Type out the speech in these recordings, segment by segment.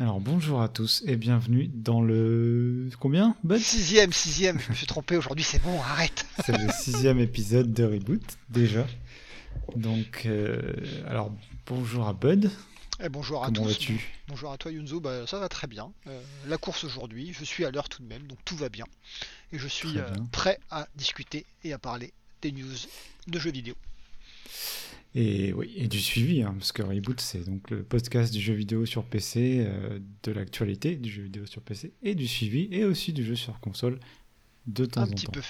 Alors bonjour à tous et bienvenue dans le combien Bud? Sixième, sixième, je me suis trompé aujourd'hui, c'est bon, arrête. C'est le sixième épisode de Reboot déjà. Donc euh, alors bonjour à Bud. Et bonjour à Comment tous. Bonjour à toi Yunzo, bah, ça va très bien. Euh, la course aujourd'hui, je suis à l'heure tout de même, donc tout va bien. Et je suis euh, prêt à discuter et à parler des news de jeux vidéo. Et oui, et du suivi, hein, parce que Reboot c'est donc le podcast du jeu vidéo sur PC, euh, de l'actualité du jeu vidéo sur PC et du suivi et aussi du jeu sur console de temps Un en petit temps. peu.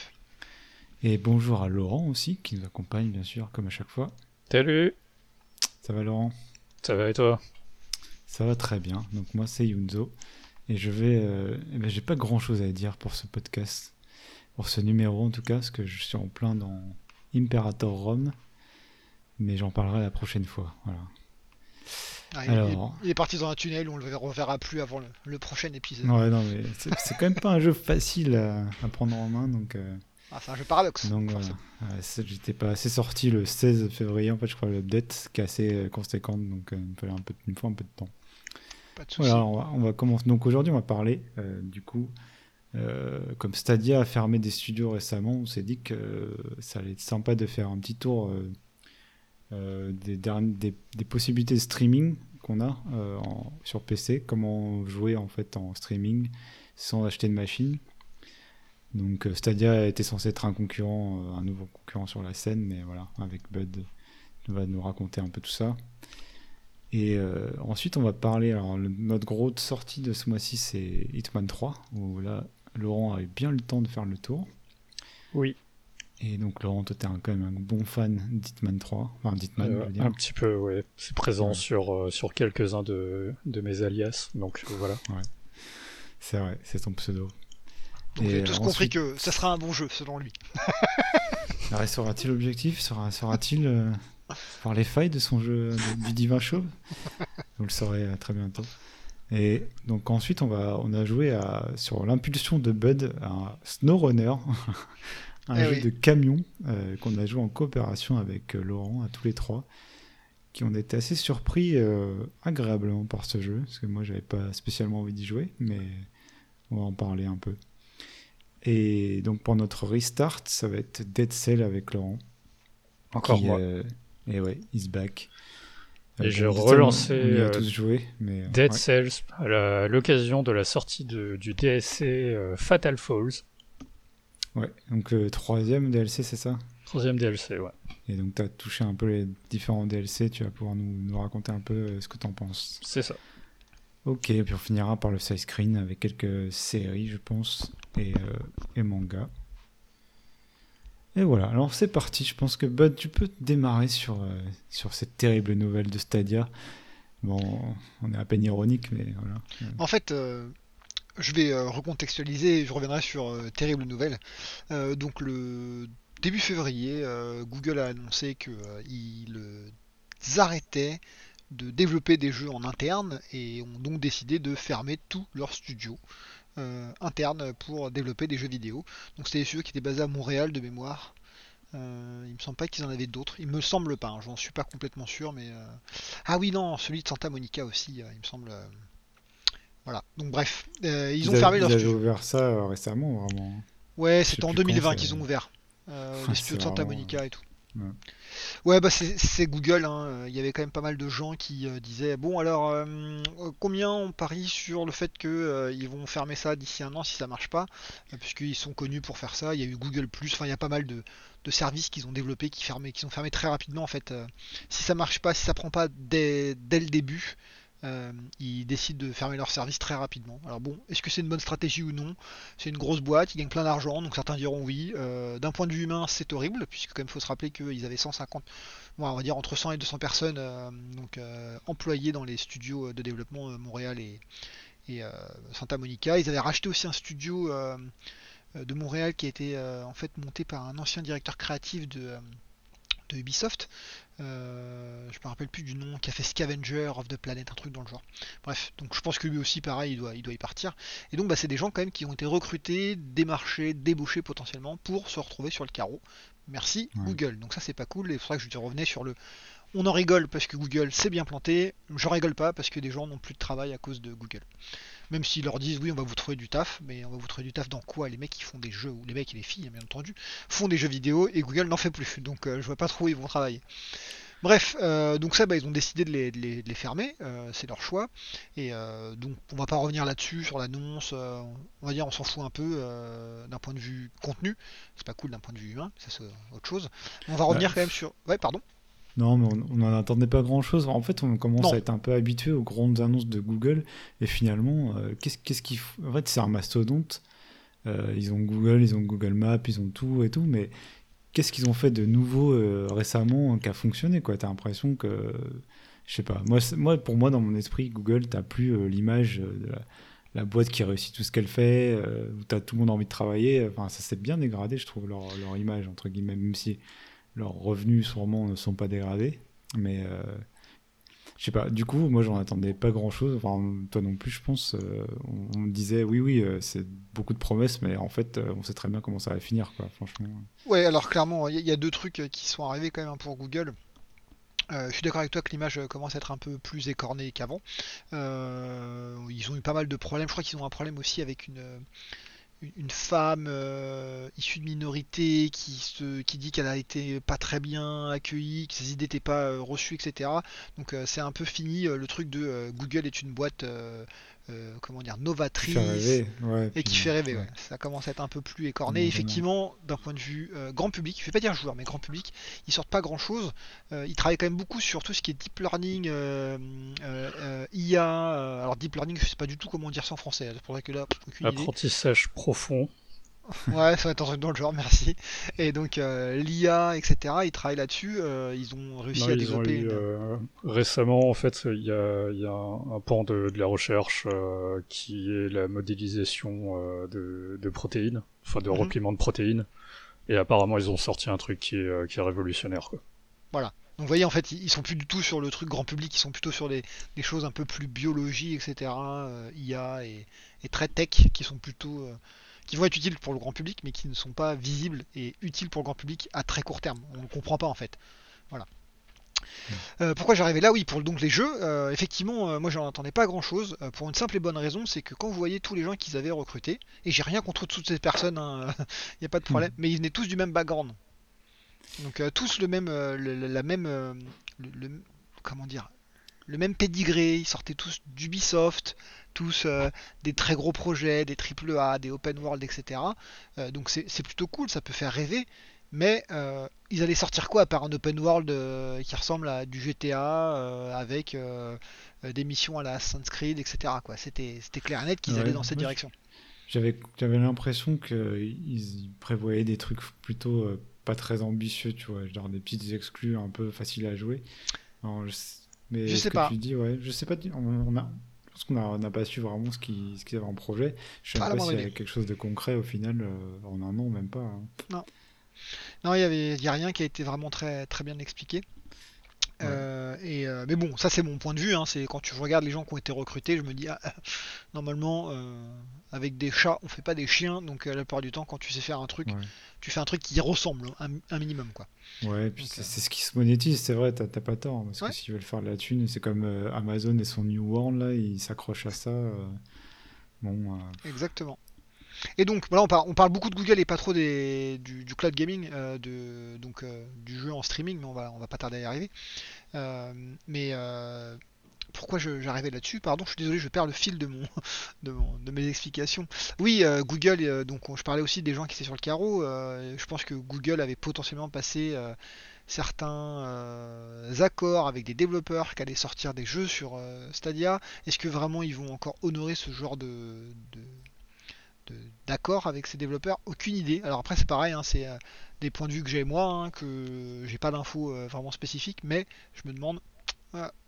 Et bonjour à Laurent aussi qui nous accompagne bien sûr comme à chaque fois. Salut, Ça va Laurent? Ça va et toi? Ça va très bien. Donc moi c'est Yunzo et je vais. euh, eh ben, j'ai pas grand chose à dire pour ce podcast, pour ce numéro en tout cas, parce que je suis en plein dans Imperator Rome, mais j'en parlerai la prochaine fois. Voilà. Ah, il, Alors. il est, parti dans un tunnel, on le reverra plus avant le, le prochain épisode. Ouais non mais c'est quand même pas un jeu facile à, à prendre en main donc. euh, Ah, c'est un jeu paradoxe. donc voilà. J'étais pas assez sorti le 16 février en fait je crois l'update qui est assez euh, conséquente donc euh, il me fallait un peu, me faut un peu de temps. Pas de. Voilà, on va, on va commencer. Donc aujourd'hui, on va parler du coup, comme Stadia a fermé des studios récemment, on s'est dit que ça allait être sympa de faire un petit tour des, derni- des, des possibilités de streaming qu'on a euh, sur PC, comment jouer en fait en streaming sans acheter de machine. Donc euh, Stadia était censé être un concurrent, euh, un nouveau concurrent sur la scène, mais voilà, avec Bud, il va nous raconter un peu tout ça. Et euh, ensuite, on va parler. Alors, le- notre grosse sortie de ce mois-ci, c'est Hitman 3, où là, Laurent a eu bien le temps de faire le tour. Oui, Et donc, Laurent, toi, t'es un- quand même un bon fan d'Hitman 3. Enfin, d'Hitman, euh, je veux dire. un petit peu, ouais. C'est présent Ouais. sur, euh, sur quelques-uns de, de mes alias, donc euh, voilà. C'est vrai, c'est ton pseudo. Donc Et j'ai tous compris ensuite- que ça sera un bon jeu, selon lui. Alors, Sera-t-il objectif? Sera- Sera-t-il euh, voir les failles de son jeu de- du Divin Chauve Vous le saurez euh, très bientôt. Et donc ensuite, on, va, on a joué à, sur l'impulsion de Bud à SnowRunner, un Eh jeu oui. de camion euh, qu'on a joué en coopération avec euh, Laurent, à tous les trois, qui ont été assez surpris euh, agréablement par ce jeu, parce que moi, j'avais pas spécialement envie d'y jouer, mais on va en parler un peu. Et donc pour notre restart, ça va être Dead Cell avec Laurent. Encore qui, moi. euh, et ouais, he's back. Et j'ai bon, Dead Cell, relancé, euh, joué, mais. Dead ouais. Cells, à l'occasion de la sortie de- du DSC euh, Fatal Falls, Ouais, donc le troisième DLC, c'est ça? Troisième DLC, ouais. Et donc tu as touché un peu les différents DLC, tu vas pouvoir nous, nous raconter un peu euh, ce que tu en penses. C'est ça. Ok, et puis on finira par le side screen avec quelques séries, je pense, et, euh, et mangas. Et voilà, alors c'est parti. Je pense que Bud, tu peux démarrer sur, euh, sur cette terrible nouvelle de Stadia. Bon, on est à peine ironique, mais voilà. En fait, euh, je vais euh, recontextualiser et je reviendrai sur euh, terrible nouvelle. Euh, donc le début février, euh, Google a annoncé qu'ils arrêtaient de développer des jeux en interne et ont donc décidé de fermer tous leurs studios internes pour développer des jeux vidéo. Donc c'était des studios qui étaient basés à Montréal de mémoire. Euh, il me semble pas qu'ils en avaient d'autres. Il me semble pas, hein, j'en suis pas complètement sûr, mais ah oui non, celui de Santa Monica aussi, il me semble. Euh, Voilà. Donc bref, euh, ils, ont fermé ils leur studio. ouvert ça euh, récemment, vraiment. Ouais, c'était en plus quand 2020 c'est- qu'ils ont ouvert. Euh, Ah, les c'est studios de Santa vraiment- Monica et tout. Ouais. Ouais, bah c'est c'est Google. hein. Il y avait quand même pas mal de gens qui euh, disaient bon alors euh, euh, combien on parie sur le fait que euh, ils vont fermer ça d'ici un an si ça marche pas, euh, puisqu'ils sont connus pour faire ça. Il y a eu Google Plus. Enfin, il y a pas mal de, de services qu'ils ont développés qui fermaient, qui sont fermés très rapidement en fait. Euh, si ça marche pas, si ça prend pas dès, dès le début. Euh, ils décident de fermer leur service très rapidement. Alors bon, est-ce que c'est une bonne stratégie ou non? C'est une grosse boîte, ils gagnent plein d'argent, donc certains diront oui. Euh, D'un point de vue humain, c'est horrible, puisque quand même faut se rappeler qu'ils avaient 150, bon, on va dire entre 100 et 200 personnes euh, donc, employées dans les studios de développement Montréal et, et, Santa Monica. Ils avaient racheté aussi un studio de Montréal qui a été en fait monté par un ancien directeur créatif de, de Ubisoft. Euh, je me rappelle plus du nom, qui a fait Scavenger of the Planet, un truc dans le genre. Bref, donc je pense que lui aussi, pareil, il doit, il doit y partir. Et donc, bah, c'est des gens quand même qui ont été recrutés, démarchés, débauchés potentiellement pour se retrouver sur le carreau. Merci Ouais. Google. Donc ça, c'est pas cool. Et c'est pour ça que je te revenais sur le. On en rigole parce que Google s'est bien planté. Je rigole pas parce que des gens n'ont plus de travail à cause de Google. Même s'ils leur disent oui, on va vous trouver du taf, mais on va vous trouver du taf dans quoi? Les mecs qui font des jeux, ou les mecs et les filles, bien entendu, font des jeux vidéo et Google n'en fait plus. Donc euh, je vois pas trop où ils vont travailler. Bref, euh, donc ça, bah, ils ont décidé de les, fermer, euh, c'est leur choix. Et donc, on va pas revenir là-dessus sur l'annonce. on va dire, on s'en fout un peu d'un point de vue contenu. C'est pas cool d'un point de vue humain, ça c'est autre chose. On va revenir quand même sur. Ouais, pardon. Non, mais on n'en attendait pas grand-chose. En fait, on commence à être un peu habitué aux grandes annonces de Google. Et finalement, euh, qu'est-ce qu'est-ce qu'ils font En fait, c'est un mastodonte. Euh, ils ont Google, ils ont Google Maps, ils ont tout et tout. Mais qu'est-ce qu'ils ont fait de nouveau euh, récemment qui a fonctionné quoi? T'as l'impression que... Je sais pas. Moi, moi, pour moi, dans mon esprit, Google, t'as plus l'image de la, boîte qui réussit tout ce qu'elle fait, où t'as tout le monde envie de travailler. Enfin, ça s'est bien dégradé, je trouve, leur, leur image, entre guillemets. Même si leurs revenus sûrement ne sont pas dégradés. Mais euh, je sais pas, du coup, moi j'en attendais pas grand chose. Enfin, toi non plus, je pense. Euh, on, disait oui, oui, euh, c'est beaucoup de promesses, mais en fait, on sait très bien comment ça va finir, quoi, franchement. Ouais, alors clairement, il y, a deux trucs qui sont arrivés quand même pour Google. je suis d'accord avec toi que l'image commence à être un peu plus écornée qu'avant. ils ont eu pas mal de problèmes. Je crois qu'ils ont un problème aussi avec une, une femme euh, issue de minorité qui, se, qui dit qu'elle a été pas très bien accueillie, que ses idées n'étaient pas euh, reçues, etc. Donc euh, c'est un peu fini le truc de Google est une boîte euh, comment dire, novatrice et qui fait rêver. Ça commence à être un peu plus écorné. Effectivement, d'un point de vue euh, grand public, je vais pas dire joueur, mais grand public, ils sortent pas grand chose. Euh, ils travaillent quand même beaucoup sur tout ce qui est deep learning, IA. alors deep learning, je sais pas du tout comment dire ça en français. Hein, pour que là, apprentissage profond. ouais, ça va être un truc dans le genre, merci. Et donc euh, l'IA, etc., ils travaillent là-dessus. Euh, ils ont réussi à développer. Euh, récemment, en fait, il y a, y a un, pan de, de, la recherche qui est la modélisation de, de, protéines, enfin de mhm. repliement de protéines. Et apparemment, ils ont sorti un truc qui est, qui est révolutionnaire. Quoi. Voilà. Donc vous voyez, en fait, ils sont plus du tout sur le truc grand public, ils sont plutôt sur des, des choses un peu plus biologie, etc., IA et, et, très tech, qui sont plutôt qui vont être utiles pour le grand public, mais qui ne sont pas visibles et utiles pour le grand public à très court terme. On ne comprend pas en fait. Voilà. Hmm. Euh, pourquoi j'arrivais là? Oui, pour donc les jeux, euh, effectivement, euh, moi j'en entendais pas grand chose, pour une simple et bonne raison, c'est que quand vous voyez tous les gens qu'ils avaient recrutés, et j'ai rien contre toutes ces personnes, il hein, n'y a pas de problème, hmm. mais ils venaient tous du même background. Donc tous le même, la même, le, comment dire, le même pédigré, ils sortaient tous d'Ubisoft, tous euh, des très gros projets, des triple A, des open world, etc. Euh, donc c'est plutôt cool, ça peut faire rêver. Mais euh, ils allaient sortir quoi à part un open world qui ressemble à du GTA avec des missions à la Assassin's Creed, etc. C'était clair et net qu'ils allaient dans cette direction. J'avais l'impression qu'ils prévoyaient des trucs plutôt pas très ambitieux, tu vois, genre des petites exclus un peu faciles à jouer. je, mais je sais pas. Tu dis, ouais, je sais pas. On, a, parce qu'on n'a pas su vraiment ce qu'ils ce avaient en projet. Je ne sais pas s'il y avait quelque chose de concret au final euh, en un an, même pas. Hein. Non. Non, il n'y a rien qui a été vraiment très, très bien expliqué. Euh, et, euh, mais bon, ça c'est mon point de vue. Hein, c'est quand tu regardes les gens qui ont été recrutés, je me dis ah, normalement avec des chats, on fait pas des chiens. Donc la plupart du temps, quand tu sais faire un truc, tu fais un truc qui ressemble un, minimum quoi. Ouais, puis c'est ce qui se monétise, c'est vrai, t'as pas tort. Hein, parce que s'ils veulent faire de la thune, c'est comme euh, Amazon et son New World, là, ils s'accrochent à ça. Euh, bon. Euh. Exactement. Et donc, voilà, on, parle, on parle beaucoup de Google et pas trop des, du, cloud gaming, de, donc du jeu en streaming, mais on va, on va pas tarder à y arriver. mais pourquoi j'arrivais là-dessus Pardon, je suis désolé, je perds le fil de mon de, mes explications. Oui, euh, Google, euh, donc je parlais aussi des gens qui étaient sur le carreau. Euh, je pense que Google avait potentiellement passé certains accords avec des développeurs qui allaient sortir des jeux sur Stadia. Est-ce que vraiment ils vont encore honorer ce genre de, d'accord avec ces développeurs? Aucune idée. Alors après c'est pareil, hein, c'est des points de vue que j'ai moi, hein, que j'ai pas d'infos vraiment spécifiques, mais je me demande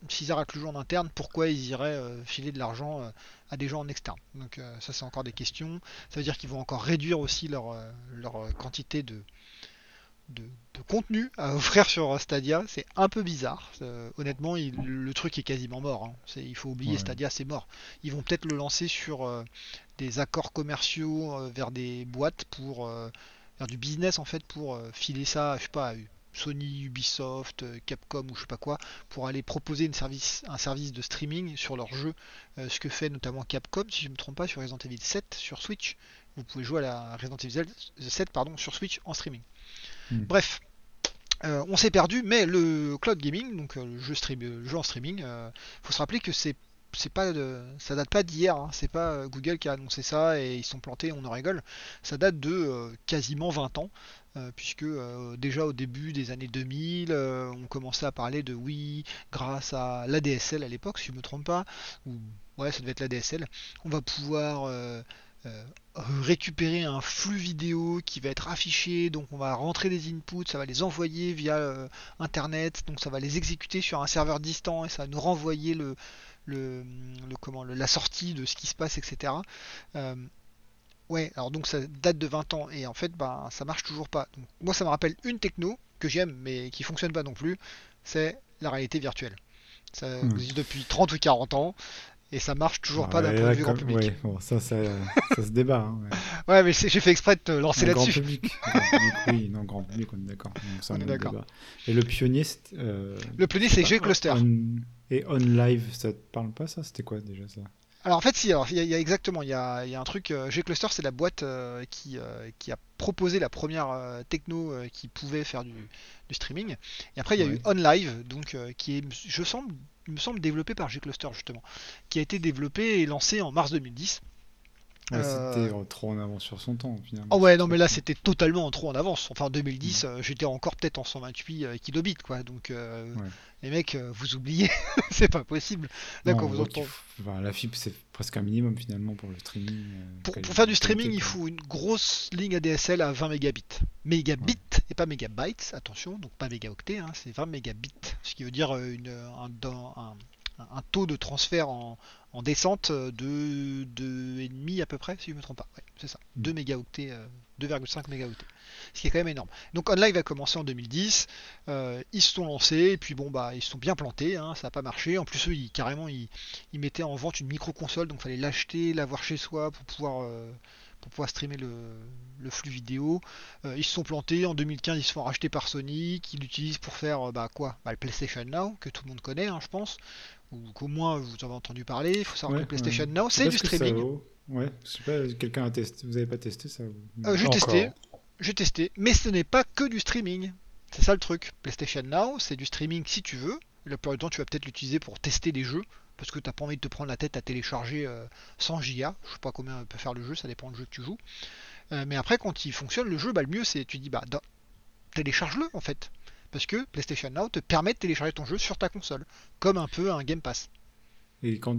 S'ils arrêtent le jeu en interne, pourquoi ils iraient euh, filer de l'argent euh, à des gens en externe? Donc euh, ça c'est encore des questions. Ça veut dire qu'ils vont encore réduire aussi leur, leur quantité de, de, contenu à offrir sur Stadia. C'est un peu bizarre. honnêtement, le truc est quasiment mort. Hein. il faut oublier Stadia, c'est mort. Ils vont peut-être le lancer sur des accords commerciaux vers des boîtes pour faire du business en fait pour filer ça, je sais pas, Sony, Ubisoft, Capcom ou je sais pas quoi, pour aller proposer une service, un service de streaming sur leur jeu, ce que fait notamment Capcom, si je ne me trompe pas, sur Resident Evil 7 sur Switch. Vous pouvez jouer à la Resident Evil 7 pardon, sur Switch en streaming. Hmm. Bref, on s'est perdu, mais le cloud gaming, donc le jeu, stream, jeu en streaming, il faut se rappeler que c'est c'est pas de, ça date pas d'hier, hein. c'est pas euh, Google qui a annoncé ça et ils sont plantés, on en rigole. Ça date de euh, quasiment 20 ans, euh, puisque déjà au début des années 2000, on commençait à parler de oui, grâce à l'ADSL à l'époque, si je me trompe pas, ou ouais, ça devait être l'ADSL, on va pouvoir récupérer un flux vidéo qui va être affiché, donc on va rentrer des inputs, ça va les envoyer via internet, donc ça va les exécuter sur un serveur distant et ça va nous renvoyer le le, comment, la sortie de ce qui se passe, etc. Euh, ouais, alors donc ça date de 20 ans et en fait, bah, ça marche toujours pas. moi, ça me rappelle une techno que j'aime mais qui fonctionne pas non plus, c'est la réalité virtuelle. Ça hmm. existe depuis 30 ou 40 ans et ça marche toujours pas d'un point de vue grand public. Ouais, bon, ça, ça, ça, se débat. Hein, ouais. mais j'ai fait exprès de te lancer là-dessus. Grand public. oui, non, grand public, on est d'accord. On est d'accord. Et le pionnier, euh, le pionnier, c'est G-Cluster. Et OnLive, ça te parle pas ça? C'était quoi déjà ça? Alors en fait, si, il y, a exactement, il y a, un truc. Euh, G-Cluster, c'est la boîte euh, qui, qui a proposé la première techno qui pouvait faire du, streaming. Et après, il y a eu OnLive, donc qui est, je semble, me semble développé par G-Cluster justement, qui a été développé et lancé en mars 2010. C'était euh, trop en avance sur son temps finalement. Oh ouais non mais là c'était totalement trop en avance. Enfin en 2010 euh, j'étais encore peut-être en 128 euh, kilobits quoi donc les mecs vous oubliez c'est pas possible. Là quand vous entendez. la fibre c'est presque un minimum finalement pour le streaming. Pour, faire du streaming il faut une grosse ligne ADSL à 20 mégabits. Mégabits et pas mégabytes attention donc pas mégaoctets hein, c'est 20 mégabits ce qui veut dire une, un, un un taux de transfert en, descente de 2,5 à peu près, si je ne me trompe pas. c'est ça, 2 mm. mégaoctets, 2,5 euh, mégaoctets. Ce qui est quand même énorme. Donc OnLive a commencé en 2010, euh, ils se sont lancés, et puis bon bah ils se sont bien plantés, hein, ça n'a pas marché. En plus eux ils, carrément ils, mettaient en vente une micro console, donc il fallait l'acheter, l'avoir chez soi pour pouvoir euh, pour pouvoir streamer le, flux vidéo. ils se sont plantés, en 2015 ils se font racheter par Sony, qui l'utilisent pour faire bah, quoi? Bah, Le PlayStation Now, que tout le monde connaît hein, je pense, ou qu'au moins vous avez entendu parler. Il faut savoir que PlayStation Now, c'est du streaming. Ouais, je sais pas, quelqu'un a testé. Vous avez pas testé ça euh, J'ai testé, j'ai testé, mais ce n'est pas que du streaming. C'est ça le truc. PlayStation Now, c'est du streaming si tu veux. La plupart du temps, tu vas peut-être l'utiliser pour tester des jeux, parce que tu n'as pas envie de te prendre la tête à télécharger 100 euh, Go. Je sais pas combien peut faire le jeu, ça dépend du jeu que tu joues. Euh, mais après, quand il fonctionne, le jeu, bah, le mieux, c'est tu dis, bah, télécharge-le en fait parce que PlayStation Now te permet de télécharger ton jeu sur ta console, comme un peu un Game Pass. Et quand,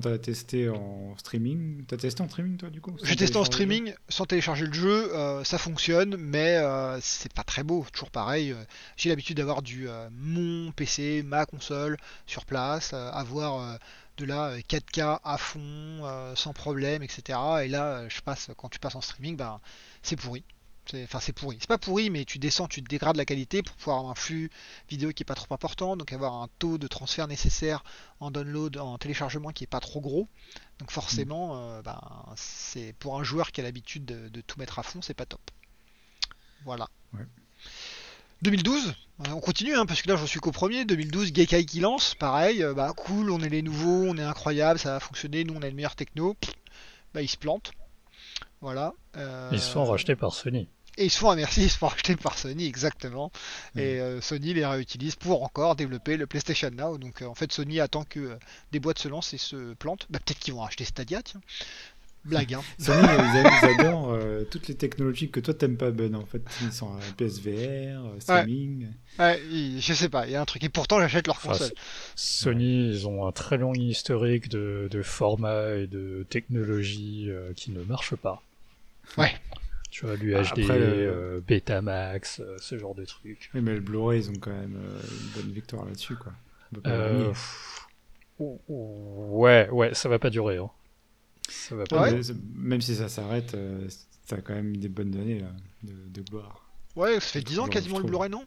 tu as testé en streaming, tu as testé en streaming toi du coup J'ai testé en streaming sans télécharger le jeu, euh, ça fonctionne, mais euh, c'est pas très beau, toujours pareil. Euh, j'ai l'habitude d'avoir du mon PC, ma console sur place, avoir de la 4K à fond, sans problème, etc. Et là, je passe, quand tu passes en streaming, ben, c'est pourri. Enfin, c'est pourri. C'est pas pourri, mais tu descends, tu dégrades la qualité pour pouvoir avoir un flux vidéo qui est pas trop important, donc avoir un taux de transfert nécessaire en download, en téléchargement qui est pas trop gros. Donc forcément, mm. euh, ben, c'est pour un joueur qui a l'habitude de, tout mettre à fond, c'est pas top. Voilà. 2012, euh, on continue hein, parce que là je suis qu'au premier. 2012, Gekai qui lance, pareil, euh, bah cool, on est les nouveaux, on est incroyable, ça va fonctionner, nous on a le meilleur techno. Bah il se plante. Voilà. Ils se font racheter par Sony. Et ils se font, merci, ils se font racheter par Sony, exactement. Et euh, Sony les réutilise pour encore développer le PlayStation Now. Donc euh, en fait, Sony attend que euh, des boîtes se lancent et se plantent. Bah, peut-être qu'ils vont acheter Stadia, tiens. Blague, hein. Sony, ils, adorent toutes les technologies que toi t'aimes pas, Ben. En fait, ils sont PSVR, streaming. Ouais. je sais pas, il y a un truc. Et pourtant, j'achète leur console. Sony, ils ont un très long historique de, de format et de technologie qui ne marche pas. Ouais. Tu vois, l'UHD, euh, Betamax, euh, ce genre de trucs. Oui, mais le Blu-ray, ils ont quand même euh, une bonne victoire là-dessus, quoi. ouais, ouais, ça va pas durer. Hein. Ça va pas Même si ça s'arrête, ça a quand même des bonnes données là, de, gloire. Ouais, ça fait 10 ans quasiment le Blu-ray, non?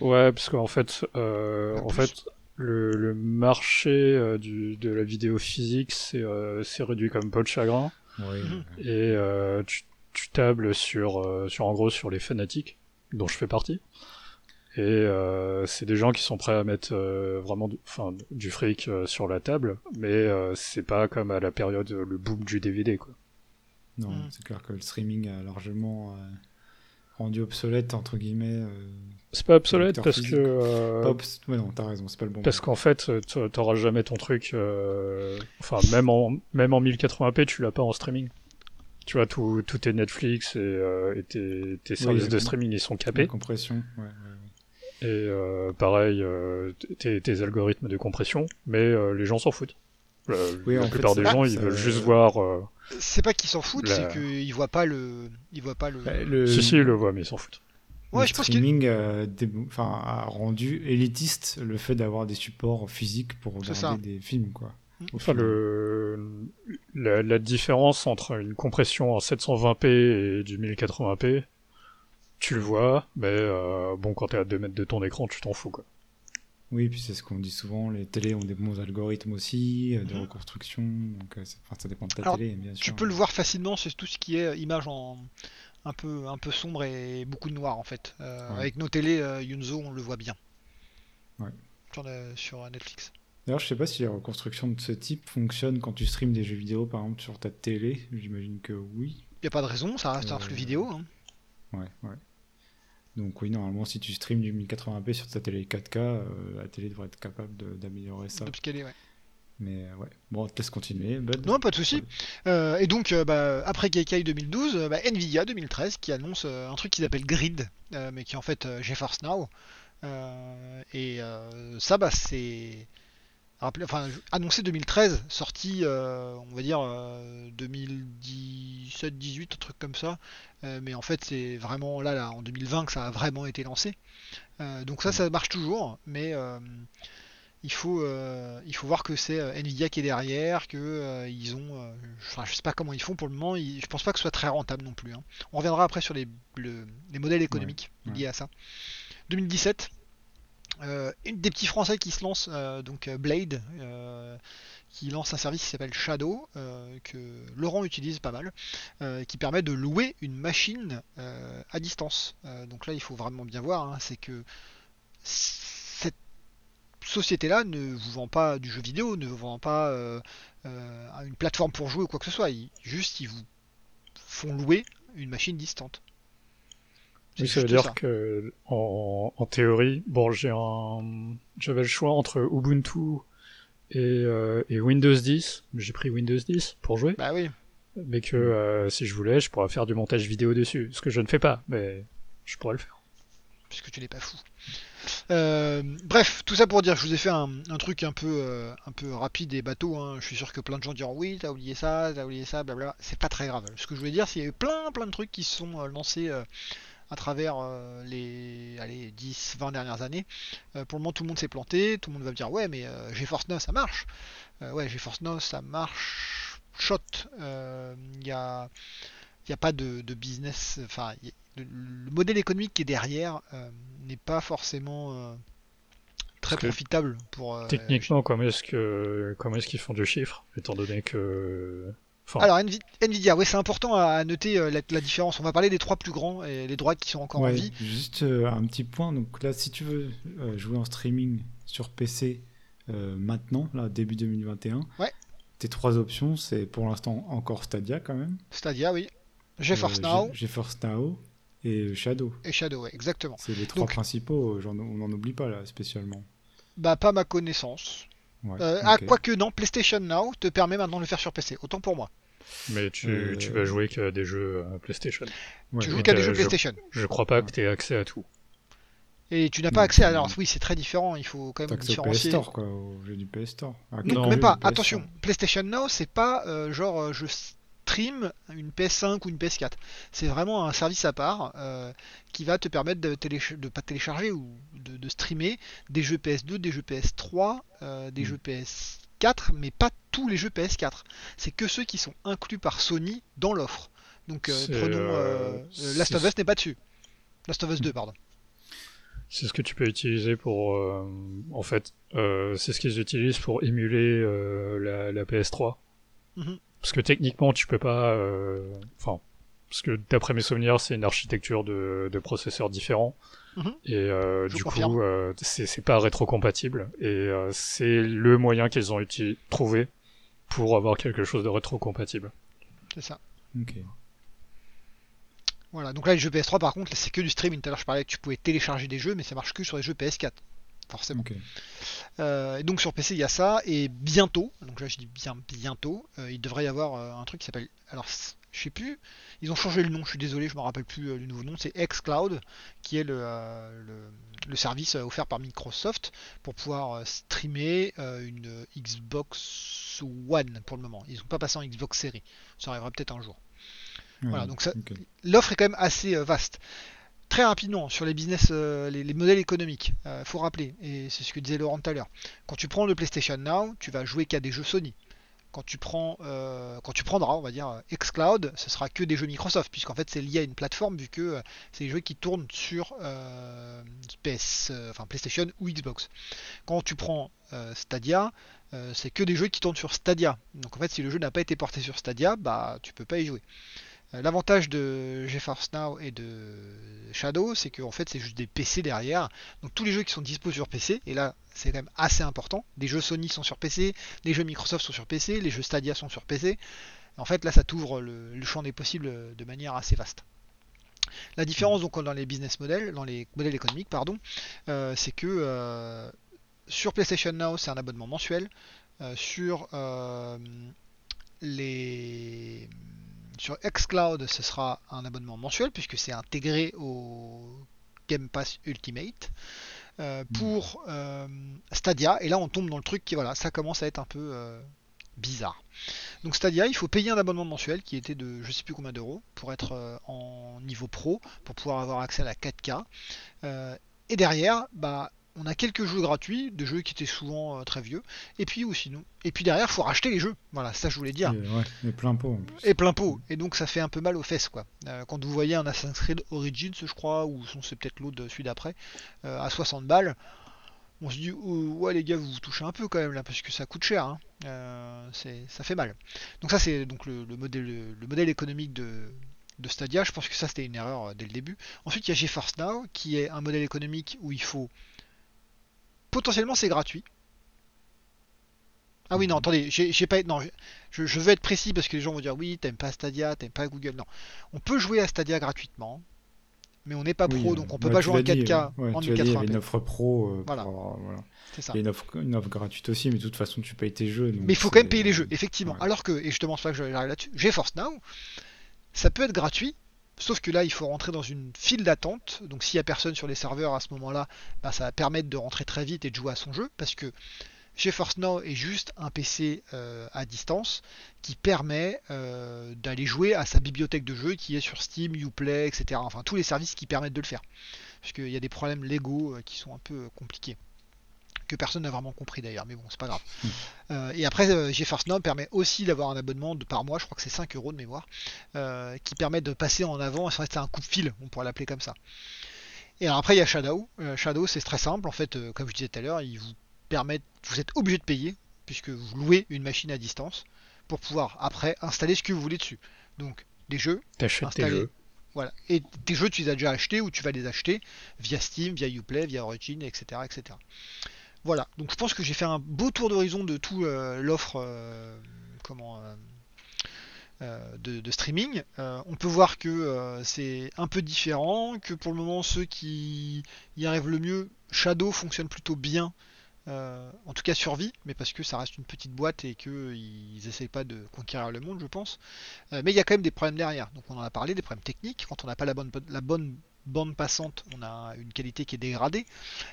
Ouais, parce qu'en fait, en fait le, le marché du, de la vidéo physique c'est réduit comme peau de chagrin. Oui. Et tu tu tables sur, euh, sur en gros sur les fanatiques, dont je fais partie. Et euh, c'est des gens qui sont prêts à mettre euh, vraiment du, enfin, du fric euh, sur la table, mais euh, c'est pas comme à la période le boom du DVD quoi. Non, Mm. c'est clair que le streaming a largement euh, rendu obsolète, entre guillemets. euh, C'est pas obsolète parce physique. que euh, pas obs- Ouais, non, t'as raison, c'est pas le bon parce qu'en fait t'a- t'auras jamais ton truc, euh, enfin même en même en 1080p tu l'as pas en streaming. Tu vois tout tout est Netflix et, euh, et tes, tes services de streaming ils sont capés. compression, ouais, ouais, ouais. Et euh, pareil, euh, tes, tes algorithmes de compression, mais euh, les gens s'en foutent. Oui, la plupart des gens, ils veulent juste voir. euh, C'est pas qu'ils s'en foutent, La- c'est qu'ils voient pas le. Ils voient pas le. Bah, le, Si, si, ils le voient, mais ils s'en foutent. le Ouais, je pense que. streaming euh, dé- enfin, a rendu élitiste le fait d'avoir des supports physiques pour regarder des films, quoi. Enfin, le, la, la différence entre une compression en 720p et du 1080p, tu le vois, mais euh, bon, quand t'es à 2 mètres de ton écran, tu t'en fous, quoi. Oui, puis c'est ce qu'on dit souvent, les télés ont des bons algorithmes aussi, euh, de Mhm. reconstruction, donc euh, enfin, ça dépend de ta Alors, télé, bien sûr. Tu peux le voir facilement, c'est tout ce qui est image en un peu, un peu sombre et beaucoup de noir en fait. Euh, Ouais. Avec nos télés euh, Yunzo, on le voit bien. Ouais. Sur, le- sur Netflix. D'ailleurs, je sais pas si les reconstructions de ce type fonctionnent quand tu streams des jeux vidéo, par exemple, sur ta télé. J'imagine que oui. Y a pas de raison, ça reste un Euh, flux vidéo. hein. Ouais, ouais. Donc oui, normalement, si tu streams du 1080p sur ta télé 4K, euh, la télé devrait être capable d'améliorer ça. d'upscaler, ouais. Mais euh, ouais. Bon, on te laisse continuer, Bud. Non, pas de souci. Euh, et donc, euh, bah, après Gaikai 2012, euh, bah, Nvidia 2013 qui annonce euh, un truc qu'ils appellent Grid, euh, mais qui est en fait euh, GeForce Now. Euh, et euh, ça, bah, c'est rappelé- enfin, annoncé 2013, sorti, euh, on va dire 2017-18, un truc comme ça. Euh, mais en fait, c'est vraiment là, là, en 2020 que ça a vraiment été lancé. Euh, donc ça, ça marche toujours, mais euh, il faut, euh, il faut voir que c'est euh, Nvidia qui est derrière, que euh, ils ont, euh, je, enfin, je sais pas comment ils font pour le moment. ils- je pense pas que ce soit très rentable non plus. hein. On reviendra après sur les, le- les modèles économiques ouais. liés à ça. 2017, euh, une des petits Français qui se lancent, euh, donc euh, Blade, euh, qui lance un service qui s'appelle Shadow, que Laurent utilise pas mal, qui permet de louer une machine à distance. Donc là, il faut vraiment bien voir, hein, c'est que cette société-là ne vous vend pas du jeu vidéo, ne vous vend pas une plateforme pour jouer ou quoi que ce soit. Juste, ils vous font louer une machine distante. Oui, ça veut dire que, en, en théorie, bon, j'ai un, j'avais le choix entre Ubuntu et, euh, et Windows 10. J'ai pris Windows 10 pour jouer, Bah oui. mais que euh, si je voulais, je pourrais faire du montage vidéo dessus. Ce que je ne fais pas, mais je pourrais le faire. puisque tu n'es pas fou. Euh, bref, tout ça pour dire je vous ai fait un, un truc un peu, euh, un peu rapide et bateau. hein. Je suis sûr que plein de gens diront oui, t'as oublié ça, t'as oublié ça, blabla. C'est pas très grave. Ce que je voulais dire, c'est qu'il y a eu plein, plein de trucs qui se sont euh, lancés à travers euh, les allez, 10, 20 dernières années. Euh, pour le moment, tout le monde s'est planté. Tout le monde va me dire ouais, mais euh, GeForce Now ça marche. Euh, ouais, GeForce Now ça marche. Shot. Euh, Il y a n'y a pas de, de business, enfin, y- le, le modèle économique qui est derrière euh, n'est pas forcément euh, très profitable pour. euh, Techniquement, comment est-ce que, comment est-ce qu'ils font du chiffre, étant donné que, Alors Nvi- Nvidia, oui, c'est important à noter euh, la, la différence. On va parler des trois plus grands et les droits qui sont encore en Ouais, vie. juste euh, un petit point. Donc là, si tu veux euh, jouer en streaming sur PC maintenant, là, début 2021, Ouais. tes trois options, c'est pour l'instant encore Stadia quand même. Stadia, oui. GeForce Now Ge- GeForce Now et Shadow. et Shadow, ouais, exactement. C'est les trois Donc- principaux, on n'en oublie pas là spécialement. Bah, pas ma connaissance. Ouais, Euh, Ah, ok. quoique non, PlayStation Now te permet maintenant de le faire sur PC. Autant pour moi. mais tu, Euh, tu vas jouer qu'à des jeux euh, PlayStation. Ouais, tu joues qu'à des euh, jeux je- PlayStation. Je crois pas que tu aies accès à tout. Et tu n'as Non, pas accès à. Alors oui, c'est très différent. Il faut quand même accès au PS différencier. Store quoi, au jeu du PS Store. Ah, Non, Non, même jeu pas. Attention, Store. PlayStation Now, c'est pas euh, genre je stream une PS5 ou une PS4. C'est vraiment un service à part euh, qui va te permettre de, téléch- de pas télécharger ou de, de streamer des jeux PS2, des jeux PS3, euh, des Mm. jeux PS4, mais pas tous les jeux PS4. C'est que ceux qui sont inclus par Sony dans l'offre. Donc euh, prenons euh, Last of Us n'est pas dessus. Last of Us 2, pardon. C'est ce que tu peux utiliser pour, en fait, c'est ce qu'ils utilisent pour émuler la, la PS3. Mhm. Parce que techniquement, tu peux pas, enfin, parce que d'après mes souvenirs, c'est une architecture de, de processeurs différents. Et du coup, c'est pas rétro-compatible. Et c'est le moyen qu'ils ont trouvé pour avoir quelque chose de rétro-compatible. C'est ça. Ok. Voilà, donc là, les jeux PS3, par contre, c'est que du streaming. Tout à l'heure, je parlais que tu pouvais télécharger des jeux, mais ça marche que sur les jeux PS4 forcément. Euh, donc sur PC il y a ça et bientôt, donc là je dis bien bientôt, euh, il devrait y avoir euh, un truc qui s'appelle, alors je sais plus, ils ont changé le nom, je suis désolé, je me rappelle plus le nouveau nom, c'est xCloud qui est le, le, service offert par Microsoft pour pouvoir streamer une Xbox One pour le moment. Ils n'ont pas passé en Xbox Series, ça arrivera peut-être un jour. Voilà, donc l'offre est quand même assez vaste. Très rapidement, sur les business, euh, les, modèles économiques, il euh, faut rappeler, et c'est ce que disait Laurent tout à l'heure, quand tu prends le PlayStation Now, tu vas jouer qu'à des jeux Sony. Quand tu, prends, euh, quand tu prendras, on va dire, xCloud, ce sera que des jeux Microsoft, puisqu'en fait c'est lié à une plateforme, vu que c'est des jeux qui tournent sur PS, enfin PlayStation ou Xbox. Quand tu prends Stadia, c'est que des jeux qui tournent sur Stadia. Donc en fait, si le jeu n'a pas été porté sur Stadia, bah tu peux pas y jouer. Euh, l'avantage de GeForce Now et de Shadow, c'est qu'en fait c'est juste des PC derrière. Donc tous les jeux qui sont dispo sur PC, et là c'est quand même assez important. Des jeux Sony sont sur PC, les jeux Microsoft sont sur PC, les jeux Stadia sont sur PC. En fait là ça t'ouvre le, champ des possibles de manière assez vaste. La différence donc dans les business models, dans les modèles économiques, pardon, euh, c'est que euh, sur PlayStation Now c'est un abonnement mensuel. sur les sur xCloud, ce sera un abonnement mensuel puisque c'est intégré au Game Pass Ultimate. Euh, hmm. pour euh, Stadia, et là on tombe dans le truc qui voilà, ça commence à être un peu euh, bizarre. Donc Stadia, il faut payer un abonnement mensuel qui était de je sais plus combien d'euros pour être en niveau pro, pour pouvoir avoir accès à la 4K. et derrière, bah on a quelques jeux gratuits, de jeux qui étaient souvent euh, très vieux, et puis aussi nous. Et puis derrière, il faut racheter les jeux. Voilà, ça je voulais dire. Et, plein pot. Et plein pot. Et donc ça fait un peu mal aux fesses, quoi. Euh, quand vous voyez un Assassin's Creed Origins, je crois, ou c'est peut-être l'autre de celui d'après, euh, à 60 balles, on se dit, oh, ouais les gars, vous vous touchez un peu quand même là, parce que ça coûte cher. Hein. ça fait mal. Donc ça c'est donc le, modèle, le modèle économique de, de Stadia. Je pense que ça c'était une erreur dès le début. Ensuite il y a GeForce Now, qui est un modèle économique où il faut potentiellement c'est gratuit. Ah oui, non, attendez, j'ai pas. Non, je, veux être précis parce que les gens vont dire oui, t'aimes pas Stadia, t'aimes pas Google. Non, on peut jouer à Stadia gratuitement, mais on n'est pas pro, donc on peut pas jouer en 4K en 1080 Il y a une offre pro. Euh, voilà. C'est ça. Il y a une offre, une offre, gratuite aussi, mais de toute façon, tu payes tes jeux. mais il faut quand même payer les jeux, effectivement. Alors que, et justement, c'est pas que j'arrive là-dessus, GeForce Now, ça peut être gratuit, Sauf que là, il faut rentrer dans une file d'attente. Donc s'il n'y a personne sur les serveurs à ce moment-là, bah, ça va permettre de rentrer très vite et de jouer à son jeu. Parce que GeForce Now est juste un PC euh, à distance qui permet euh, d'aller jouer à sa bibliothèque de jeux qui est sur Steam, Uplay, etc. Enfin tous les services qui permettent de le faire. Parce qu'il y a des problèmes légaux euh, qui sont un peu compliqués que personne n'a vraiment compris d'ailleurs, mais bon, c'est pas grave. Hmm. Euh, et après, euh, GeForce Now permet aussi d'avoir un abonnement de par mois, je crois que c'est 5 euros de mémoire, euh, qui permet de passer en avant, c'est un coup de fil, on pourrait l'appeler comme ça. Et alors après, il y a Shadow. Shadow, c'est très simple, en fait, comme je disais tout à l'heure, il vous permet, vous êtes obligé de payer, puisque vous louez une machine à distance, pour pouvoir après installer ce que vous voulez dessus. Donc, des jeux, installer. Jeux. Voilà. Et tes jeux, tu les as déjà achetés ou tu vas les acheter via Steam, via Uplay, via Origin, etc. etc. Voilà, donc je pense que j'ai fait un beau tour d'horizon de tout euh, l'offre euh, euh, de, streaming. on peut voir que c'est un peu différent, que pour le moment ceux qui y arrivent le mieux, Shadow fonctionne plutôt bien, en tout cas survie, mais parce que ça reste une petite boîte et qu'ils n'essayent pas de conquérir le monde, je pense. mais il y a quand même des problèmes derrière. Donc on en a parlé, des problèmes techniques. Quand on n'a pas la bonne, la bonne bande passante, on a une qualité qui est dégradée.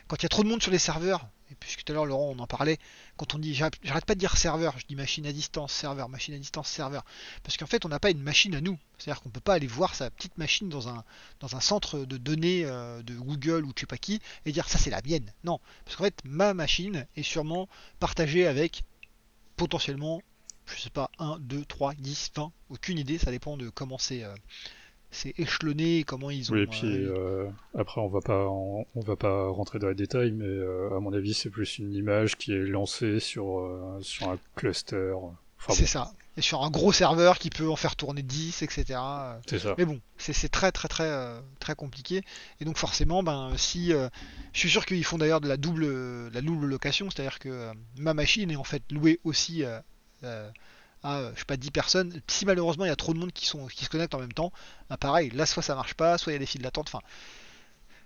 Quand il y a trop de monde sur les serveurs, et puisque tout à l'heure Laurent on en parlait, quand on dit, j'arrête pas de dire serveur, je dis machine à distance, serveur, machine à distance, serveur, parce qu'en fait on n'a pas une machine à nous, c'est-à-dire qu'on peut pas aller voir sa petite machine dans un, dans un centre de données euh, de Google ou je sais pas qui et dire ça c'est la mienne. Non, parce qu'en fait ma machine est sûrement partagée avec potentiellement, je sais pas, 1, 2, 3, 10, 20, aucune idée, ça dépend de comment c'est. Euh, c'est échelonné, comment ils ont. Oui, et puis euh, euh, après on va pas on va pas rentrer dans les détails, mais euh, à mon avis c'est plus une image qui est lancée sur sur un cluster. c'est ça. et sur un gros serveur qui peut en faire tourner 10, etc. C'est ça. Mais bon, c'est très très très très compliqué. Et donc forcément, ben si je suis sûr qu'ils font d'ailleurs de la double la double location, c'est-à-dire que ma machine est en fait louée aussi à je sais pas 10 personnes. Si malheureusement il y a trop de monde qui sont qui se connectent en même temps, ben, pareil, là soit ça marche pas, soit il y a des files d'attente. Enfin,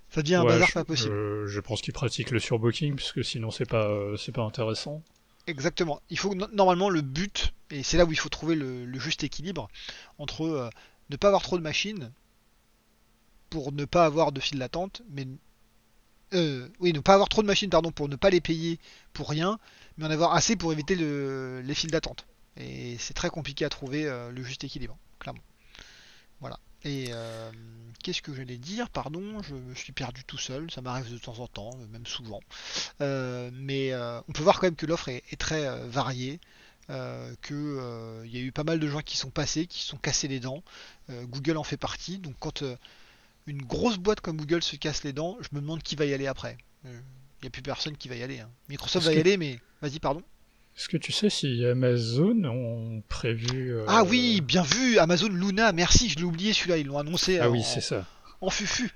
ça devient un bazar pas possible. Je, pense qu'ils pratiquent le surbooking puisque sinon c'est pas c'est pas intéressant. Exactement. Il faut normalement le but, et c'est là où il faut trouver le, juste équilibre entre euh, ne pas avoir trop de machines pour ne pas avoir de fil d'attente, mais euh, oui, ne pas avoir trop de machines, pardon, pour ne pas les payer pour rien, mais en avoir assez pour éviter les files d'attente. Et c'est très compliqué à trouver euh, le juste équilibre, clairement. Voilà. Et euh, qu'est-ce que j'allais dire? Pardon, je me suis perdu tout seul, ça m'arrive de temps en temps, même souvent. Euh, mais euh, on peut voir quand même que l'offre est, très variée. qu'il y a eu pas mal de gens qui sont passés, qui se sont cassés les dents. Google en fait partie. Donc quand une grosse boîte comme Google se casse les dents, je me demande qui va y aller après. Il n'y a plus personne qui va y aller. Hein. Microsoft va y aller, mais vas-y, pardon. Est-ce que tu sais si Amazon ont prévu. Euh, ah oui, bien vu, Amazon Luna, merci, je l'ai oublié celui-là, ils l'ont annoncé. Ah oui, c'est ça. En fufu.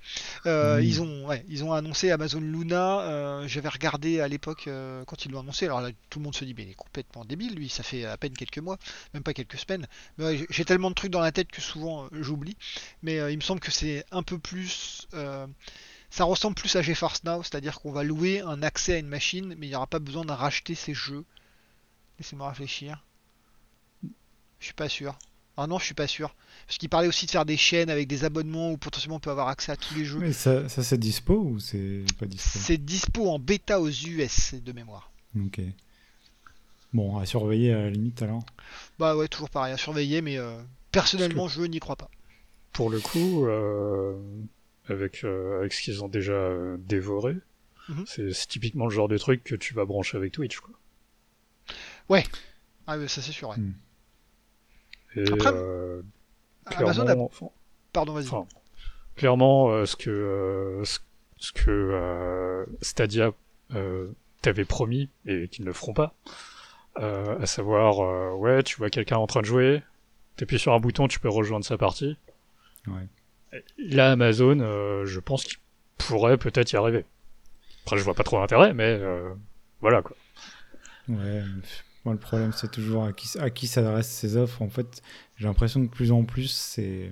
Euh, ils, ont, ouais, ils ont annoncé Amazon Luna. Euh, j'avais regardé à l'époque quand ils l'ont annoncé. Alors là, tout le monde se dit, mais il est complètement débile, lui. Ça fait à peine quelques mois, même pas quelques semaines. Mais j'ai tellement de trucs dans la tête que souvent j'oublie. Mais il me semble que c'est un peu plus ça ressemble plus à GeForce Now, c'est-à-dire qu'on va louer un accès à une machine, mais il n'y aura pas besoin de racheter ses jeux. Laissez-moi réfléchir. Je suis pas sûr. Ah non, je suis pas sûr. Parce qu'il parlait aussi de faire des chaînes avec des abonnements où potentiellement on peut avoir accès à tous les jeux. Mais ça, ça c'est dispo ou c'est pas dispo? C'est dispo en bêta aux US de mémoire. Ok. Bon, à surveiller à la limite alors Bah ouais, toujours pareil, à surveiller, mais euh, personnellement, je n'y crois pas. Pour le coup, euh, avec, euh, avec ce qu'ils ont déjà dévoré, mhm. c'est typiquement le genre de truc que tu vas brancher avec Twitch. Quoi. Ouais, ah, ça c'est sûr. Ouais. Hmm. Après, euh, Amazon Pardon, vas-y. clairement, euh, ce que, euh, ce, que Stadia t'avait promis et qu'ils ne feront pas, à savoir, ouais, tu vois quelqu'un en train de jouer, t'appuies sur un bouton, tu peux rejoindre sa partie. Ouais. Là, Amazon, je pense qu'il pourrait peut-être y arriver. Après, je vois pas trop l'intérêt, mais voilà quoi. Ouais, le problème, c'est toujours à qui, à qui s'adressent ces offres. En fait, j'ai l'impression que plus en plus, c'est,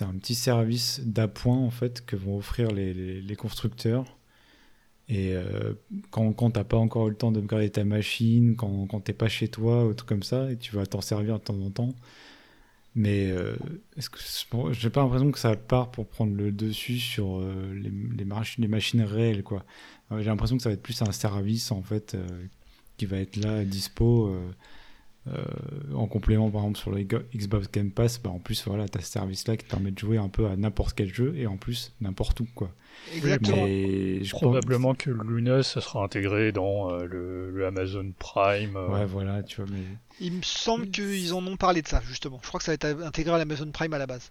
un petit service d'appoint en fait que vont offrir les, les, constructeurs. Et euh, quand, quand t'as pas encore eu le temps de garder ta machine, quand, quand t'es pas chez toi ou tout comme ça, et tu vas t'en servir de temps en temps. Mais euh, est-ce j'ai pas l'impression que ça part pour prendre le dessus sur euh, les, les, machines, les machines réelles quoi. J'ai l'impression que ça va être plus un service en fait qui va être là, dispo. Euh, euh, en complément par exemple sur le Xbox Game Pass bah en plus voilà tu as ce service là qui te permet de jouer un peu à n'importe quel jeu et en plus n'importe où quoi. Exactement. Probablement que Luna ça sera intégré dans euh, le, Amazon Prime ouais voilà tu vois mais il me semble qu'ils en ont parlé de ça justement. Je crois que ça va être intégré à l'Amazon Prime à la base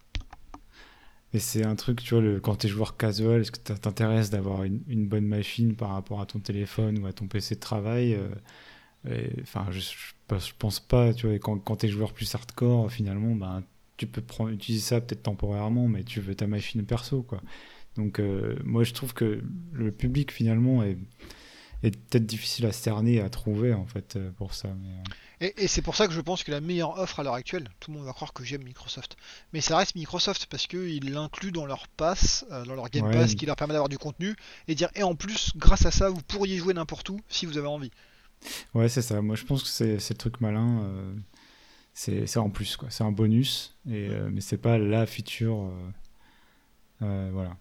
mais c'est un truc, tu vois, le, quand tu es joueur casual, est-ce que ça t'intéresse d'avoir une, bonne machine par rapport à ton téléphone ou à ton PC de travail euh, Enfin, je, je, pense pas, tu vois, quand, quand tu es joueur plus hardcore, finalement, ben, tu peux prendre, utiliser ça peut-être temporairement, mais tu veux ta machine perso, quoi. Donc, euh, moi, je trouve que le public, finalement, est, est peut-être difficile à cerner, à trouver, en fait, euh, pour ça. Mais, et, c'est pour ça que je pense que la meilleure offre à l'heure actuelle, tout le monde va croire que j'aime Microsoft, mais ça reste Microsoft parce qu'ils l'incluent dans leur pass, euh, dans leur Game Pass, qui leur permet d'avoir du contenu, et dire, et en plus, grâce à ça, vous pourriez jouer n'importe où si vous avez envie. Ouais, c'est ça. Moi, je pense que c'est le truc malin. Euh, c'est en plus, quoi. C'est un bonus, et, euh, mais c'est pas la feature. voilà.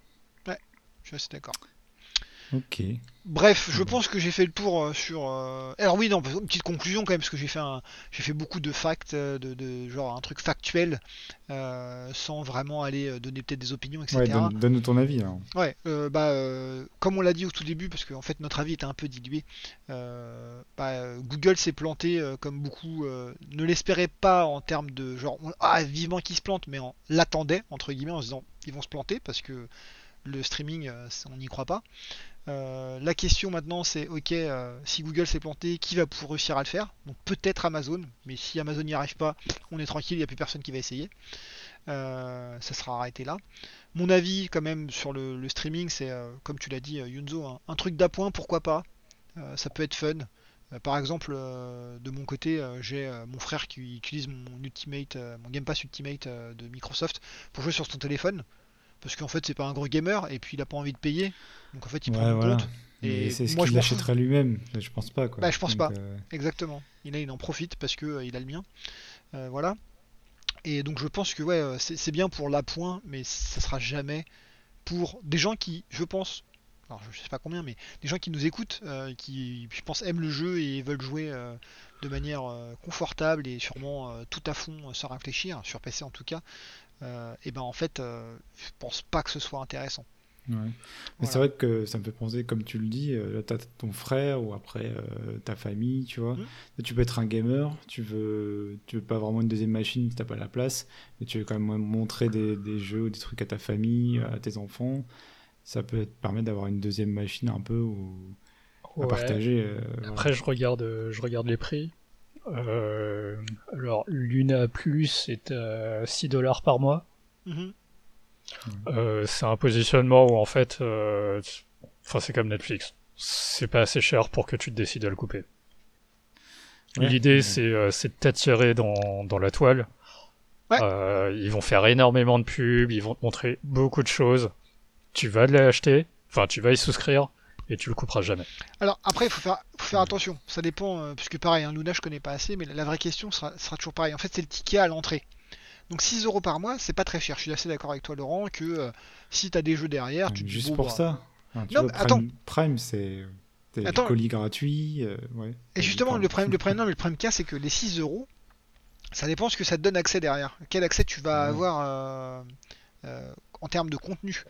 Ouais, je suis assez d'accord. Ok. Bref, je pense que j'ai fait le tour euh, sur. Euh, alors oui, non, une petite conclusion quand même, parce que j'ai fait un, j'ai fait beaucoup de facts, euh, de, genre un truc factuel, sans vraiment aller donner peut-être des opinions, etc. Ouais, donne-nous ton avis. Ouais, bah, comme on l'a dit au tout début, parce qu'en fait notre avis était un peu dilué. Bah, Google s'est planté comme beaucoup ne l'espéraient pas en termes de genre ah vivement qu'ils se plantent, mais on l'attendait entre guillemets en se disant ils vont se planter parce que le streaming on n'y croit pas. La question maintenant c'est ok si Google s'est planté qui va pour réussir à le faire? Donc peut-être Amazon mais si Amazon n'y arrive pas on est tranquille il n'y a plus personne qui va essayer. Ça sera arrêté là. Mon avis quand même sur le, streaming c'est comme tu l'as dit Yunzo un, un truc d'appoint pourquoi pas? Ça peut être fun. Euh, par exemple, euh, de mon côté, euh, j'ai mon frère qui utilise mon Ultimate, mon Game Pass Ultimate de Microsoft pour jouer sur son téléphone. Parce qu'en fait, c'est pas un gros gamer et puis il a pas envie de payer. Donc en fait, il prend voilà. compte. Et c'est ce qu'il achèterait lui-même. Je pense pas. Quoi. Bah, je pense pas. Exactement. Il, a, il en profite parce que il a le mien. voilà. Et donc je pense que ouais, c'est bien pour l'appoint, mais ça sera jamais pour des gens qui, je pense, alors je sais pas combien, mais des gens qui nous écoutent, euh, qui je pense aiment le jeu et veulent jouer euh, de manière euh, confortable et sûrement tout à fond sans réfléchir, sur PC en tout cas, et ben en fait, je pense pas que ce soit intéressant. Ouais. Mais c'est vrai que ça me fait penser, comme tu le dis, là t'as ton frère ou après ta famille, tu vois. Mmh. Tu peux être un gamer, tu veux, tu veux pas vraiment une deuxième machine si t'as pas la place, mais tu veux quand même montrer des, des jeux ou des trucs à ta famille, à tes enfants ça peut te permettre d'avoir une deuxième machine un peu ou à partager. Euh, Après, je regarde, euh, je regarde les prix. Euh, alors, Luna Plus est à 6 dollars par mois. Mhm. c'est un positionnement où en fait, enfin, c'est comme Netflix. C'est pas assez cher pour que tu te décides à le couper. L'idée, c'est de t'attirer dans, dans la toile. ils vont faire énormément de pubs, ils vont te montrer beaucoup de choses tu vas l'acheter, enfin tu vas y souscrire et tu le couperas jamais. Alors après, il faut faire, faire attention. Ça dépend, euh, puisque pareil, un hein, Luna je connais pas assez, mais la, vraie question sera, toujours pareil. En fait, c'est le ticket à l'entrée. Donc 6 euros par mois, c'est pas très cher. Je suis assez d'accord avec toi, Laurent, que euh, si tu as des jeux derrière, tu Juste pour bah, ça. non, Prime, attends. Prime, c'est des colis gratuits. Euh, et justement, le problème, le problème, le problème qu'il y a, c'est que les 6 euros, ça dépend ce que ça te donne accès derrière. Quel accès tu vas avoir en termes de contenu.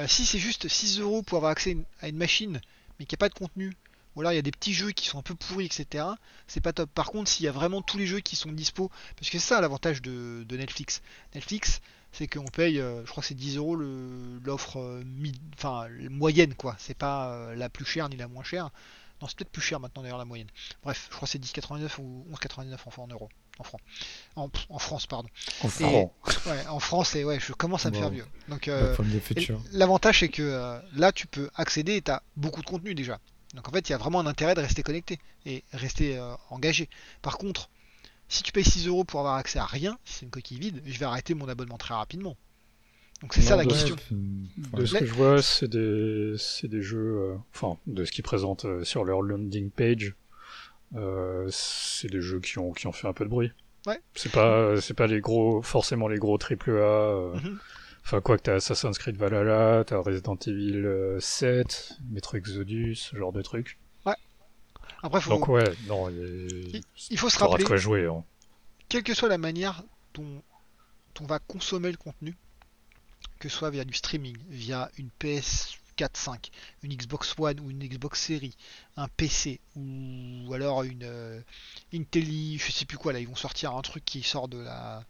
Euh, si c'est juste 6 euros pour avoir accès à une machine, mais qu'il n'y a pas de contenu, ou alors il y a des petits jeux qui sont un peu pourris, etc., c'est pas top. Par contre, s'il y a vraiment tous les jeux qui sont dispo, parce que c'est ça l'avantage de, Netflix. Netflix, c'est qu'on paye, euh, je crois que c'est 10 euros l'offre euh, enfin, moyenne, quoi. C'est pas la plus chère ni la moins chère. Non, c'est peut-être plus cher maintenant d'ailleurs la moyenne. Bref, je crois que c'est 10,99 ou 11,99 en, en euros. En, francs. En, France, pardon. En France. Ouais, en France, et ouais, je commence à me faire vieux. Donc, euh, l'avantage, c'est que euh, là, tu peux accéder et tu as beaucoup de contenu déjà. Donc, en fait, il y a vraiment un intérêt de rester connecté et rester euh, engagé. Par contre, si tu payes 6 euros pour avoir accès à rien, si c'est une coquille vide, je vais arrêter mon abonnement très rapidement. Donc c'est ça la question. De ce que je vois, c'est des, des jeux, enfin, de ce qu'ils présentent sur leur landing page, euh, c'est des jeux qui ont, qui ont fait un peu de bruit. Ouais. C'est pas, c'est pas les gros, forcément les gros triple A. Euh. Mhm. Enfin, quoi que t'as Assassin's Creed Valhalla, t'as Resident Evil 7, euh, Metro Exodus, ce genre de trucs. Ouais. Après, faut... Donc, ouais, non, il, il faut se rappeler. de quoi jouer. Hein. Quelle que soit la manière dont on va consommer le contenu, que ce soit via du streaming, via une PS 4, 5, une Xbox One ou une Xbox Series, un PC ou alors une, euh, télé, je sais plus quoi là, ils vont sortir un truc qui sort de la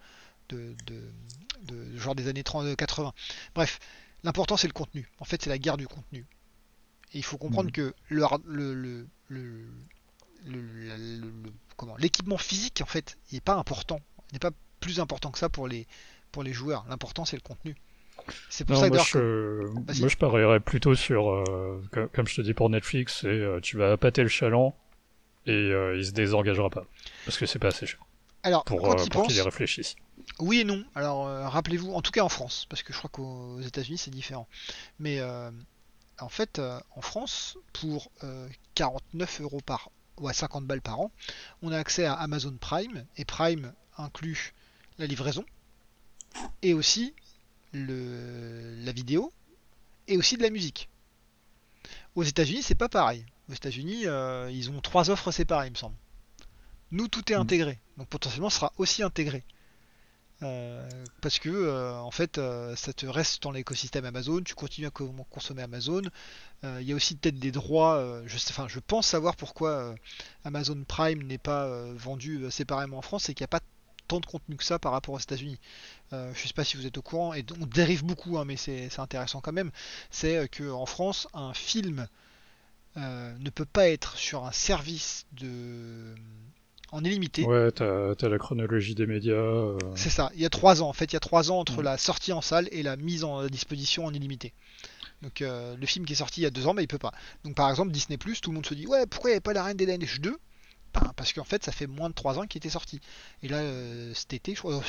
de, de, genre des années 30, 80. Euh, Bref, l'important c'est le contenu. En fait, c'est la guerre du contenu. Et il faut comprendre mmh. que le, le, le, comment l'équipement physique en fait, n'est pas important, n'est pas plus important que ça pour les pour les joueurs. L'important c'est le contenu. C'est pour ça moi, je, moi, je parierais plutôt sur, euh, comme, je te dis pour Netflix, c'est euh, tu vas pâter le chaland et euh, il se désengagera pas parce que c'est pas assez cher. Alors, pour, pour qu'il y réfléchisse. Oui et non. Alors, rappelez-vous, en tout cas en France, parce que je crois qu'aux États-Unis c'est différent. Mais en fait, en France, pour 49 euros par, ouais, 50 balles par an, on a accès à Amazon Prime et Prime inclut la livraison et aussi le, la vidéo et aussi de la musique. Aux États-Unis, c'est pas pareil. Aux États-Unis, euh, ils ont trois offres séparées, il me semble. Nous, tout est mm. intégré, donc potentiellement, sera aussi intégré. Euh, parce que euh, en fait ça te reste dans l'écosystème Amazon, tu continues à consommer Amazon. Il y a aussi peut-être des droits, je, enfin, je pense savoir pourquoi Amazon Prime n'est pas vendu séparément en France, c'est qu'il n'y a pas tant de contenu que ça par rapport aux États-Unis. Euh, je sais pas si vous êtes au courant, et on dérive beaucoup, hein, mais c'est intéressant quand même. C'est que en France, un film ne peut pas être sur un service de en illimité. Ouais, t'as as la chronologie des médias. C'est ça. Il y a trois ans, en fait, il y a trois ans entre la sortie en salle et la mise en disposition en illimité. Donc euh, le film qui est sorti il y a deux ans, mais il peut pas. Donc par exemple Disney Plus, tout le monde se dit ouais pourquoi il n'y avait pas la Reine des Neiges 2 Parce qu'en fait ça fait moins de trois ans qu'il était sorti. Et là euh, cet été, je crois, oh,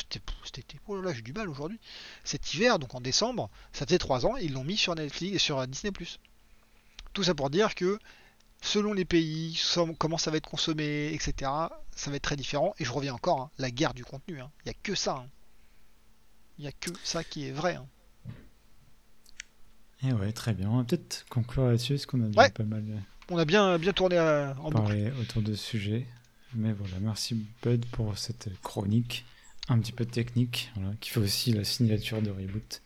cet été, oh là là j'ai du mal aujourd'hui. Cet hiver, donc en décembre, ça faisait trois ans, ils l'ont mis sur Netflix et sur euh, Disney Plus. Tout ça pour dire que selon les pays, comment ça va être consommé, etc., ça va être très différent. Et je reviens encore, hein, la guerre du contenu. Hein. Il n'y a que ça. Hein. Il n'y a que ça qui est vrai. Et eh ouais, très bien. On va peut-être conclure là-dessus, parce qu'on a déjà pas mal. Euh, On a bien, bien tourné euh, en autour de ce sujet. Mais voilà, merci Bud pour cette chronique, un petit peu technique, qui fait aussi la signature de reboot,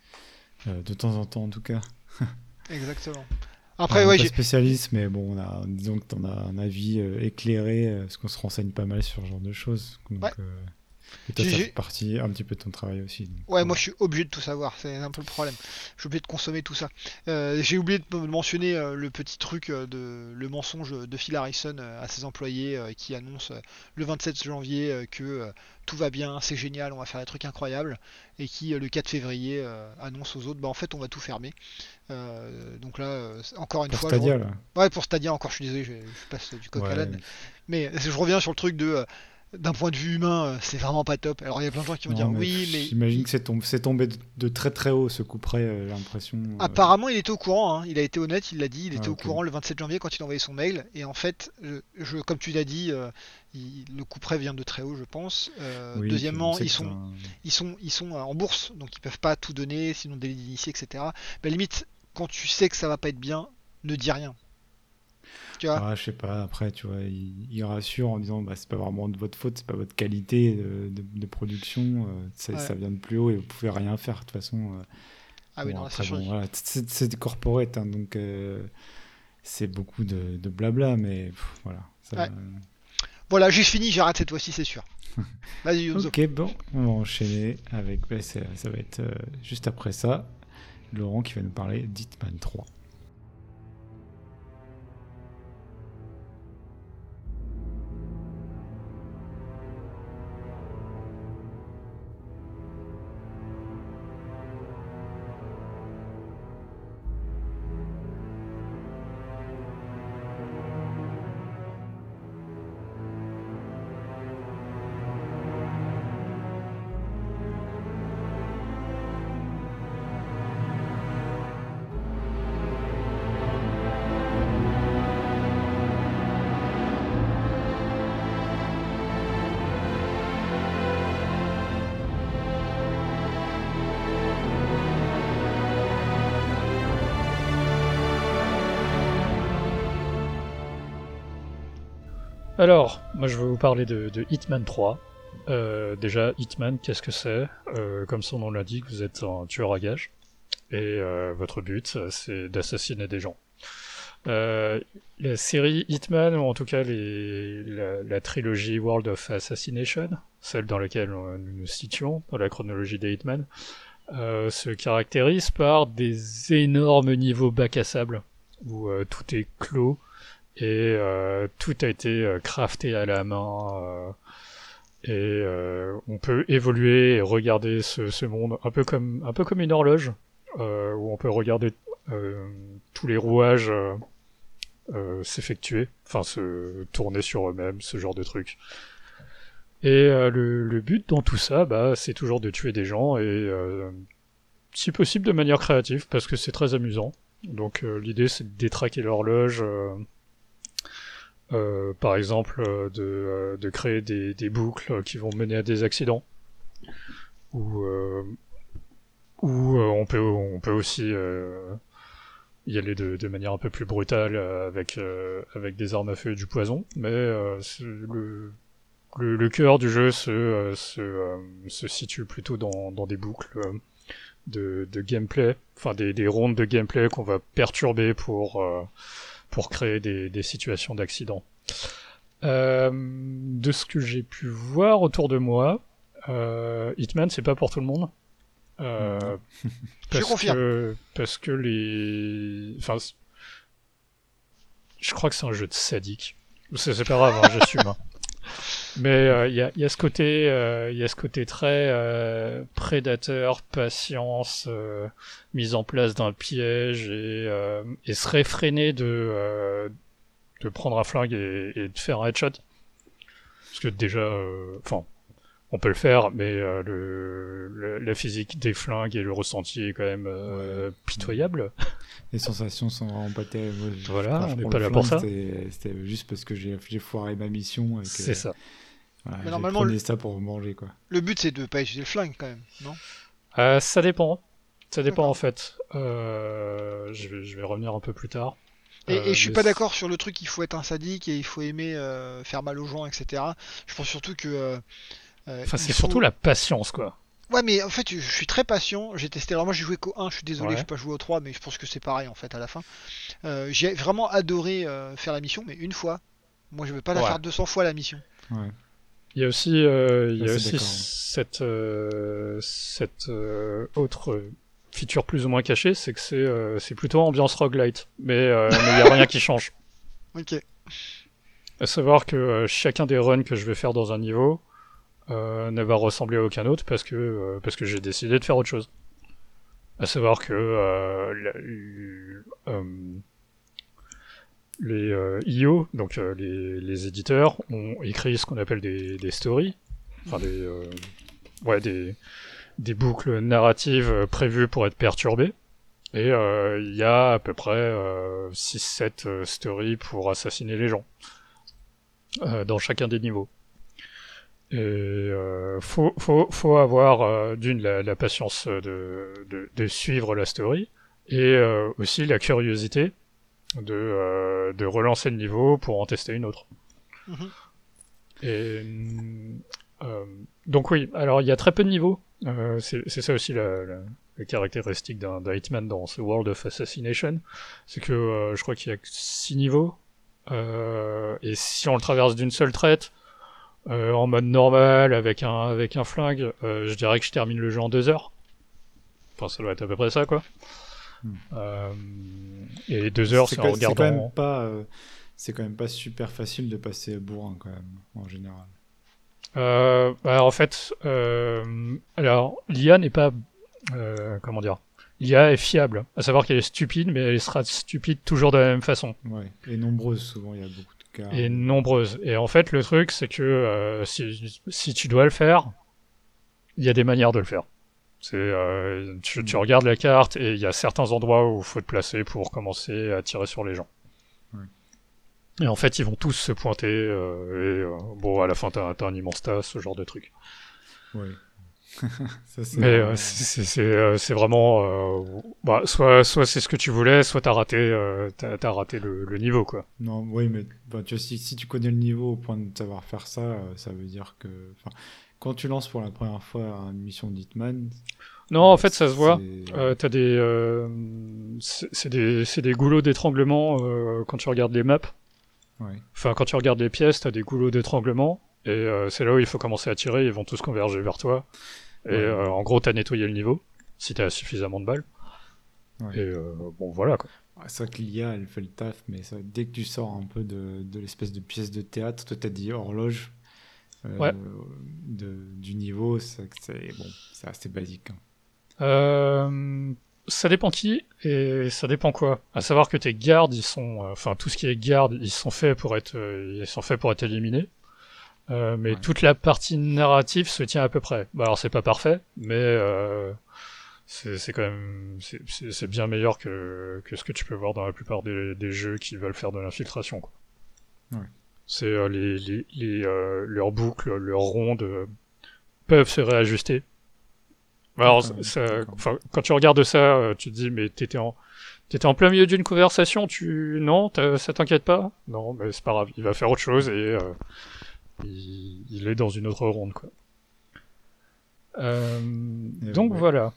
euh, de temps en temps en tout cas. Exactement. Après, ouais, pas spécialiste, mais bon, on a, disons que tu en as un avis éclairé, parce qu'on se renseigne pas mal sur ce genre de choses. Donc, et toi, ça fait partie un petit peu de ton travail aussi. Ouais, moi je suis obligé de tout savoir, c'est un peu le problème. Je suis obligé de consommer tout ça. Euh, j'ai oublié de mentionner euh, le petit truc euh, de le mensonge de Phil Harrison à ses employés qui annonce le 27 janvier que tout va bien, c'est génial, on va faire des trucs incroyables, et qui le 4 février annonce aux autres, bah en fait on va tout fermer. donc là, encore une pour fois. Stadia, là. Ouais, pour Stadia, encore, je suis désolé, je, passe du coq à l'âne. Mais je reviens sur le truc de d'un point de vue humain, euh, c'est vraiment pas top. Alors il y a plein de gens qui vont dire oui, mais. J'imagine que c'est tombé, tombé, de très très haut ce coup près, euh, l'impression. Euh. Apparemment, il était au courant, hein. il a été honnête, il l'a dit, il était ah, au courant le 27 janvier quand il a envoyé son mail. Et en fait, je, comme tu l'as dit, le coup près vient de très haut, je pense. deuxièmement, ils sont, ils, sont, ils sont en bourse, donc ils peuvent pas tout donner, sinon délit d'initié, etc. Mais limite, quand tu sais que ça va pas être bien, ne dis rien. Ah, je sais pas, après, tu vois, il, rassure en disant bah, c'est pas vraiment de votre faute, c'est pas votre qualité de, production, euh, ça, vient de plus haut et vous pouvez rien faire de toute façon. Euh. ah oui, non, après, bon, voilà, c'est corporate, hein, donc euh, c'est beaucoup de, blabla, mais voilà. Voilà, juste fini, j'arrête cette fois-ci, c'est sûr. Vas-y, Ok, bon, on va enchaîner avec, bah, ça, ça va être juste après ça, Laurent qui va nous parler d'Hitman 3. Alors, moi je vais vous parler de, Hitman 3. Euh, déjà, Hitman, qu'est-ce que c'est? Euh, Comme son nom l'indique, vous êtes un tueur à gages. Et euh, votre but, c'est d'assassiner des gens. la série Hitman, ou en tout cas la, trilogie World of Assassination, celle dans laquelle nous nous situons, dans la chronologie des Hitman, se caractérise par des énormes niveaux bac à sable, où tout est clos, et euh, tout a été euh, crafté à la main euh, et on peut évoluer et regarder ce, ce, monde un peu comme un peu comme une horloge où on peut regarder tous les rouages s'effectuer, enfin se tourner sur eux-mêmes, ce genre de trucs. Et le, le, but dans tout ça, bah, c'est toujours de tuer des gens et si possible de manière créative parce que c'est très amusant. Donc l'idée c'est de détraquer l'horloge euh, par exemple euh, de, euh, de, créer des, des, boucles qui vont mener à des accidents. Ou ou on peut on peut aussi y aller de, de, manière un peu plus brutale avec avec des armes à feu et du poison. Mais le, le, le cœur du jeu se, se, se situe plutôt dans, dans des boucles de, de gameplay, enfin des, des rondes de gameplay qu'on va perturber pour pour créer des, des situations d'accident. Euh, de ce que j'ai pu voir autour de moi, euh, Hitman, c'est pas pour tout le monde. Euh, Je parce confirme. que parce que les, enfin, je crois que c'est un jeu de sadique. C'est c'est pas grave, hein, j'assume. hein. Mais euh, il y, a, y a ce côté, euh, y a ce côté très euh, prédateur, patience, euh, mise en place d'un piège et, euh, et se réfréner de euh, de prendre un flingue et, et de faire un headshot. Parce que déjà, euh, enfin, on peut le faire, mais euh, le, le- la physique des flingues et le ressenti est quand même euh, pitoyable. Les sensations sont vraiment pas terribles. Voilà, on n'est pas là pour flingue, ça. C'était juste parce que j'ai foiré ma mission. C'est ça. Voilà, Mais normalement, le- ça pour manger, quoi. Le but c'est de pas utiliser le flingue quand même, non? Euh, ça dépend. Ça dépend en fait. Euh, je, vais, je vais revenir un peu plus tard. Et, Euh, et je suis mais pas d'accord sur le truc qu'il faut être un sadique et il faut aimer euh, faire mal aux gens, etc. Je pense surtout que. euh, euh, Enfin, c'est faut- surtout la patience, quoi. Ouais, mais en fait, je je suis très patient. J'ai testé. Alors, moi, j'ai joué qu'au 1, je suis désolé, Ouais. j'ai pas joué au 3, mais je pense que c'est pareil en fait à la fin. Euh, j'ai vraiment adoré euh, faire la mission, mais une fois. Moi, je veux pas la Ouais. faire 200 fois la mission. Ouais. Il y a aussi, euh, il y a Ah, aussi cette, euh, cette euh, autre feature plus ou moins cachée, c'est que c'est euh, c'est plutôt ambiance roguelite. Mais euh, mais il n'y a rien qui change. Ok. À savoir que euh, chacun des runs que je vais faire dans un niveau euh, ne va ressembler à aucun autre parce que, euh, parce que j'ai décidé de faire autre chose. À savoir que euh, la- euh, les euh, IO, donc euh, les, les éditeurs, ont écrit ce qu'on appelle des, des stories, enfin des, euh, ouais, des, des boucles narratives euh, prévues pour être perturbées. Et euh, il y a à peu près euh, 6-7 euh, stories pour assassiner les gens dans chacun des niveaux. Et faut, faut, faut avoir d'une la, la patience de, de, de suivre la story et aussi la curiosité de, euh, de relancer le niveau pour en tester une autre. Mhm. Et euh, donc oui, alors il y a très peu de niveaux. Euh, c'est ça aussi la, la, la caractéristique d'un Hitman dans ce World of Assassination, c'est que euh, je crois qu'il y a que 6 niveaux. Euh, et si on le traverse d'une seule traite, euh, en mode normal, avec un, avec un flingue, je dirais que je termine le jeu en 2 heures. Enfin, ça doit être à peu près ça, quoi. Euh, et 2 heures, c'est en quand- c'est quand même pas. euh, c'est quand même pas super facile de passer bourrin quand même en général. Euh, bah, en fait, euh, alors l'IA n'est pas, euh, comment dire, l'IA est fiable. À savoir qu'elle est stupide, mais elle sera stupide toujours de la même façon Ouais. Et nombreuses souvent, il y a beaucoup de cas. et nombreuse. Et en fait, le truc, c'est que si, si tu dois le faire, il y a des manières de le faire. C'est, euh, tu, tu Mm. regardes la carte et il y a certains endroits où il faut te placer pour commencer à tirer sur les gens. Ouais. Et en fait, ils vont tous se pointer. euh, et euh, bon, à la fin, t'as t'as un immense tas, ce genre de truc. Ouais. Ça, c'est Mais euh, c'est c'est- c'est, euh, vraiment, bah, soit, soit c'est ce que tu voulais, soit t'as raté, t'as t'as raté le, le niveau, quoi. Non, oui, mais bah, tu vois, si, si tu connais le niveau au point de savoir faire ça, ça veut dire que. Quand tu lances pour la première fois une mission d'Hitman. Non, en fait, ça se voit. c'est- Euh, t'as des, euh, c'est c'est des, des goulots d'étranglement euh, quand tu regardes les maps. Ouais. Enfin, quand tu regardes les pièces, t'as des goulots d'étranglement. Et euh, c'est là où il faut commencer à tirer, ils vont tous converger vers toi. Et Ouais. euh, en gros, t'as nettoyé le niveau, si t'as suffisamment de balles. Ouais. Et euh, bon, voilà, quoi. C'est vrai que l'IA, elle fait le taf, mais ça, dès que tu sors un peu de, de l'espèce de pièce de théâtre, toi, t'as dit horloge euh, Ouais. de, du niveau, c'est bon, assez basique. hein. Euh, ça dépend qui et ça dépend quoi. À savoir que tes gardes, ils sont, euh, enfin tout ce qui est garde, ils sont faits pour être, euh, ils sont faits pour être éliminés. Euh, mais Ouais. toute la partie narrative se tient à peu près. Bah, alors c'est pas parfait, mais euh, c'est quand même, c'est- bien meilleur que, que ce que tu peux voir dans la plupart des, des jeux qui veulent faire de l'infiltration. Ouais. C'est euh, les, les, les, euh, leurs boucles, leurs rondes euh, peuvent se réajuster. Alors, ça- enfin, quand tu regardes ça, euh, tu te dis, mais t'étais en, t'étais en plein milieu d'une conversation, tu, non, ça t'inquiète pas? Non, mais c'est pas grave, il va faire autre chose et, euh, il, il est dans une autre ronde, quoi. Euh, donc ouais. voilà.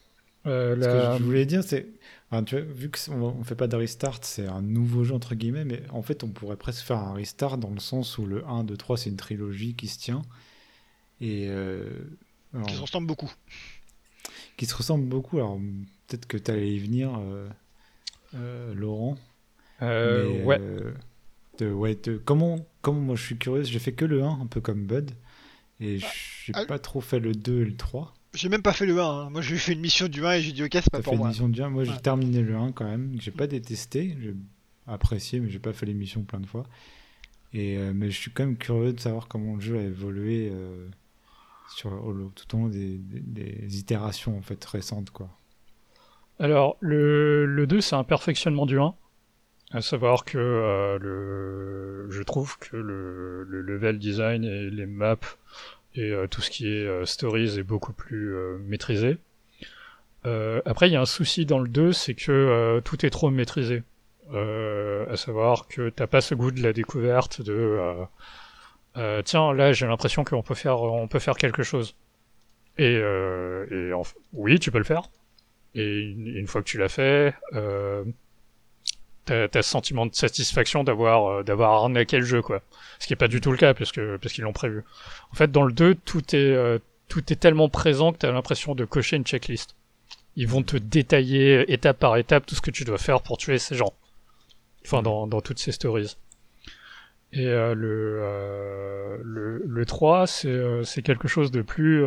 Euh, Ce que je voulais dire, c'est. Enfin, tu vois, vu qu'on on fait pas de restart, c'est un nouveau jeu entre guillemets, mais en fait, on pourrait presque faire un restart dans le sens où le 1, 2, 3, c'est une trilogie qui se tient. Et euh, Alors, Qui se ressemblent beaucoup. qui se ressemblent beaucoup. Alors, peut-être que tu allais y venir, euh, euh, Laurent. Euh, Mais, ouais. euh, de- ouais, de- comment, comment moi je suis curieux, j'ai fait que le 1, un peu comme Bud. Et j'ai ah, pas trop fait le 2 et le 3. J'ai même pas fait le 1. hein. Moi, j'ai fait une mission du 1 et j'ai dit, ok, c'est pas T'as pour fait une moi. mission de 1. Moi j'ai Ouais. terminé le 1 quand même. J'ai pas détesté. J'ai apprécié, mais j'ai pas fait l'émission plein de fois. Et, euh, mais je suis quand même curieux de savoir comment le jeu a évolué euh, sur, au- tout au long des, des- des itérations en fait, récentes. Quoi. Alors, le, le 2, c'est un perfectionnement du 1. À savoir que euh, le, je trouve que le, le level design et les maps et euh, tout ce qui est euh, stories est beaucoup plus euh, maîtrisé. Après, il y a un souci dans le 2, c'est que tout est trop maîtrisé. À savoir que t'as pas ce goût de la découverte de tiens là j'ai l'impression qu'on peut faire on peut faire quelque chose et, oui tu peux le faire et une, fois que tu l'as fait, t'as t'as ce sentiment de satisfaction d'avoir euh, d'avoir arnaqué le jeu, quoi. Ce qui est pas du tout le cas, parce que parce qu'ils l'ont prévu. En fait, dans le 2, tout est euh, tout est tellement présent que t'as l'impression de cocher une checklist. Ils vont te détailler étape par étape tout ce que tu dois faire pour tuer ces gens. Enfin, dans, dans toutes ces stories. Et euh, le, euh, le le 3, c'est euh, c'est quelque chose de plus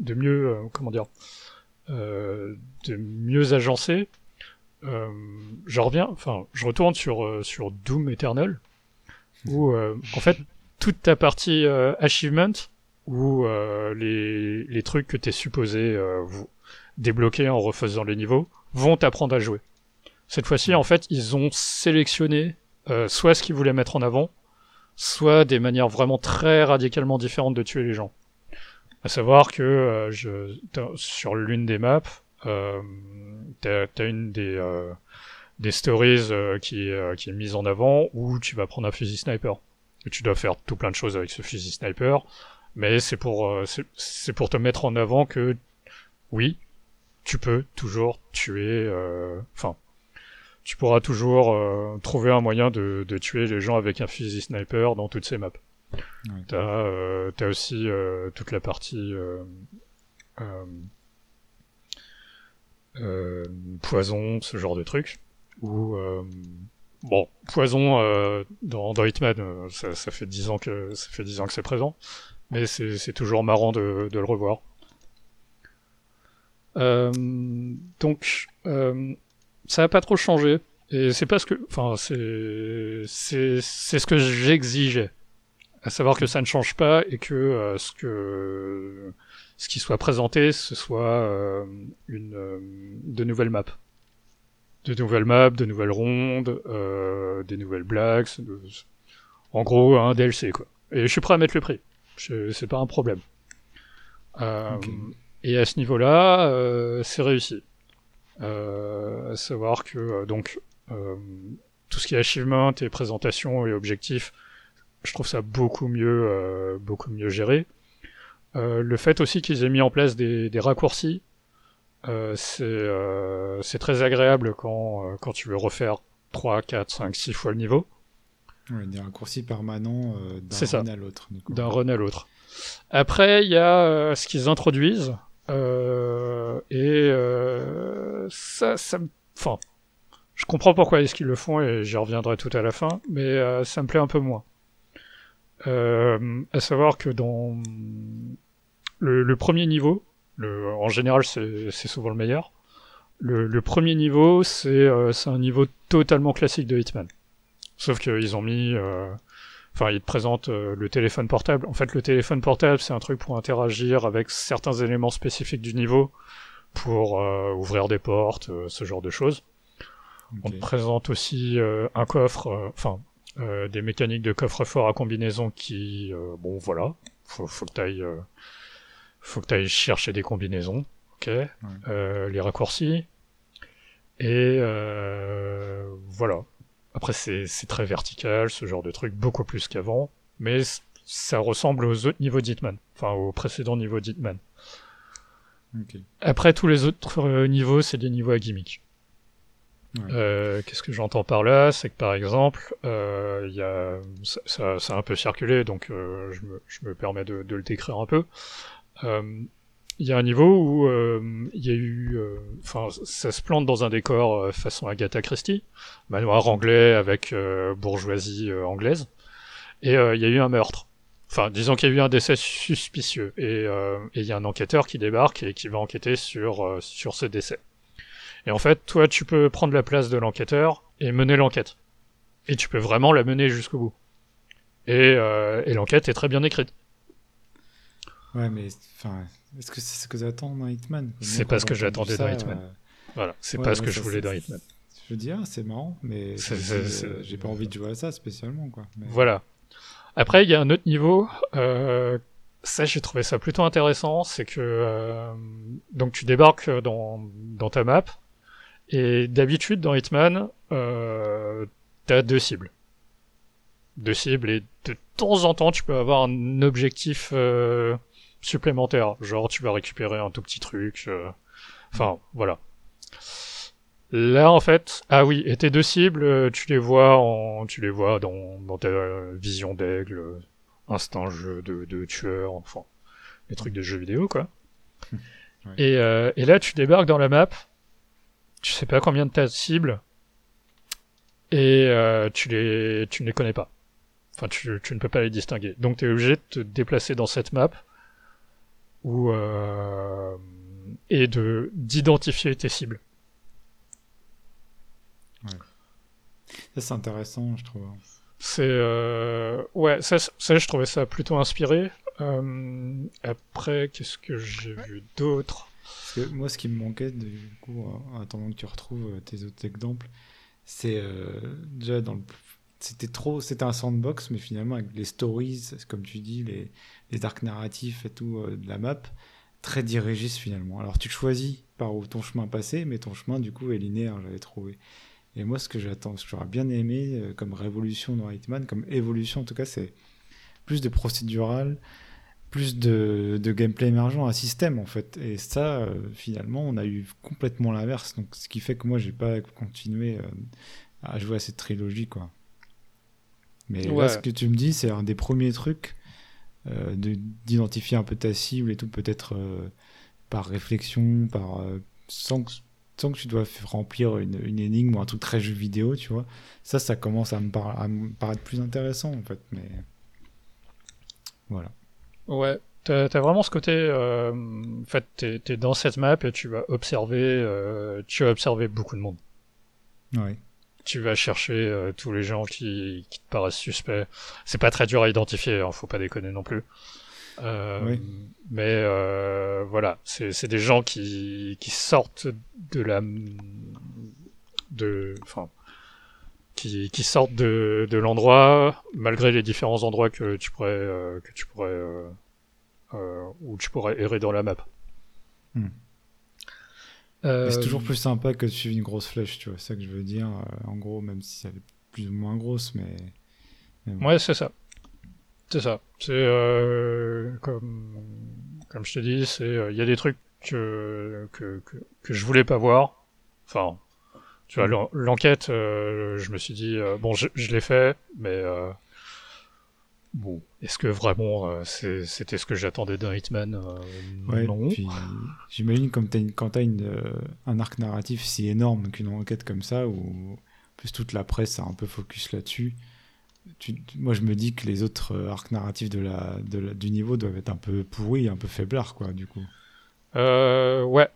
de mieux comment dire de mieux agencé. Euh, je reviens, enfin, je retourne sur euh, sur Doom Eternal, où euh, en fait toute ta partie euh, achievement, où euh, les les trucs que t'es supposé débloquer en refaisant les niveaux, vont t'apprendre à jouer. Cette fois-ci, en fait, ils ont sélectionné soit ce qu'ils voulaient mettre en avant, soit des manières vraiment très radicalement différentes de tuer les gens. À savoir que je, sur l'une des maps, euh, t'as as une des, euh, des stories euh, qui, est, euh, qui est mise en avant où tu vas prendre un fusil sniper. Et tu dois faire tout plein de choses avec ce fusil sniper, mais c'est pour, euh, c'est- c'est pour te mettre en avant que oui, tu peux toujours tuer, euh, enfin, tu pourras toujours euh, trouver un moyen de, de tuer les gens avec un fusil sniper dans toutes ces maps. T'as euh, t'as aussi euh, toute la partie euh, poison, ce genre de truc. Ou euh, bon, poison euh, dans, dans Hitman, euh, ça, ça fait dix ans que ça fait dix ans que c'est présent, mais c'est toujours marrant de, de le revoir. Euh, donc euh, ça a pas trop changé et c'est pas ce que, enfin c'est c'est c'est ce que j'exigeais à savoir que ça ne change pas et que euh, ce que ce qui soit présenté ce soit euh, une euh, de nouvelles maps. De nouvelles maps de nouvelles rondes euh, des nouvelles blagues de- en gros un DLC quoi. Et je suis prêt à mettre le prix. C'est pas un problème. Et à ce niveau là c'est réussi. À savoir que donc tout ce qui est achievement et présentation et objectifs je trouve ça beaucoup mieux, beaucoup mieux géré. Euh, le fait aussi qu'ils aient mis en place des, des raccourcis, euh, c'est euh, c'est très agréable quand, quand tu veux refaire 3, 4, 5, 6 fois le niveau, Ouais, des raccourcis permanents euh, d'un run à l'autre. d'un run à l'autre. Après, il y a euh, ce qu'ils introduisent, euh, et ça, ça me... Enfin, je comprends pourquoi est-ce qu'ils le font, et j'y reviendrai tout à la fin, mais ça me plaît un peu moins. À savoir que dans le, le premier niveau, le, en général c'est souvent le meilleur, le, le premier niveau c'est euh, c'est un niveau totalement classique de Hitman. Sauf qu'ils ont mis... euh, Enfin, ils te présentent euh, le téléphone portable. En fait, le téléphone portable, c'est un truc pour interagir avec certains éléments spécifiques du niveau, pour ouvrir des portes, ce genre de choses. On te présente aussi euh, un coffre, enfin, euh, des mécaniques de coffre-fort à combinaison qui, bon, voilà, faut, faut que t'ailles, faut que t'ailles chercher des combinaisons, ok, Euh, les raccourcis, et euh, voilà. Après, c'est c'est très vertical, ce genre de truc, beaucoup plus qu'avant, mais ça ressemble aux autres niveaux d'Hitman, enfin aux précédents niveaux d'Hitman. Ok. Après, tous les autres euh, niveaux, c'est des niveaux à gimmick. Ouais. Euh, Qu'est-ce que j'entends par là? C'est que par exemple, euh, il y a, ça, ça, ça a un peu circulé, donc euh, je, me, je me permets de, de le décrire un peu. Il y a un niveau où il y a eu, enfin, ça se plante dans un décor façon Agatha Christie, manoir anglais avec bourgeoisie anglaise, et il y a eu un meurtre. Enfin, disons qu'il y a eu un décès suspicieux, et il y a un enquêteur qui débarque et qui va enquêter sur sur ce décès. Et en fait, toi, tu peux prendre la place de l'enquêteur et mener l'enquête. Et tu peux vraiment la mener jusqu'au bout. Et, euh, et l'enquête est très bien écrite. Ouais, mais enfin, est-ce que c'est ce que j'attends dans Hitman C'est pas ce que j'attendais dans Hitman. Euh, voilà, c'est pas ce que je voulais dans Hitman. Je veux dire, c'est marrant, mais euh, j'ai pas envie de jouer à ça spécialement, quoi. Voilà. Après, il y a un autre niveau. Euh, ça, j'ai trouvé ça plutôt intéressant. C'est que euh, donc tu débarques dans, dans ta map et d'habitude, dans Hitman, euh, t'as deux cibles. Deux cibles, et de temps en temps, tu peux avoir un objectif euh, supplémentaire. Genre, tu vas récupérer un tout petit truc. Euh, enfin, voilà. Là, en fait, ah oui, et tes deux cibles, euh, tu les vois en, tu les vois dans, dans ta vision d'aigle, instinct jeu de, de tueur, enfin, les trucs de jeux vidéo, quoi. Et, euh, et là, tu débarques dans la map, tu sais pas combien de ta cible et euh, tu les tu ne les connais pas. Enfin, tu, tu ne peux pas les distinguer. Donc, tu es obligé de te déplacer dans cette map ou euh, et de d'identifier tes cibles. Ouais. Ça, c'est intéressant, je trouve. C'est euh... ouais, ça, ça, je trouvais ça plutôt inspiré. Euh... Après, qu'est-ce que j'ai vu d'autre? Moi, ce qui me manquait, du coup, en attendant que tu retrouves tes autres exemples, c'est euh, déjà dans le. C'était trop. C'était un sandbox, mais finalement, avec les stories, comme tu dis, les, les arcs narratifs et tout euh, de la map, très dirigiste finalement. Alors, tu choisis par où ton chemin passait, mais ton chemin, du coup, est linéaire, j'avais trouvé. Et moi, ce que j'attends, ce que j'aurais bien aimé comme révolution dans Hitman, comme évolution en tout cas, c'est plus de procédural, plus de, de, gameplay émergent, un système en fait. Et ça, euh, finalement, on a eu complètement l'inverse. Donc, ce qui fait que moi, j'ai pas continué euh, à jouer à cette trilogie, quoi. Mais là, ce que tu me dis, c'est un des premiers trucs euh, d'identifier un peu ta cible et tout, peut-être par réflexion, par sans que, sans que tu dois remplir une, une, énigme ou un truc très jeu vidéo, tu vois. Ça, ça commence à me, à me paraître plus intéressant en fait. Mais voilà. Ouais, t'as as vraiment ce côté. Euh, en fait, t'es es dans cette map et tu vas observer, euh, tu vas observer beaucoup de monde. Ouais. Tu vas chercher euh, tous les gens qui, qui, te paraissent suspects. C'est pas très dur à identifier, hein, faut pas déconner non plus. Euh, oui. Mais euh, voilà, c'est des gens qui, qui sortent de la, de, enfin, qui, qui sortent de, de l'endroit, malgré les différents endroits que tu pourrais, euh, que tu pourrais, euh, euh, où tu pourrais errer dans la map. Hmm. C'est toujours plus sympa que de suivre une grosse flèche, tu vois, c'est ça que je veux dire. en gros, même si elle est plus ou moins grosse, mais. mais Ouais, c'est ça. C'est ça. C'est comme, comme je te dis, c'est il y a des trucs que, que, que, que je voulais pas voir. Enfin, tu vois, mm. l'enquête, euh, je me suis dit, euh, bon, je, je l'ai fait, mais euh, bon, est-ce que vraiment c'était ce que j'attendais d'un Hitman ouais, Non. J'imagine comme as une, quand tu as une, un arc narratif si énorme qu'une enquête comme ça, où plus toute la presse a un peu focus là-dessus, moi je me dis que les autres arcs narratifs de la, de la, du niveau doivent être un peu pourris, un peu faiblards, quoi, du coup. Euh, ouais.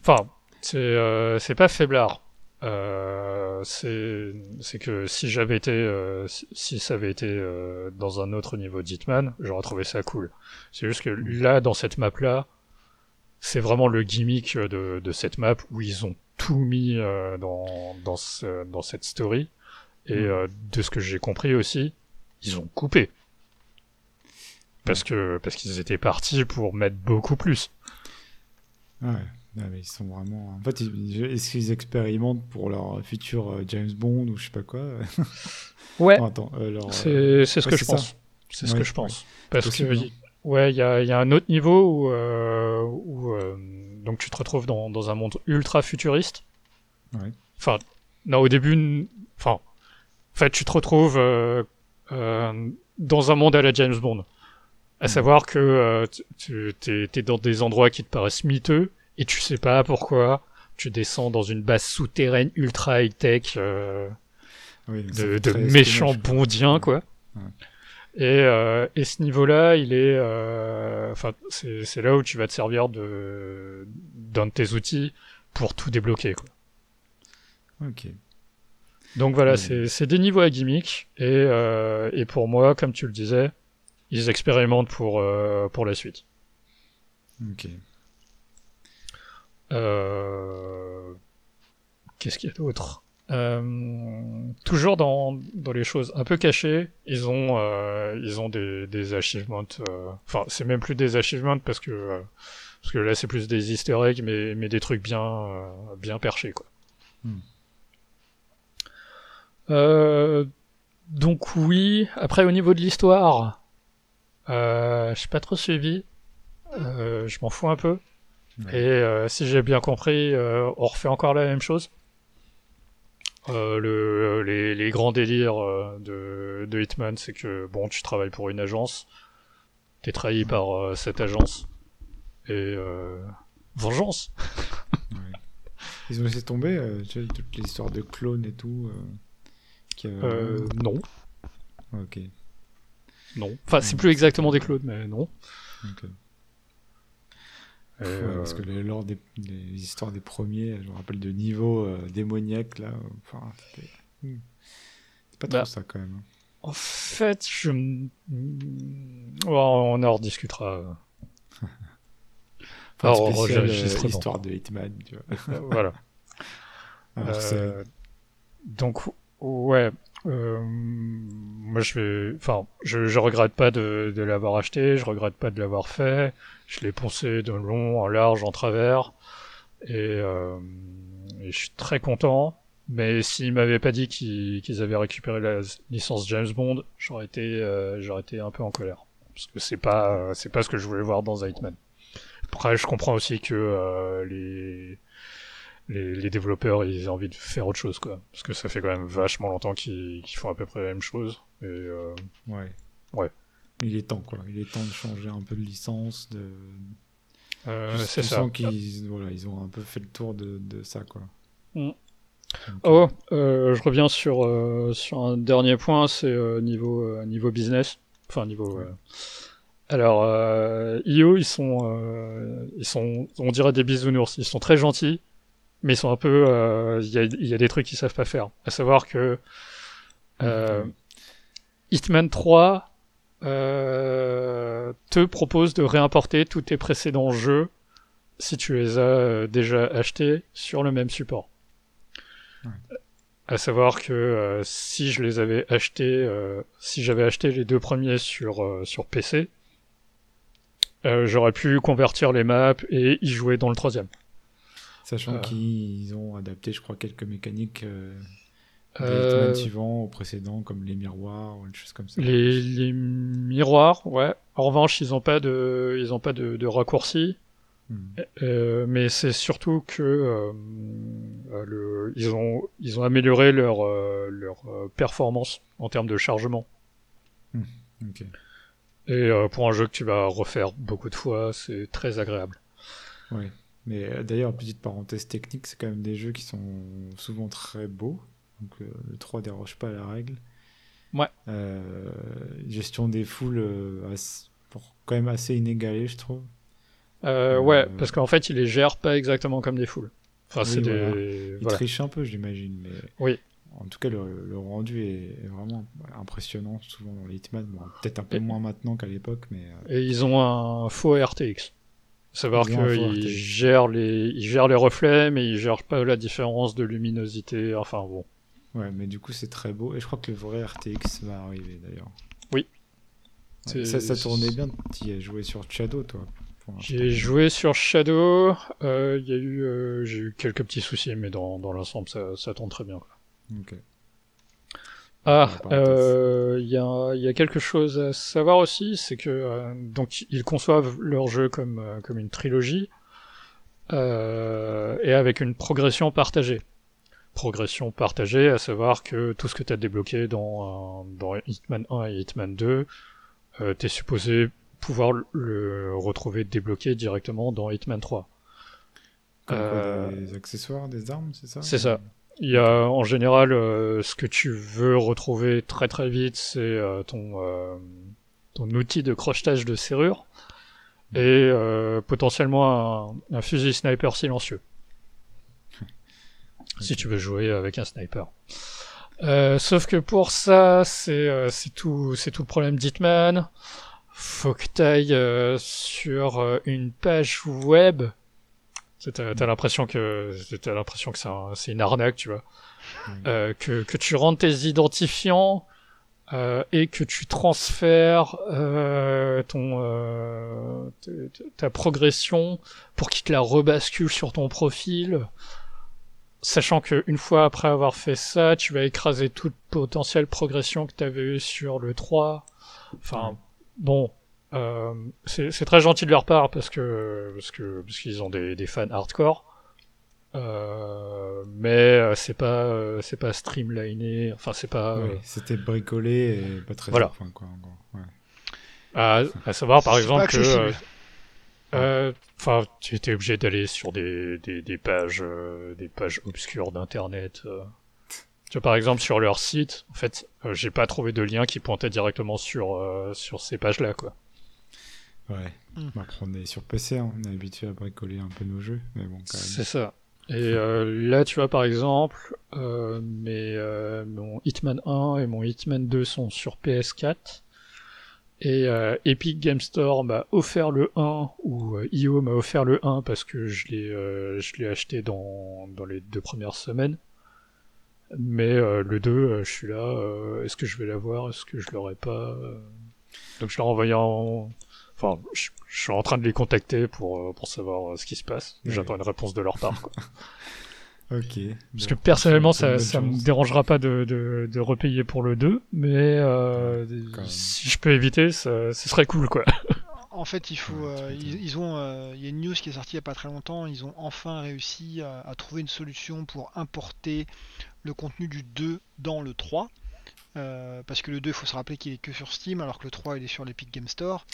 Enfin, c'est c'est pas faiblard euh, c'est que si j'avais été euh, si, ça avait été euh, dans un autre niveau d'Hitman, j'aurais trouvé ça cool. C'est juste que là dans cette map là, c'est vraiment le gimmick de, de, cette map où ils ont tout mis dans dans, ce, dans cette story et mm. de ce que j'ai compris aussi, ils ont coupé parce que parce qu'ils étaient partis pour mettre beaucoup plus. Ouais ils sont vraiment. En fait, est-ce qu'ils expérimentent pour leur futur euh, James Bond ou je sais pas quoi? Ouais. Euh, c'est ce que je pense. C'est ce que je pense. Parce que hein. ouais, il y a, y a, un autre niveau où, euh, où donc tu te retrouves dans, dans, un monde ultra futuriste. Ouais. Enfin, non, au début, enfin, en fait, tu te retrouves dans un monde à la James Bond. À savoir que euh, tu es, dans des endroits qui te paraissent miteux et tu sais pas pourquoi tu descends dans une base souterraine ultra high-tech euh, de, de méchants bondiens, quoi. Et, euh, et, ce niveau-là, il est, euh, enfin, c'est là où tu vas te servir de d'un de tes outils pour tout débloquer, quoi. Ok. Donc voilà, c'est des niveaux à gimmick et, euh, et pour moi, comme tu le disais, ils expérimentent pour euh, pour la suite. Ok. Euh, qu'est-ce qu'il y a d'autre? Euh, toujours dans, dans les choses un peu cachées, ils ont euh, ils ont des, des achievements. Enfin, c'est même plus des achievements parce que parce que là c'est plus des Easter eggs, mais mais des trucs bien bien perchés quoi. Hmm. donc oui. Après au niveau de l'histoire, euh, je suis pas trop suivi. je m'en fous un peu. Et si j'ai bien compris, on refait encore la même chose. Euh, le, les, les, grands délires euh, de, de Hitman, c'est que bon, tu travailles pour une agence, t'es trahi par euh, cette agence, et vengeance. Ils ont laissé tomber toutes les histoires de clones et tout. non. Ok. Non. Enfin, c'est plus exactement des clones, mais non. Ok. Euh, parce que lors des, histoires des premiers, je me rappelle de niveau euh, démoniaque là. Enfin, c'était hmm. pas trop bah, ça quand même. Hein. En fait, je. on en rediscutera. enfin, Alors, spécial, euh, l'histoire de Hitman, tu vois. voilà. donc, ouais. Moi, je vais. Enfin, je, je regrette pas de, de l'avoir acheté, je regrette pas de l'avoir fait. Je l'ai poncé de long, en large, en travers. Et, euh, et je suis très content. Mais s'ils m'avaient pas dit qu'ils avaient récupéré la licence James Bond, j'aurais été, euh, j'aurais été un peu en colère. Parce que c'est pas, c'est pas ce que je voulais voir dans Hitman. Après, je comprends aussi que euh, les, les, les, développeurs ils aient envie de faire autre chose, quoi. Parce que ça fait quand même vachement longtemps qu'ils font à peu près la même chose. Et, euh, ouais. Ouais. Il est temps, quoi. Il est temps de changer un peu de licence. De... Euh, c'est ça. qu'ils voilà, ils ont un peu fait le tour de, de ça, quoi. Mm. oh, euh, je reviens sur, sur un dernier point, c'est niveau, niveau business. Enfin, niveau. Alors, IO, ils sont, ils sont, on dirait des bisounours. Ils sont très gentils, mais ils sont un peu. Il y a, y, a, des trucs qu'ils savent pas faire. À savoir que. Hitman 3 euh, te propose de réimporter tous tes précédents jeux si tu les as euh, déjà achetés sur le même support. Ouais. À savoir que euh, si je les avais achetés, si j'avais acheté les deux premiers sur sur PC, j'aurais pu convertir les maps et y jouer dans le troisième. Sachant qu'ils ont adapté, je crois, quelques mécaniques euh... suivants au précédent, comme les miroirs ou des choses comme ça. Les, les miroirs, ouais. En revanche, ils n'ont pas de, ils ont pas de, de raccourcis. Hmm. Euh, mais c'est surtout que euh, euh le, ils ont, ils ont amélioré leur, euh, leur euh, performance en termes de chargement. Hmm. Okay. Et pour un jeu que tu vas refaire beaucoup de fois, c'est très agréable. Oui. Mais d'ailleurs, petite parenthèse technique, c'est quand même des jeux qui sont souvent très beaux. Donc euh, le 3 déroge pas à la règle. Ouais. Euh, gestion des foules euh, quand même assez inégalée, je trouve. ouais, parce qu'en fait, il les gère pas exactement comme des foules. Enfin, c'est des... Il triche un peu, j'imagine. Mais... Oui. En tout cas, le, rendu est, vraiment impressionnant, souvent dans les Hitman. Peut-être un peu moins maintenant qu'à l'époque, mais... Et ils ont un faux RTX. Savoir qu'ils gèrent les, ils gèrent les reflets, mais ils gèrent pas la différence de luminosité. Enfin bon. Ouais, mais du coup, c'est très beau. Et je crois que le vrai RTX va arriver d'ailleurs. Oui. ça, ça tournait bien. Tu as joué sur Shadow, toi J'ai joué sur Shadow. Euh, y a eu, euh, j'ai eu quelques petits soucis, mais dans, dans l'ensemble, ça, ça tourne très bien. Ok. Ah, il euh, y, a, y, a, quelque chose à savoir aussi, c'est que euh, donc ils conçoivent leur jeu comme, euh, comme une trilogie et avec une progression partagée progression partagée, à savoir que tout ce que tu as débloqué dans, dans Hitman 1 et Hitman 2, euh, t'es supposé pouvoir le retrouver débloqué directement dans Hitman 3. Comme quoi, Euh, des accessoires, des armes, c'est ça? C'est ça. Il y a en général euh, ce que tu veux retrouver très très vite, c'est euh, ton euh, ton outil de crochetage de serrure et euh, potentiellement un, un fusil sniper silencieux. Si tu veux jouer avec un sniper. Euh, sauf que pour ça, c'est euh, c'est tout c'est tout le problème d'Hitman. Faut que t'ailles euh, sur une page web. T'as t'as l'impression que t'as l'impression que c'est un- c'est une arnaque, tu vois. Euh, que que tu rentres tes identifiants euh, et que tu transfères euh, ton ta progression pour qu'il te la rebascule sur ton profil. Sachant que une fois après avoir fait ça, tu vas écraser toute potentielle progression que tu avais eue sur le 3. Enfin, bon, euh, c'est très gentil de leur part parce que parce que parce qu'ils ont des, des fans hardcore. Euh, mais euh, c'est pas c'est pas streamliné. Enfin, c'est pas euh, C'était bricolé et pas très Voilà. fin, quoi, en gros. Ouais. à, à savoir par exemple que Enfin, tu étais obligé d'aller sur des, des, des pages euh, des pages obscures d'internet. euh. Tu vois, par exemple, sur leur site, en fait, euh, j'ai pas trouvé de lien qui pointait directement sur euh, sur ces pages-là, quoi. Ouais. Après, on est sur PC, hein, on est habitué à bricoler un peu nos jeux, mais bon, quand même. C'est ça. Et euh, là, tu vois, par exemple, euh, mes, euh, mon Hitman 1 et mon Hitman 2 sont sur PS4. Et euh, Epic Game Store m'a offert le 1, ou euh, IO m'a offert le 1 parce que je l'ai euh, je l'ai acheté dans, dans les deux premières semaines. Mais euh, le 2, euh, je suis là, euh, est-ce que je vais l'avoir, est-ce que je l'aurai pas? Euh. Donc je l'ai envoyé en... Enfin, je, je suis en train de les contacter pour, euh, pour savoir euh, ce qui se passe. Ouais. J'attends une réponse de leur part. Quoi. Ok. Parce que personnellement, ça, ça me dérangera pas de, de, de repayer pour le 2, mais euh, si je peux éviter, ça, ce serait cool, quoi. En fait, il faut, euh, ils, ont, euh, il y a une news qui est sortie il y a pas très longtemps. Ils ont enfin réussi à, à trouver une solution pour importer le contenu du 2 dans le 3. Euh, parce que le 2, il faut se rappeler qu'il est que sur Steam, alors que le 3, il est sur l'Epic Game Store.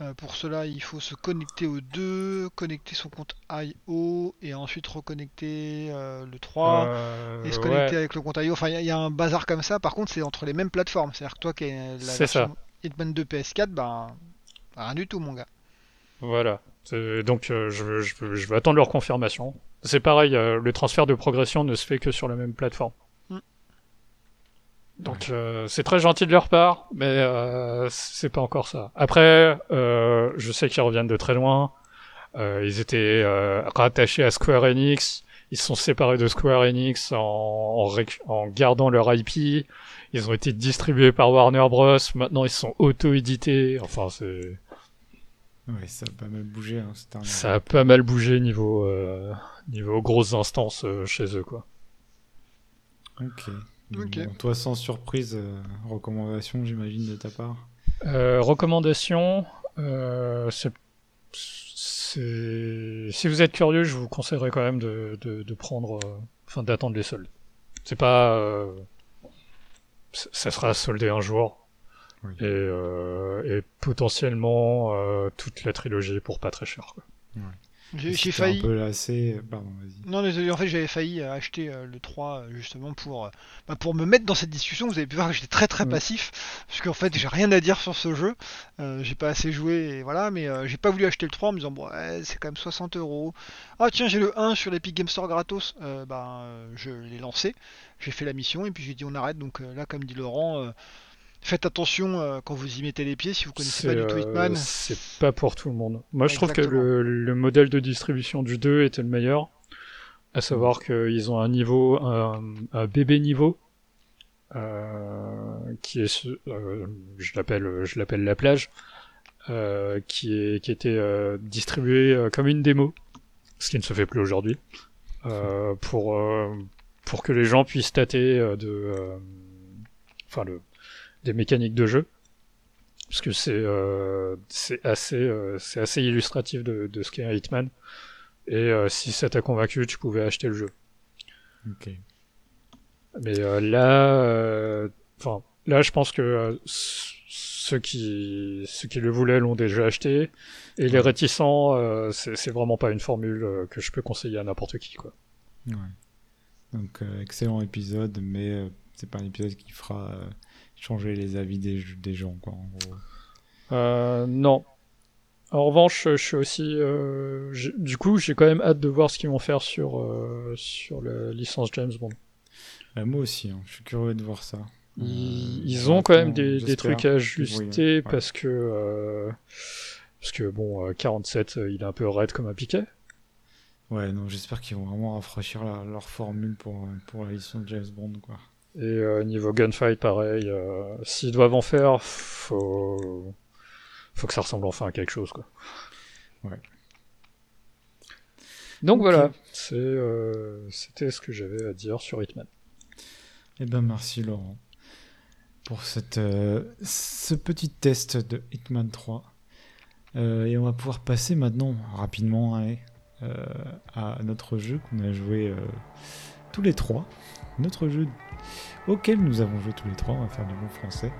Euh, pour cela, il faut se connecter au 2, connecter son compte IO, et ensuite reconnecter euh, le 3. Euh, Et se ouais. connecter avec le compte IO. Enfin, il y a- il y, a un bazar comme ça. Par contre, c'est entre les mêmes plateformes. C'est-à-dire que toi qui es la version Hitman 2 PS4, ben rien du tout, mon gars. Voilà. Donc je, veux- je, vais attendre leur confirmation. C'est pareil, le transfert de progression ne se fait que sur la même plateforme. Donc euh, c'est très gentil de leur part, mais euh, c'est pas encore ça. Après, euh, je sais qu'ils reviennent de très loin. Euh, ils étaient euh, rattachés à Square Enix. Ils sont séparés de Square Enix en, en, en gardant leur IP. Ils ont été distribués par Warner Bros. Maintenant, ils sont auto-édités. Enfin, c'est ça a pas mal bougé. Hein, un- ça a pas mal bougé niveau euh, niveau grosses instances chez eux quoi. Ok. Bon, toi, sans surprise, euh, recommandation, j'imagine, de ta part. Euh, recommandation, euh, si vous êtes curieux, je vous conseillerais quand même de, de, de prendre, euh, enfin d'attendre les soldes. C'est pas, euh, ça sera soldé un jour Oui. et, euh, et potentiellement euh, toute la trilogie pour pas très cher. Quoi. J'ai failli. un peu lassé. Pardon. Non, désolé, en fait, j'avais failli euh, acheter euh, le 3 euh, justement pour, bah, pour me mettre dans cette discussion. Vous avez pu voir que j'étais très très passif parce qu'en fait, j'ai rien à dire sur ce jeu. Euh, j'ai pas assez joué et voilà, mais euh, j'ai pas voulu acheter le 3 en me disant, bon, ouais, c'est quand même 60 euros. Ah, tiens, j'ai le 1 sur l'Epic Game Store gratos. Euh, bah, je l'ai lancé, j'ai fait la mission et puis j'ai dit, on arrête. Donc là, comme dit Laurent, faites attention euh, quand vous y mettez les pieds si vous connaissez pas du tout euh, Hitman. c'est pas pour tout le monde. Moi, je trouve que le, le modèle de distribution du 2 était le meilleur. À savoir qu'ils ont un niveau, un, un bébé niveau, euh, qui est, euh, je l'appelle, je l'appelle la plage, euh, qui est, qui était euh, distribué euh, comme une démo, ce qui ne se fait plus aujourd'hui, euh, pour, euh, pour que les gens puissent tâter euh, de, euh, enfin le, des mécaniques de jeu parce que c'est euh, assez euh, assez illustratif de, de ce qu'est un Hitman et euh, si ça t'a convaincu tu pouvais acheter le jeu Ok. mais là enfin là je pense que ceux qui ceux qui le voulaient l'ont déjà acheté et les réticents euh, c'est vraiment pas une formule euh, que je peux conseiller à n'importe qui quoi. Ouais. Donc excellent épisode mais c'est pas un épisode qui fera changer les avis des, des gens quoi en gros. non. En revanche, je suis aussi du coup, j'ai quand même hâte de voir ce qu'ils vont faire sur sur la licence James Bond. moi aussi, hein. je suis curieux de voir ça. Ils, ont quand même des, trucs à ajuster parce que euh, parce que bon 47 euh, euh, il est un peu raide comme un piquet. Ouais non j'espère qu'ils vont vraiment rafraîchir leur formule pour pour la licence James Bond quoi. Et niveau gunfight pareil s'ils doivent en faire faut faut que ça ressemble enfin à quelque chose quoi. Ouais. Donc voilà, c'était ce que j'avais à dire sur Hitman. Eh ben merci Laurent pour cette, euh, ce petit test de Hitman 3. Euh, et on va pouvoir passer maintenant rapidement hein, euh, à notre jeu qu'on a joué tous les trois. Notre jeu auquel nous avons joué tous les trois, on va faire du bon français,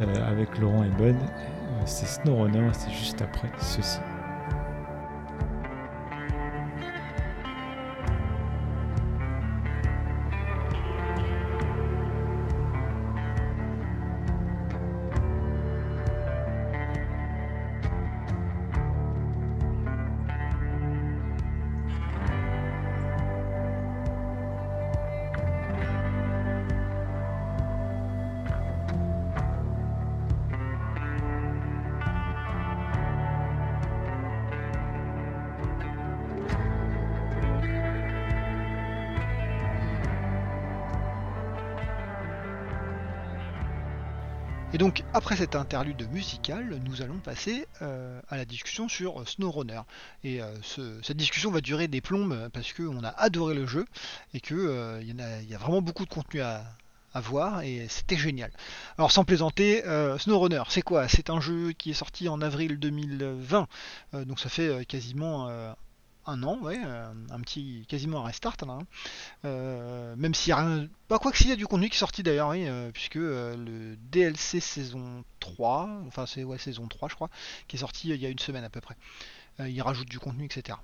avec Laurent et Bud. c'est SnowRunner, c'est juste après ceci. Après cette interlude musicale, nous allons passer euh, à la discussion sur SnowRunner. Et euh, cette discussion va durer des plombes parce qu'on a adoré le jeu et qu'il euh, y, y, a vraiment beaucoup de contenu à, voir et c'était génial. Alors sans plaisanter, SnowRunner, c'est quoi? C'est un jeu qui est sorti en avril 2020, donc ça fait quasiment un an, euh, un petit quasiment un restart. Hein. Euh, même s'il y a rien. Bah, quoi que s'il y a du contenu qui est sorti d'ailleurs, euh, puisque le DLC saison 3, enfin c'est ouais saison 3 je crois, qui est sorti il y a une semaine à peu près. il rajoute du contenu, etc.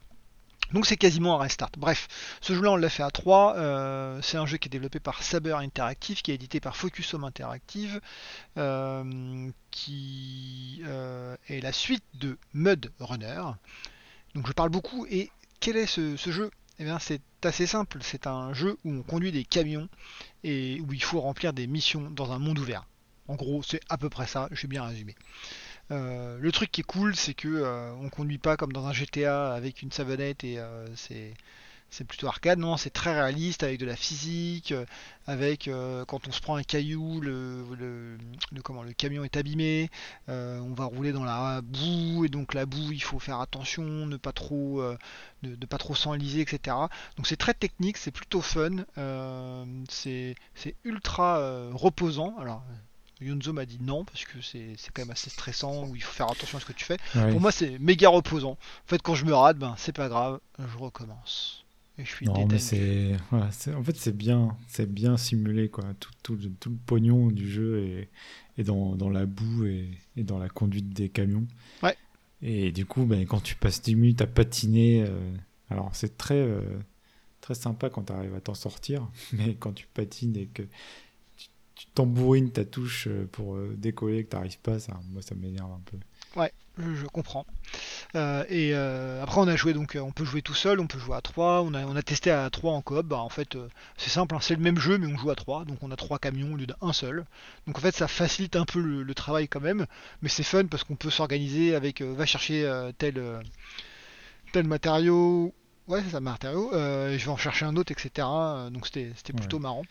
Donc c'est quasiment un restart. Bref, ce jeu-là on l'a fait à 3. c'est un jeu qui est développé par Saber Interactive, qui est édité par Focus Home Interactive, qui est la suite de Mud Runner. Donc je parle beaucoup et quel est ce, jeu? Eh bien c'est assez simple, c'est un jeu où on conduit des camions et où il faut remplir des missions dans un monde ouvert. En gros c'est à peu près ça, je bien résumé. Euh, le truc qui est cool c'est que euh, on conduit pas comme dans un GTA avec une savonnette et euh, c'est c'est plutôt arcade, non, c'est très réaliste avec de la physique, euh, avec euh, quand on se prend un caillou, le, le, comment, le camion est abîmé, euh, on va rouler dans la boue et donc la boue il faut faire attention, ne pas trop, ne, pas trop s'enliser, etc. Donc c'est très technique, c'est plutôt fun, c'est ultra reposant. Alors Yonzo m'a dit non parce que c'est quand même assez stressant où il faut faire attention à ce que tu fais. Pour moi c'est méga reposant. En fait quand je me rate, ben c'est pas grave, je recommence non, mais c'est, en fait, c'est bien, c'est bien simulé, quoi. Tout, tout, tout, le pognon du jeu est, est dans, dans, la boue et, et, dans la conduite des camions. Ouais. Et du coup, ben, quand tu passes 10 minutes à patiner, euh, alors c'est très, euh, très sympa quand tu arrives à t'en sortir, mais quand tu patines et que tu, tu tambourines ta touche euh, pour décoller et que tu n'arrives pas, ça, moi, ça m'énerve un peu. Ouais, je comprends. Euh, et euh, après, on a joué donc, on peut jouer tout seul, on peut jouer à 3. On a, on a testé à 3 en coop. Bah, en fait, euh, c'est simple, hein, c'est le même jeu, mais on joue à 3. Donc, on a 3 camions au lieu d'un seul. Donc, en fait, ça facilite un peu le, travail quand même. Mais c'est fun parce qu'on peut s'organiser avec va chercher tel, tel matériau. Ouais, c'est ça, matériau. je vais en chercher un autre, etc. Donc, c'était plutôt marrant.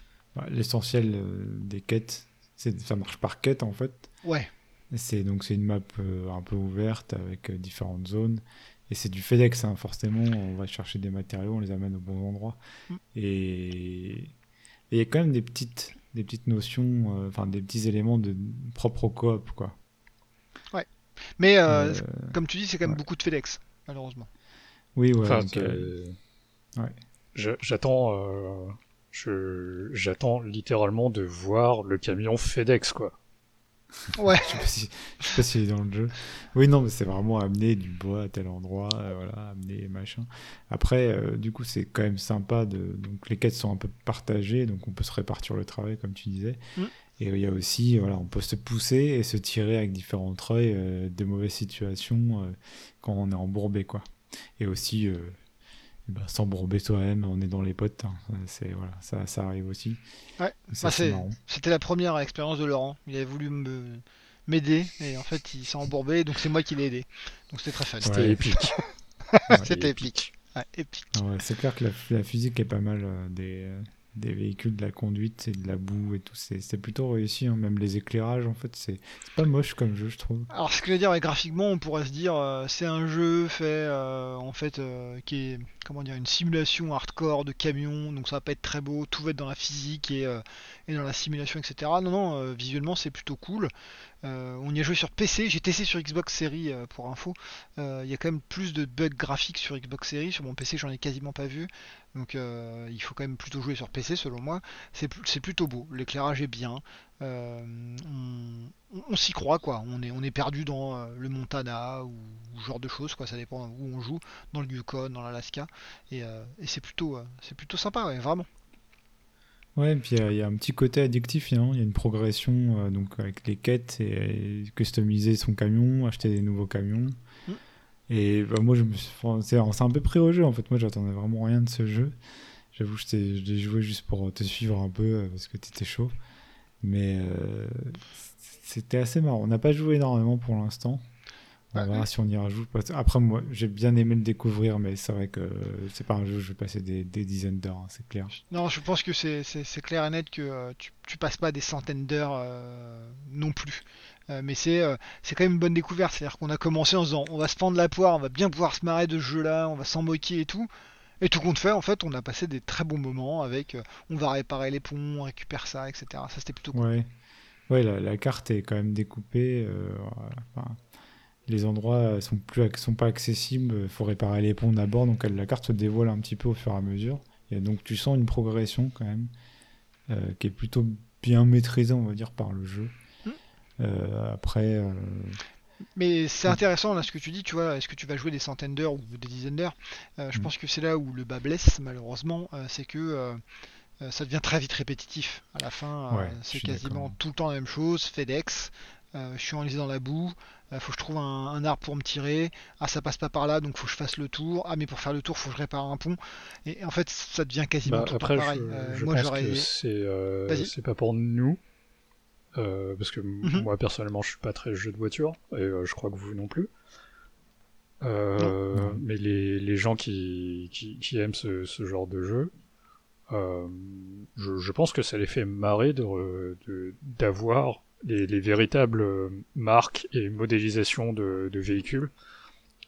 L'essentiel des quêtes, ça marche par quête en fait. Ouais. C'est donc c'est une map euh, un peu ouverte avec euh, différentes zones et c'est du FedEx hein, forcément. On va chercher des matériaux, on les amène au bon endroit mm. et il y a quand même des petites des petites notions, euh, enfin des petits éléments de propre coop quoi. Ouais. Mais comme tu dis, c'est quand même beaucoup de FedEx malheureusement. Oui ouais. ouais. J'attends. Euh, j'attends littéralement de voir le camion FedEx quoi. Ouais. je sais pas si, je sais pas s'il est dans le jeu. Oui, non, mais c'est vraiment amener du bois à tel endroit, euh, voilà, amener machin. Après, euh, du coup, c'est quand même sympa de. Donc, les quêtes sont un peu partagées, donc on peut se répartir le travail, comme tu disais. Mm. Et il y a aussi, voilà, on peut se pousser et se tirer avec différents traits euh, de mauvaises situations euh, quand on est embourbé, quoi. Et aussi, bah, s'embourber soi-même, on est dans les potes. hein. C'est voilà, ça, ça arrive aussi. Ouais. Bah. C'était la première expérience de Laurent. Il avait voulu me m'aider et en fait il s'est embourbé donc c'est moi qui l'ai aidé. Donc c'était très fun. C'était Ouais. épique. C'était épique. Ouais, épique. Ouais, c'est clair que la, la physique est pas mal euh, des, euh, des véhicules, de la conduite et de la boue et tout. C'est plutôt réussi, hein. même les éclairages, en fait, c'est pas moche comme jeu, je trouve. Alors ce que je veux dire, graphiquement, on pourrait se dire, euh, c'est un jeu fait euh, en fait euh, qui est comment dire une simulation hardcore de camion, donc ça va pas être très beau, tout va être dans la physique et, et dans la simulation, etc. Non, non, visuellement c'est plutôt cool. Euh, on y a joué sur PC, j'ai testé sur Xbox Series euh, pour info. Euh, Il y a quand même plus de bugs graphiques sur Xbox Series, sur mon PC j'en ai quasiment pas vu. Donc il faut quand même plutôt jouer sur PC selon moi. C'est pl- c'est plutôt beau, l'éclairage est bien. On, s'y croit quoi, on est, perdu dans le Montana ou, genre de choses quoi, ça dépend où on joue, dans le Yukon, dans l'Alaska, et, c'est plutôt, sympa, vraiment. Ouais, et puis il y a- il y, a un petit côté addictif, hein. il y a une progression euh, donc avec les quêtes et, et customiser son camion, acheter des nouveaux camions. Mm. Et bah, moi, je me suis... enfin, c'est c'est un peu pris au jeu en fait. Moi, j'attendais vraiment rien de ce jeu. J'avoue, je l'ai joué juste pour te suivre un peu euh, parce que t'étais chaud. Mais euh, c'était assez marrant. On n'a pas joué énormément pour l'instant. On Ouais. verra si on y rajoute. Après, moi, j'ai bien aimé le découvrir, mais c'est vrai que c'est pas un jeu où je vais passer des, des dizaines d'heures, hein, c'est clair. Non, je pense que c'est, clair et net que euh, tu, tu passes pas des centaines d'heures euh, non plus. Euh, mais c'est, c'est quand même une bonne découverte, c'est-à-dire qu'on a commencé en se disant on va se prendre la poire, on va bien pouvoir se marrer de ce jeu-là, on va s'en moquer et tout. Et tout compte fait, en fait, on a passé des très bons moments avec on va réparer les ponts, on récupère ça, etc. Ça c'était plutôt cool. Ouais, ouais la, la carte est quand même découpée. euh, enfin, les endroits sont plus sont pas accessibles. Il faut réparer les ponts d'abord, donc la carte se dévoile un petit peu au fur et à mesure. Et donc tu sens une progression quand même euh, qui est plutôt bien maîtrisée, on va dire, par le jeu. Mm. Euh, après, euh, Mais c'est intéressant là ce que tu dis, tu vois, est-ce que tu vas jouer des centaines d'heures ou des dizaines d'heures? Euh, Je Mm. pense que c'est là où le bas blesse malheureusement, euh, c'est que euh, euh, ça devient très vite répétitif. À la fin, euh, Ouais, c'est quasiment tout le temps la même chose. FedEx, euh, je suis enlisé dans la boue, il faut que je trouve un, un arbre pour me tirer. Ah, ça passe pas par là, donc faut que je fasse le tour. Ah, mais pour faire le tour, faut que je répare un pont. Et, en fait, ça devient quasiment Bah, tout après, pareil. je, Euh, je moi, pense j'aurais. que c'est euh, c'est pas pour nous. euh, parce que Mhm. moi personnellement je suis pas très jeu de voiture et euh, je crois que vous non plus. Euh, Non. Mais les, les gens qui, qui, qui aiment ce, ce genre de jeu, euh, je, je pense que ça les fait marrer de re- de- d'avoir les, les véritables euh, marques et modélisations de, de véhicules.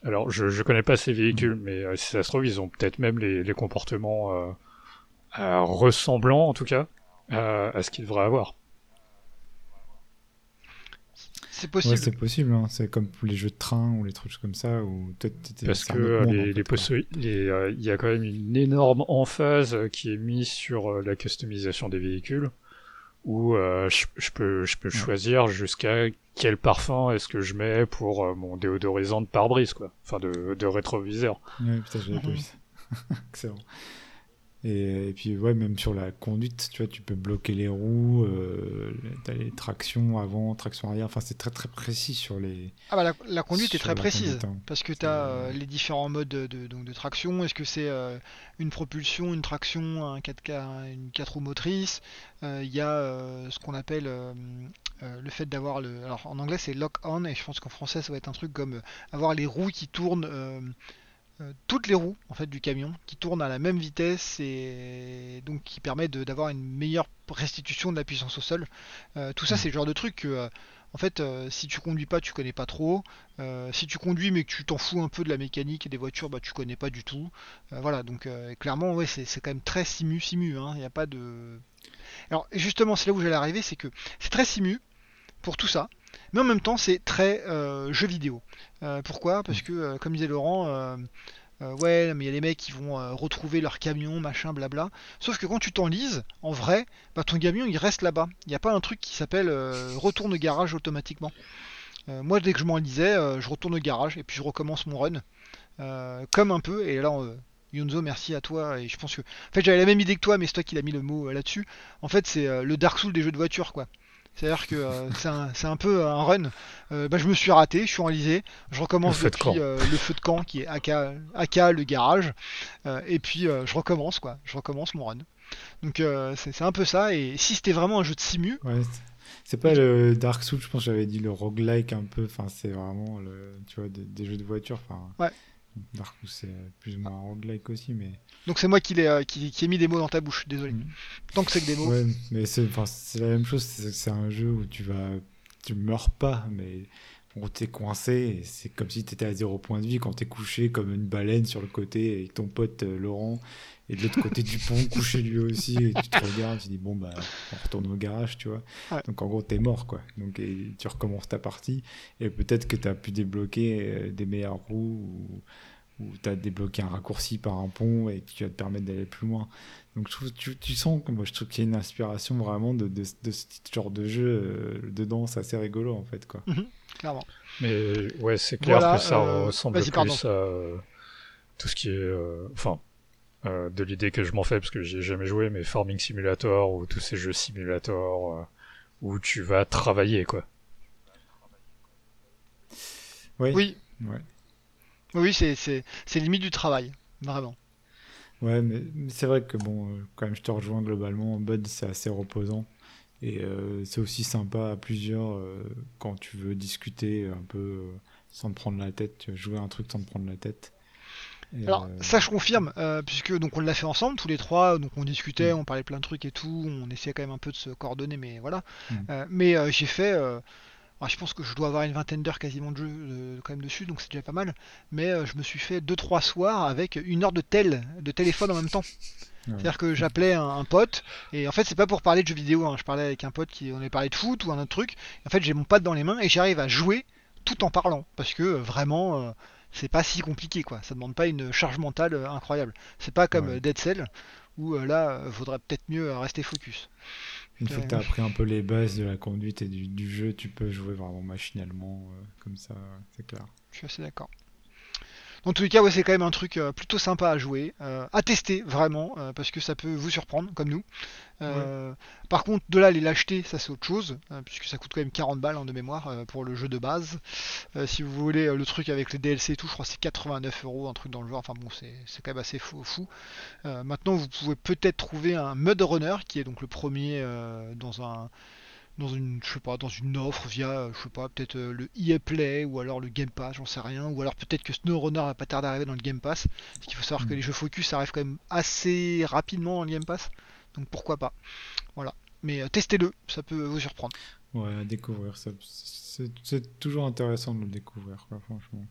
Alors, je, je connais pas ces véhicules, mais euh, si ça se trouve, ils ont peut-être même les, les comportements euh, euh, ressemblants, en tout cas, à, à ce qu'ils devraient avoir. C'est ouais, possible. c'est possible. hein. C'est comme pour les jeux de train ou les trucs comme ça toi, t'étais- Parce que il y a quand même une énorme emphase qui est mise sur euh, la customisation des véhicules, où euh, je, je peux, je peux choisir jusqu'à quel parfum est-ce que je mets pour euh, mon déodorisant de pare-brise, quoi. Enfin, de, de rétroviseur. Putain, j'avais pas vu ça. Excellent. Et, et puis, ouais, même sur la conduite, tu vois, tu peux bloquer les roues, euh, t'as les tractions avant, traction arrière. Enfin, c'est très très précis sur les. Ah bah la, la conduite est très précise conduite, hein. parce que C'est- tu as les différents modes de, de- donc de traction. Est-ce que c'est euh, une propulsion, une traction, un 4K, une 4 roues motrices? Euh, Il y a euh, ce qu'on appelle euh, euh, le fait d'avoir le. Alors en anglais c'est lock on et je pense qu'en français ça va être un truc comme euh, avoir les roues qui tournent. Euh, toutes les roues en fait du camion qui tournent à la même vitesse et donc qui permet de- d'avoir une meilleure restitution de la puissance au sol. Euh, tout ça Mm. c'est le genre de truc que euh, en fait euh, si tu conduis pas tu connais pas trop. Euh, si tu conduis mais que tu t'en fous un peu de la mécanique et des voitures bah tu connais pas du tout. Voilà donc clairement ouais c'est c'est quand même très simu simu hein. Il n'y a pas de. Alors justement c'est là où j'allais arriver c'est que c'est très simu pour tout ça. Mais en même temps, c'est très euh, jeu vidéo. Euh, pourquoi? Parce que, euh, comme disait Laurent, ouais, mais il y a les mecs qui vont retrouver leur camion, machin, blabla. Sauf que quand tu t'enlises, en vrai, bah, ton camion il reste là-bas. Il n'y a pas un truc qui s'appelle retourne au garage automatiquement. Moi, dès que je m'enlisais, euh, je retourne au garage et puis je recommence mon run. Comme un peu, et là, Yonzo, merci à toi. Et je pense que. En fait, j'avais la même idée que toi, mais c'est toi qui l'as mis le mot là-dessus. En fait, c'est le Dark Souls des jeux de voiture, quoi. C'est-à-dire que euh, c'est un, c'est un peu un run. Euh, bah, je me suis raté, je suis enlisé. Je recommence Le feu de depuis camp. euh, le feu de camp qui est AK, AK le garage. Euh, et puis euh, je recommence, quoi. Je recommence mon run. Donc euh, c'est c'est un peu ça. Et si c'était vraiment un jeu de simu, Ouais, c'est- pas le Dark Souls, je pense que j'avais dit le roguelike un peu. Enfin, c'est vraiment le, tu vois, des, des jeux de voiture. Enfin, Ouais. C'est plus ou moins un roguelike aussi, mais. donc c'est moi qui, l'ai, euh, qui, qui ai mis des mots dans ta bouche, désolé. Mm. Tant que c'est que des mots. Ouais, mais c'est la même chose. C'est un jeu où tu vas, tu meurs pas, mais on t'es coincé. C'est comme si t'étais à zéro point de vie quand t'es couché comme une baleine sur le côté avec ton pote euh, Laurent et de l'autre côté du pont couché lui aussi. Et tu te regardes, tu dis bon bah on retourne au garage, tu vois. Ouais. Donc en gros t'es mort quoi. Donc et tu recommences ta partie et peut-être que t'as pu débloquer euh, des meilleures roues ou ou t'as débloqué un raccourci par un pont et qui va te permettre d'aller plus loin. Donc je trouve, tu, tu sens que moi je trouve qu'il y a une inspiration vraiment de, de, de ce genre de jeu euh, dedans, c'est assez rigolo en fait quoi. Clairement. Mais ouais, c'est clair Voilà, que ça euh, ressemble plus pardon. à euh, tout ce qui est, euh, enfin, euh, de l'idée que je m'en fais parce que j'ai jamais joué, mais Farming Simulator ou tous ces jeux Simulator euh, où tu vas travailler quoi. Oui. Oui, Ouais. Oui, c'est, limite du travail, vraiment. Ouais, mais, mais c'est vrai que bon, euh, quand même, je te rejoins globalement. Bud, c'est assez reposant. Et euh, c'est aussi sympa à plusieurs euh, quand tu veux discuter un peu euh, sans te prendre la tête. Tu veux jouer un truc sans te prendre la tête. Et, Alors, ça je confirme, puisque donc on l'a fait ensemble tous les trois, donc on discutait, Mm. on parlait plein de trucs et tout, on essayait quand même un peu de se coordonner, mais voilà. Mm. Mais j'ai fait, alors, je pense que je dois avoir une vingtaine d'heures quasiment de jeu euh, quand même dessus, donc c'est déjà pas mal. Mais euh, je me suis fait deux trois soirs avec une heure de tel, de téléphone en même temps. Ouais. C'est-à-dire que j'appelais un, un pote, et en fait c'est pas pour parler de jeux vidéo, hein, je parlais avec un pote qui on avait parlé de foot ou un autre truc. En fait j'ai mon pad dans les mains et j'arrive à jouer tout en parlant, parce que euh, vraiment c'est pas si compliqué quoi. Ça demande pas une charge mentale euh, incroyable. C'est pas comme Ouais. Dead Cell où euh, là euh, vaudrait peut-être mieux rester focus. Une fois que tu as appris un peu les bases de la conduite et du, du jeu, tu peux jouer vraiment machinalement, euh, comme ça, c'est clair. Je suis assez d'accord. Dans tous les cas, ouais, c'est quand même un truc euh, plutôt sympa à jouer, euh, à tester vraiment, euh, parce que ça peut vous surprendre, comme nous. Par contre, de là, aller l'acheter, ça c'est autre chose, puisque ça coûte quand même 40 balles hein, de mémoire pour le jeu de base. Si vous voulez le truc avec les DLC et tout, je crois que c'est 89 euros, un truc dans le genre. Enfin bon, c'est quand même assez fou. fou. Maintenant, vous pouvez peut-être trouver un Mud Runner, qui est donc le premier dans un dans une je sais pas dans une offre via euh, je sais pas peut-être euh, le EA Play ou alors le Game Pass j'en sais rien. Ou alors peut-être que SnowRunner va pas tarder à arriver dans le Game Pass. Parce qu'il faut savoir que Mm. les jeux Focus ça arrive quand même assez rapidement dans le Game Pass. Donc pourquoi pas. Voilà. Mais euh, testez-le. Ça peut vous surprendre. Ouais, à découvrir, ça, c'est c'est toujours intéressant de le découvrir, quoi, franchement.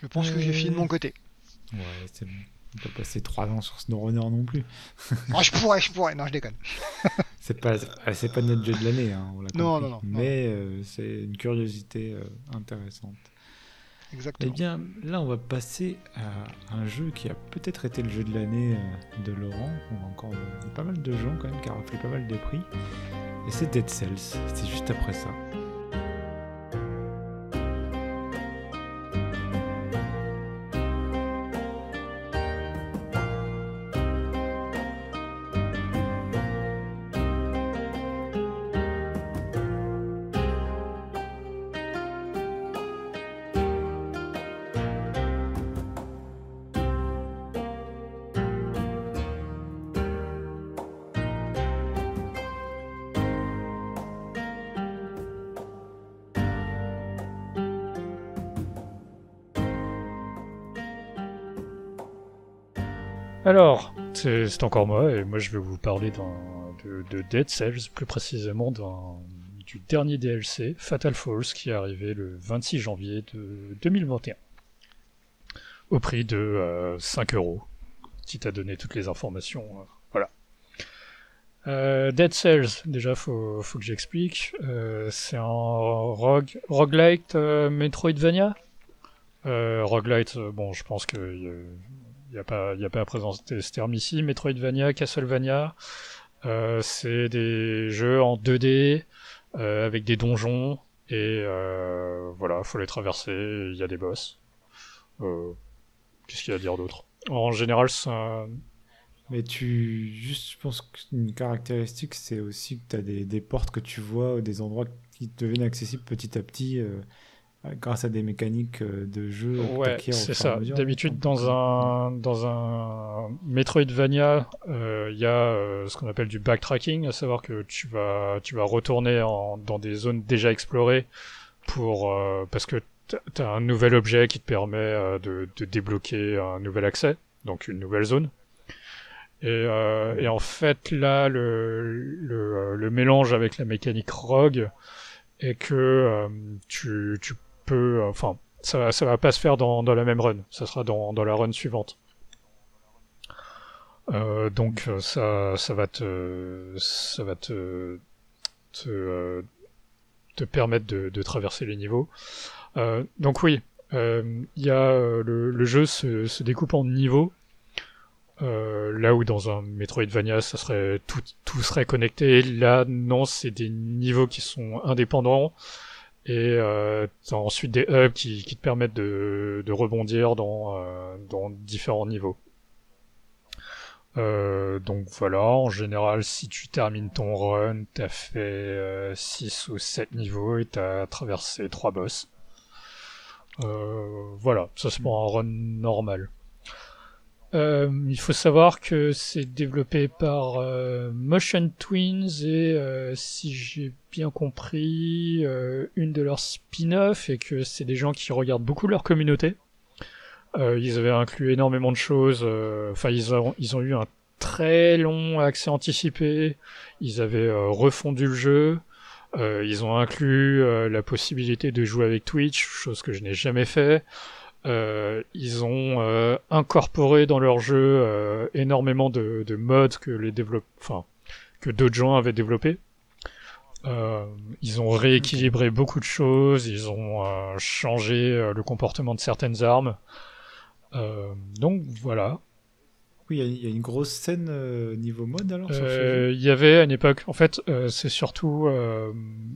je pense que j'ai fini de mon côté. Ouais, c'est bon. On peut passer 3 ans sur SnowRunner non plus. oh, je pourrais je pourrais non je déconne C'est pas, c'est pas notre jeu de l'année, hein, on l'a Non, non, non, non. Mais euh, c'est une curiosité euh, intéressante. Eh exactement bien, là, on va passer à un jeu qui a peut-être été le jeu de l'année euh, de Laurent. A encore de- pas mal de gens quand même qui a raflé pas mal de prix. Et c'est Dead Cells. C'est juste après ça. C'est encore moi, et moi je vais vous parler de, de Dead Cells, plus précisément du dernier DLC, Fatal Falls, qui est arrivé le 26 janvier de 2021. Au prix de euh, 5 euros, si t'as donné toutes les informations. euh, voilà. Euh, Dead Cells, déjà faut, faut que j'explique. Euh, c'est un rogue, roguelite euh, Metroidvania roguelite, bon, je pense que n'y a, pas, y a pas à présenter ce terme ici. Metroidvania, Castlevania, euh, c'est des jeux en 2D euh, avec des donjons et euh, voilà, faut les traverser. Il y a des boss. Euh, Qu'est-ce qu'il y a à dire d'autre? En général, c'est Mais tu. Juste, je pense qu'une caractéristique, c'est aussi que tu as des, des, portes que tu vois, des endroits qui deviennent accessibles petit à petit. Euh, grâce à des mécaniques euh, de jeu. Ouais, c'est ça. D'habitude, dans un, dans un Metroidvania, euh, il y a euh, ce qu'on appelle du backtracking, à savoir que tu vas, tu vas retourner en, dans des zones déjà explorées pour, parce que tu as un nouvel objet qui te permet de, de, débloquer un nouvel accès, donc une nouvelle zone. Et, et en fait, là, le, le, le, mélange avec la mécanique Rogue est que tu, tu peu, euh, enfin, ça, ça va pas se faire dans, la même run, ça sera dans, la run suivante. Euh, donc euh, ça, va te, ça va te, te, permettre de, traverser les niveaux. Donc oui, il le, le, jeu se, découpe en niveaux. là où dans un Metroidvania, ça serait tout serait connecté. Là, non, c'est des niveaux qui sont indépendants et euh, ensuite des hubs qui, qui te permettent de, de rebondir dans, euh, dans différents niveaux. Euh, donc voilà, en général, si tu termines ton run, t'as fait 6 euh, ou 7 niveaux et t'as traversé 3 boss. Euh, voilà, ça c'est pour un run normal. Euh, il faut savoir que c'est développé par euh, Motion Twins et euh, si j'ai bien compris, une de leurs spin-off et que c'est des gens qui regardent beaucoup leur communauté. ils avaient inclus énormément de choses. Enfin, ils, ont, ils ont eu un très long accès anticipé. Ils avaient refondu le jeu. ils ont inclus la possibilité de jouer avec Twitch, chose que je n'ai jamais fait. Euh, ils ont euh, incorporé dans leur jeu euh, énormément de, de, modes que les enfin que d'autres gens avaient développés. Euh, ils ont rééquilibré beaucoup de choses, ils ont euh, changé le comportement de certaines armes. donc voilà. Oui, il y, a une grosse scène niveau mode alors. Il y avait à une époque, en fait, c'est surtout,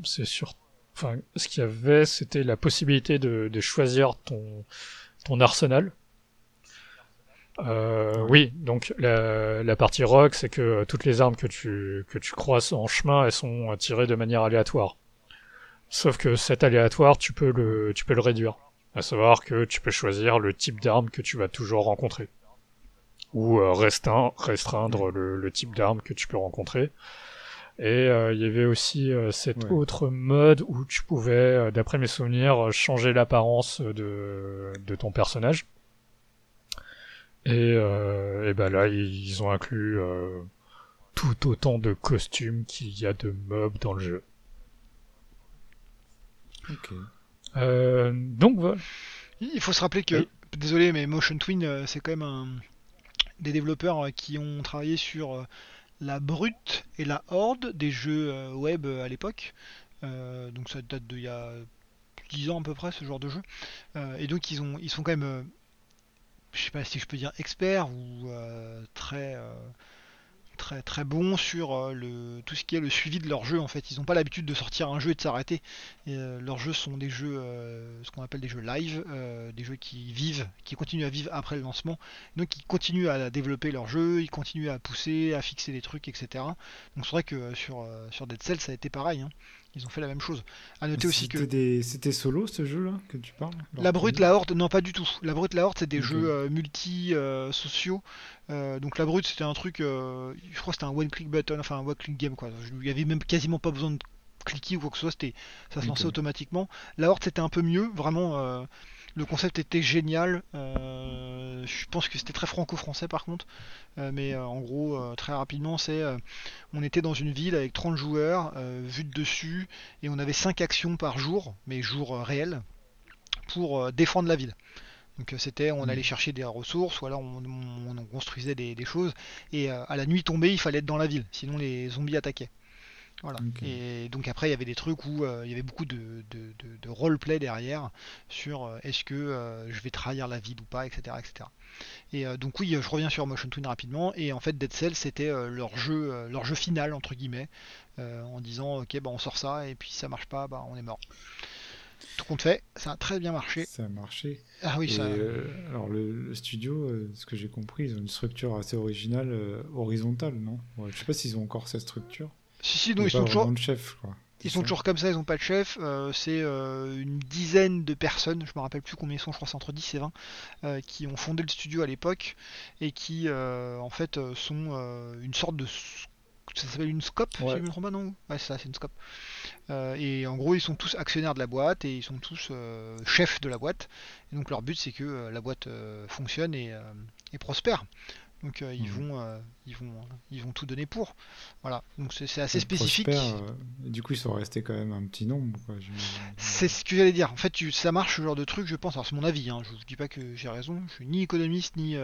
c'est sur, enfin, ce qu'il y avait, c'était la possibilité de, de choisir ton arsenal. Euh, oui, donc la, partie rock, c'est que toutes les armes que tu, que croises en chemin, elles sont tirées de manière aléatoire. Sauf que cet aléatoire, tu peux le, réduire. À savoir que tu peux choisir le type d'arme que tu vas toujours rencontrer. Ou euh, restreindre, le type d'arme que tu peux rencontrer. Et euh, il y avait aussi euh, cet autre mode où tu pouvais, euh, d'après mes souvenirs, changer l'apparence de, de ton personnage. Et, et ben là, ils ont inclus tout autant de costumes qu'il y a de mobs dans le jeu. Ok. donc voilà. Il faut se rappeler que, désolé, mais Motion Twin, c'est quand même un, des développeurs qui ont travaillé sur la brute et la horde des jeux euh, web euh, à l'époque. Euh, donc ça date d'il y a 10 ans à peu près ce genre de jeu. et donc ils, ont, ils sont quand même, je sais pas si je peux dire experts ou très très très bons sur euh, le, tout ce qui est le suivi de leur jeu en fait. Ils n'ont pas l'habitude de sortir un jeu et de s'arrêter. Euh, leurs jeux sont des jeux, euh, ce qu'on appelle des jeux live, des jeux qui vivent, qui continuent à vivre après le lancement. Donc ils continuent à développer leur jeu, ils continuent à pousser, à fixer des trucs, etc. Donc c'est vrai que sur, sur Dead Cell ça a été pareil. Hein. Ils ont fait la même chose. À noter aussi que. C'était solo ce jeu-là que tu parles La Brute, la Horde, non pas du tout. La Brute, la Horde, c'est des jeux euh, multi-sociaux. Euh, donc la Brute, c'était un truc. Euh, je crois que c'était un one-click button, enfin un one-click game quoi. Il y avait même quasiment pas besoin de cliquer ou quoi que ce soit. Ça se lançait automatiquement. La Horde, c'était un peu mieux. Vraiment le concept était génial. Euh, je pense que c'était très franco-français par contre. Euh, mais euh, en gros, très rapidement, c'est on était dans une ville avec 30 joueurs, vus de dessus, et on avait 5 actions par jour, mais jour réel, pour défendre la ville. Donc c'était, on allait chercher des ressources, ou alors on, construisait des, des, choses, et à la nuit tombée, il fallait être dans la ville, sinon les zombies attaquaient. Voilà. Et donc après, il y avait des trucs où euh, il y avait beaucoup de, de, de- de roleplay derrière sur euh, est-ce que euh, je vais trahir la vide ou pas, etc. etc. Et donc oui, je reviens sur Motion Twin rapidement. Et en fait, Dead Cell, c'était leur jeu, leur jeu final entre guillemets, en disant ok, bah on sort ça et puis si ça marche pas, bah on est mort. Tout compte fait, ça a très bien marché. Ça a marché. Ah oui, Et, ça. euh, alors le, le studio, euh, ce que j'ai compris, ils ont une structure assez originale, euh, horizontale, non? Ouais, Je sais pas s'ils ont encore cette structure. Si si, non, ils sont toujours. vraiment de chef, quoi. Ils sont ça toujours comme ça, ils n'ont pas de chef. euh, c'est euh, une dizaine de personnes, je me rappelle plus combien ils sont, je crois que c'est entre 10 et 20, euh, qui ont fondé le studio à l'époque et qui euh, en fait sont euh, une sorte de. Ça s'appelle une scope, si Ouais. je me trompe pas, non? Ouais, c'est ça, c'est une scope. Euh, et en gros, ils sont tous actionnaires de la boîte et ils sont tous euh, chefs de la boîte. Et donc leur but, c'est que euh, la boîte euh, fonctionne et, euh, et prospère. Donc euh, ils, Mhm. vont, euh, ils, vont, ils vont tout donner pour. Voilà, donc c'est assez spécifique. Euh, du coup, ils sont restés quand même un petit nombre. C'est ce que j'allais dire. En fait, tu- ça marche ce genre de truc, je pense. Alors, c'est mon avis. Hein. Je vous dis pas que j'ai raison. Je suis ni économiste ni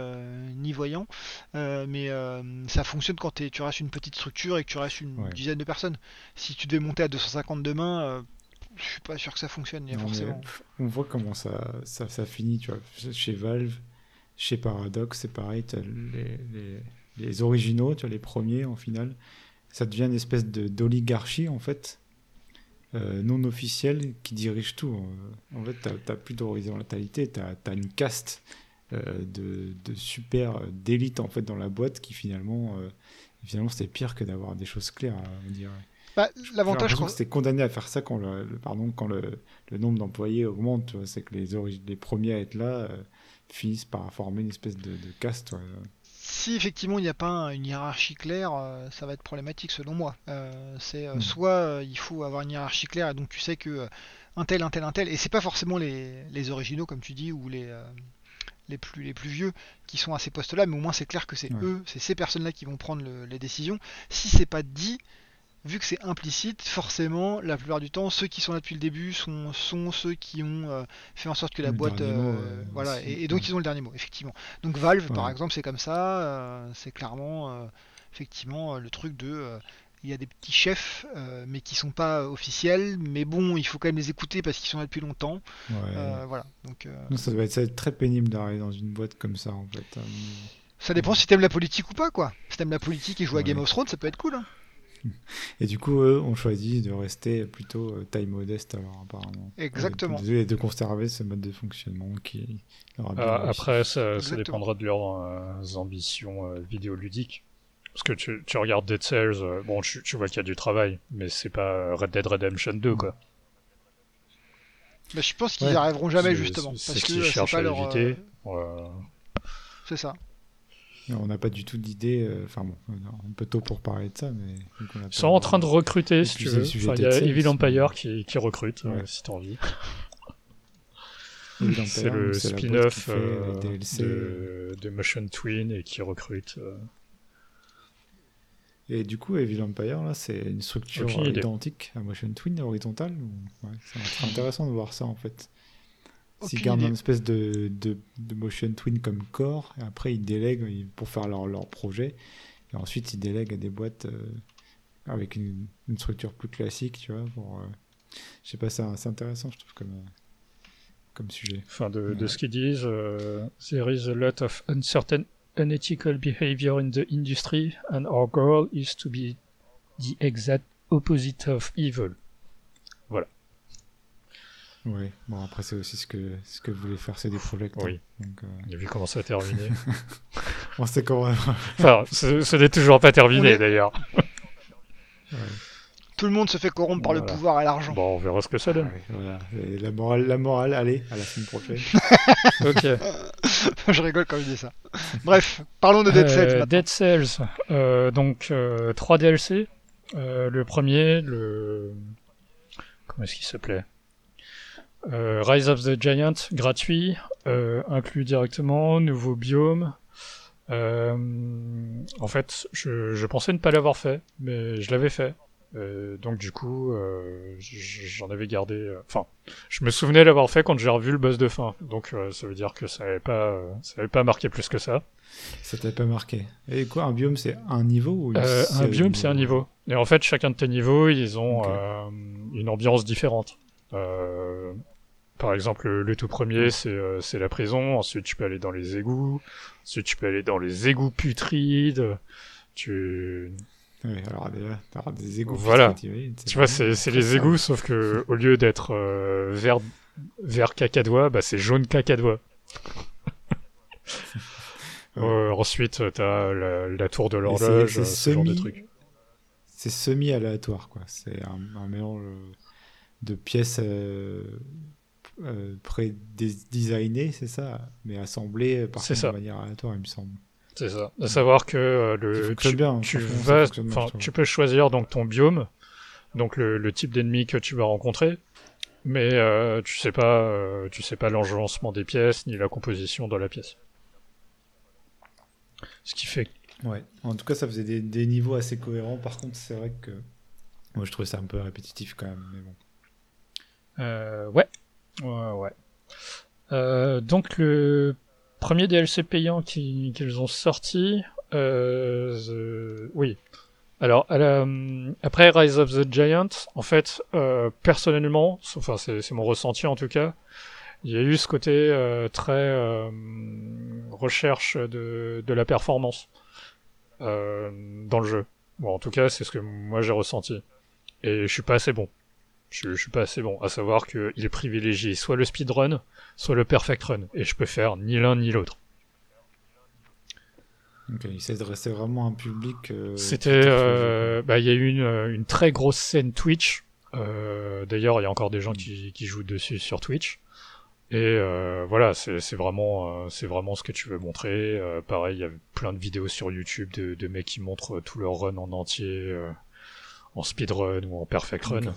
ni voyant, mais ça fonctionne quand tu restes une petite structure et que tu restes une Ouais. dizaine de personnes. Si tu devais monter à 250 demain, je suis pas sûr que ça fonctionne Non, forcément. on voit comment ça, ça, ça finit, tu vois. Chez Valve, chez Paradox, c'est pareil. les, les, les originaux, tu les premiers en finale. Ça devient une espèce de d'oligarchie, en fait, euh, non officielle, qui dirige tout. Euh, En fait, t'as- t'as plus d'horizontalité, t'as as une caste euh, de, de super d'élite, en fait, dans la boîte, qui finalement... euh, Finalement, c'est pire que d'avoir des choses claires, on dirait. Bah, L'avantage, c'était condamné à faire ça quand le, le- pardon, quand le, le nombre d'employés augmente. tu. C'est que les, premiers à être là euh, finissent par former une espèce de, de caste. ouais. si effectivement il n'y a pas un- une hiérarchie claire, euh, ça va être problématique selon moi. Euh, c'est euh, Mm. soit il faut avoir une hiérarchie claire et donc tu sais que un tel, un tel, un tel, et c'est pas forcément les, les originaux comme tu dis ou les les plus les plus vieux qui sont à ces postes-là, mais au moins c'est clair que c'est Ouais. eux, c'est ces personnes-là qui vont prendre le- les décisions. Si c'est pas dit, vu que c'est implicite, forcément, la plupart du temps, ceux qui sont là depuis le début sont, sont ceux qui ont euh, fait en sorte que la Le boîte. mot, euh, euh, voilà, et, et donc ils ont le dernier mot, effectivement. Donc Valve, par exemple, c'est comme ça, c'est clairement, effectivement, le truc de. il y a des petits chefs, mais qui sont pas officiels, mais bon, il faut quand même les écouter parce qu'ils sont là depuis longtemps. Ouais. Voilà. Donc, Non, ça, doit être, ça doit être très pénible d'arriver dans une boîte comme ça, en fait. hein. ça dépend si t'aimes la politique ou pas, quoi. Si t'aimes la politique et jouer à Ouais. Game of Thrones, ça peut être cool. hein. Et du coup, eux ont choisi de rester plutôt euh, taille modeste, alors, apparemment. Exactement. Et de, et de conserver ce mode de fonctionnement qui leur a bien Euh, réussi. après, ça, dépendra de leurs euh, ambitions euh, vidéoludiques. Parce que tu, tu regardes Dead Cells, euh, bon, tu, tu vois qu'il y a du travail, mais c'est pas Red Dead Redemption 2, quoi. Bah, je pense qu'ils Ouais. n'y arriveront jamais, justement. c'est Parce ce que qu'ils c'est cherchent pas à leur. éviter. euh, C'est ça. On n'a pas du tout d'idée. euh, Enfin bon, un peu tôt pour parler de ça, mais. a Ils sont en train de recruter, si tu veux. Enfin, il y a Evil Empire qui, qui recrute, euh, si t'as envie. C'est le c'est spin-off euh, de, de Motion Twin et qui recrute. euh, Et du coup, Evil Empire, là, c'est une structure euh, identique à Motion Twin, horizontale ou... ouais, Ça va être intéressant de voir ça, en fait. S'ils Aucune gardent idée. une espèce de, de, de Motion Twin comme corps, et après ils délèguent ils- pour faire leur, leur projet, et ensuite ils délèguent à des boîtes euh, avec une, une structure plus classique, tu vois. Pour, euh, Je sais pas, c'est intéressant, je trouve, comme, euh, comme sujet. Enfin, de, de ce qu'ils disent, euh, there is a lot of uncertain, unethical behavior in the industry, and our goal is to be the exact opposite of evil. Ouais, bon, après, c'est aussi ce que, ce que voulait faire CD Projekt. Oui. Donc, euh, On a vu comment ça a terminé. on sait comment. enfin, ce, ce n'est toujours pas terminé est- d'ailleurs. Ouais. Tout le monde se fait corrompre par le pouvoir et l'argent. Bon, on verra ce que ça donne. Voilà. Et la morale, la morale, allez, à la semaine prochaine. ok. je rigole quand je dis ça. Bref, parlons de Dead Cells Euh, maintenant. Dead Cells, euh, donc euh, 3 DLC. Euh, le premier, le. Comment est-ce qu'il s'appelait? Euh, Rise of the Giant, gratuit, euh, inclus directement, nouveau biome. Euh, en fait, je, je pensais ne pas l'avoir fait, mais je l'avais fait. Donc du coup, j'en avais gardé. Enfin, je me souvenais l'avoir fait quand j'ai revu le boss de fin. Donc ça veut dire que ça n'avait pas, ça avait pas marqué plus que ça. Ça t'avait pas marqué. Et quoi, un biome, c'est un niveau ou un biome, c'est un niveau. Et en fait, chacun de tes niveaux, ils ont une ambiance différente. Euh, par exemple, le, le tout premier, c'est euh, c'est la prison. Ensuite, tu peux aller dans les égouts. Ensuite, tu peux aller dans les égouts putrides. Tu, Ouais, alors t'as des égouts. Voilà. putrides, oui, tu vois, c'est les égouts, sauf que au lieu d'être euh, vert, vert cacadois, bah, c'est jaune cacadois. Ouais. Euh, ensuite, t'as la, la tour de l'horloge, c'est euh, genre de. C'est semi-aléatoire, quoi. C'est un, un mélange de pièces euh, euh, pré-designées, c'est ça, mais assemblées euh, par C'est contre, ça. de manière aléatoire, il me semble. C'est ça. À savoir que euh, le, tu, bien, hein, tu vas, bien, tu peux choisir donc ton biome, donc le, le type d'ennemi que tu vas rencontrer, mais euh, tu sais pas, tu sais pas l'enjolancement des pièces ni la composition dans la pièce. Ce qui fait, Ouais. En tout cas, ça faisait des, des niveaux assez cohérents. Par contre, c'est vrai que moi, je trouvais ça un peu répétitif quand même. Mais bon. euh, ouais, ouais, ouais. Euh, donc le premier DLC payant qui- qu'ils ont sorti, euh, the- oui. Alors, après Rise of the Giant, en fait, euh, personnellement, enfin c'est mon ressenti en tout cas, il y a eu ce côté très recherche de, de la performance dans le jeu. Bon, en tout cas, c'est ce que moi j'ai ressenti. Et je suis pas assez bon. Je, je suis pas assez bon. À savoir qu'il est privilégié soit le speedrun, soit le perfect run. Et je peux faire ni l'un ni l'autre. Ok, il s'adressait vraiment à un public. euh, C'était, euh, bah, il y a eu une, une très grosse scène Twitch. Euh, D'ailleurs, il y a encore des gens qui, qui jouent dessus sur Twitch. Et euh, voilà, c'est vraiment, euh, c'est vraiment ce que tu veux montrer. Euh, pareil, il y a plein de vidéos sur YouTube de, de mecs qui montrent tout leur run en entier, euh, en speedrun ou en perfect run.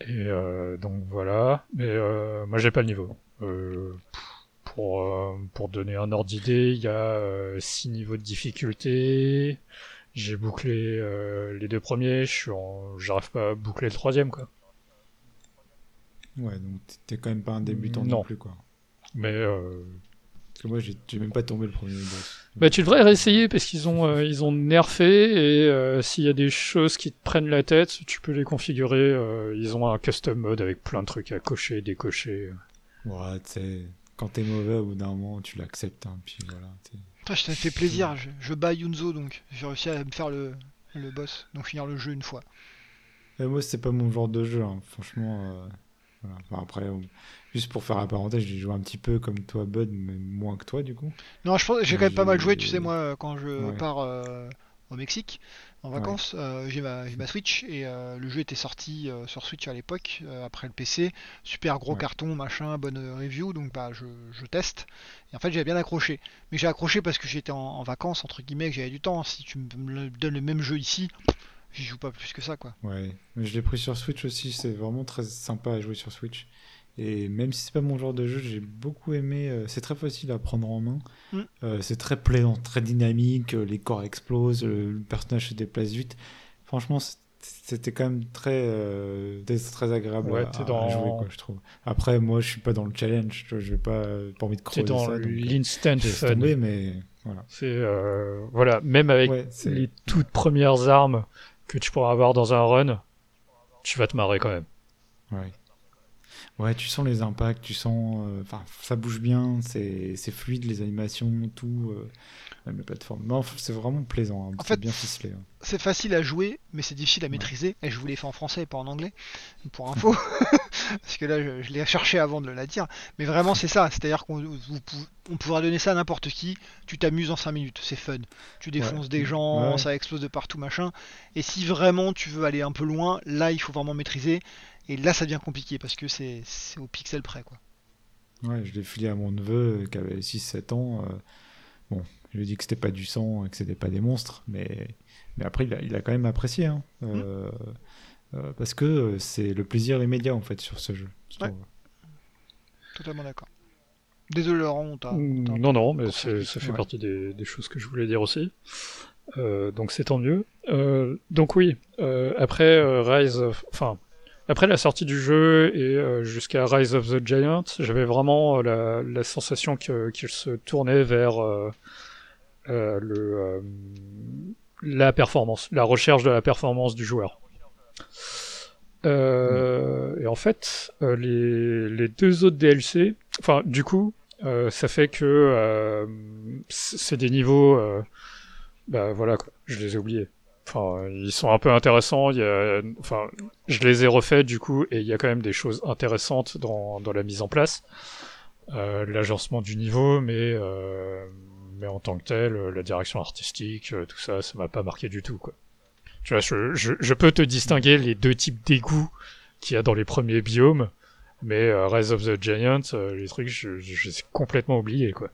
Et euh, donc voilà. Mais euh, moi, j'ai pas le niveau. Euh, pour, euh, pour donner un ordre d'idée, il y a 6 niveaux de difficulté. J'ai bouclé euh, les deux premiers, je suis en... j'arrive pas à boucler le troisième quoi. Ouais, donc t'es quand même pas un débutant non, Non. plus, quoi. Mais euh... Parce que moi, j'ai j'ai même pas tombé le premier boss. Bah tu devrais réessayer parce qu'ils ont euh, ils ont nerfé et euh, s'il y a des choses qui te prennent la tête, tu peux les configurer. euh, ils ont un custom mode avec plein de trucs à cocher, décocher. Ouais, tu sais, quand t'es mauvais, au bout d'un moment, tu l'acceptes, hein, puis voilà. t'es- Putain, ça fait plaisir. Je, je bats Yunzo donc. J'ai réussi à me faire le, le boss, donc finir le jeu une fois. Et moi, c'est pas mon genre de jeu, hein, franchement. euh, voilà. Enfin, après, juste pour faire la parenthèse, j'ai joué un petit peu comme toi, Bud, mais moins que toi, du coup. Non, je pense j'ai Ouais, quand même pas mal joué, tu sais, moi, quand je Ouais. pars euh, au Mexique en vacances, euh, j'ai ma, j'ai ma Switch et euh, le jeu était sorti euh, sur Switch à l'époque, après le PC. Super gros Ouais. carton, machin, bonne review, donc bah je, je teste. Et en fait, j'avais bien accroché. Mais j'ai accroché parce que j'étais en, en vacances, entre guillemets, que j'avais du temps. Si tu me donnes le même jeu ici, j'y joue pas plus que ça, quoi. Ouais, mais je l'ai pris sur Switch aussi, c'est vraiment très sympa à jouer sur Switch. Et même si c'est pas mon genre de jeu, j'ai beaucoup aimé. euh, c'est très facile à prendre en main. Mm. Euh, c'est très plaisant, très dynamique. euh, les corps explosent, le, personnage se déplace vite. Franchement, c'est- c'était quand même très, euh, très, agréable Ouais, à, dans- jouer, quoi, je trouve. Après, moi, je suis pas dans le challenge. Je vais pas, pas envie de C'est creuser dans ça. donc, euh, l'instant fun. tomber, mais voilà. C'est euh, voilà, même avec Ouais, c'est- les toutes premières armes que tu pourras avoir dans un run, tu vas te marrer quand même. Ouais. Ouais, tu sens les impacts, tu sens. euh, Enfin, ça bouge bien, c'est fluide, les animations, tout. euh, même la plateforme. Non, c'est vraiment plaisant, hein, En c'est fait, bien ficelé. hein. C'est facile à jouer, mais c'est difficile à maîtriser. Et je vous l'ai fait en français et pas en anglais, pour info. Parce que là, je, je l'ai cherché avant de le dire. Mais vraiment, c'est ça. C'est-à-dire qu'on on pourra donner ça à n'importe qui. Tu t'amuses en 5 minutes, c'est fun. Tu défonces Ouais. des gens, Ouais. ça explose de partout, machin. Et si vraiment tu veux aller un peu loin, là, il faut vraiment maîtriser. Et là, ça devient compliqué parce que c'est au pixel près, quoi. Ouais, je l'ai filé à mon neveu euh, qui avait 6-7 ans. euh, bon, je lui ai dit que c'était pas du sang et que c'était pas des monstres, mais, mais après, il a, il a quand même apprécié. hein, euh, euh, parce que euh, c'est le plaisir immédiat en fait sur ce jeu. je Ouais. Totalement d'accord. Désolé, Laurent, on Non, non, mais ça, fait ouais. partie des, des choses que je voulais dire aussi. Euh, donc c'est tant mieux. Euh, donc oui, euh, après euh, Rise, of- enfin après la sortie du jeu et euh, jusqu'à Rise of the Giant, j'avais vraiment euh, la, la sensation qu'il se tournait vers euh, euh, le, euh, la performance, la recherche de la performance du joueur. Euh, et en fait, les, les, deux autres DLC, enfin, du coup, ça fait que c'est des niveaux, bah voilà, quoi, je les ai oubliés. Enfin, ils sont un peu intéressants. Il y a, enfin, je les ai refaits du coup, et il y a quand même des choses intéressantes dans, dans la mise en place, l'agencement du niveau, mais mais en tant que tel, la direction artistique, tout ça, ça m'a pas marqué du tout, quoi. Tu vois, je, je, je peux te distinguer les deux types d'égouts qu'il y a dans les premiers biomes, mais euh, Rise of the Giant, euh, les trucs, je, je complètement oublié, quoi.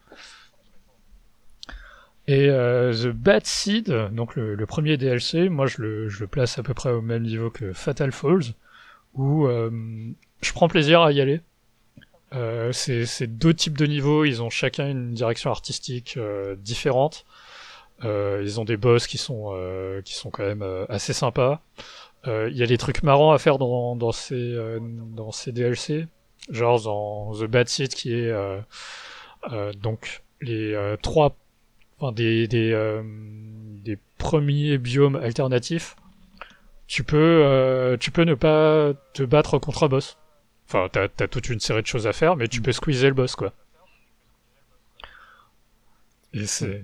Et euh, The Bad Seed, donc le, le, premier DLC, moi je le, je le place à peu près au même niveau que Fatal Falls, où euh, je prends plaisir à y aller. Euh, c'est deux types de niveaux, ils ont chacun une direction artistique euh, différente. Euh, ils ont des boss qui sont euh, qui sont quand même assez sympas. Il y a des trucs marrants à faire dans, dans ces dans ces DLC, genre dans The Bad Seed qui est donc les trois enfin des des, des premiers biomes alternatifs. Tu peux tu peux ne pas te battre contre un boss. Enfin, t'as as toute une série de choses à faire, mais tu peux squeezer le boss, quoi. Et c'est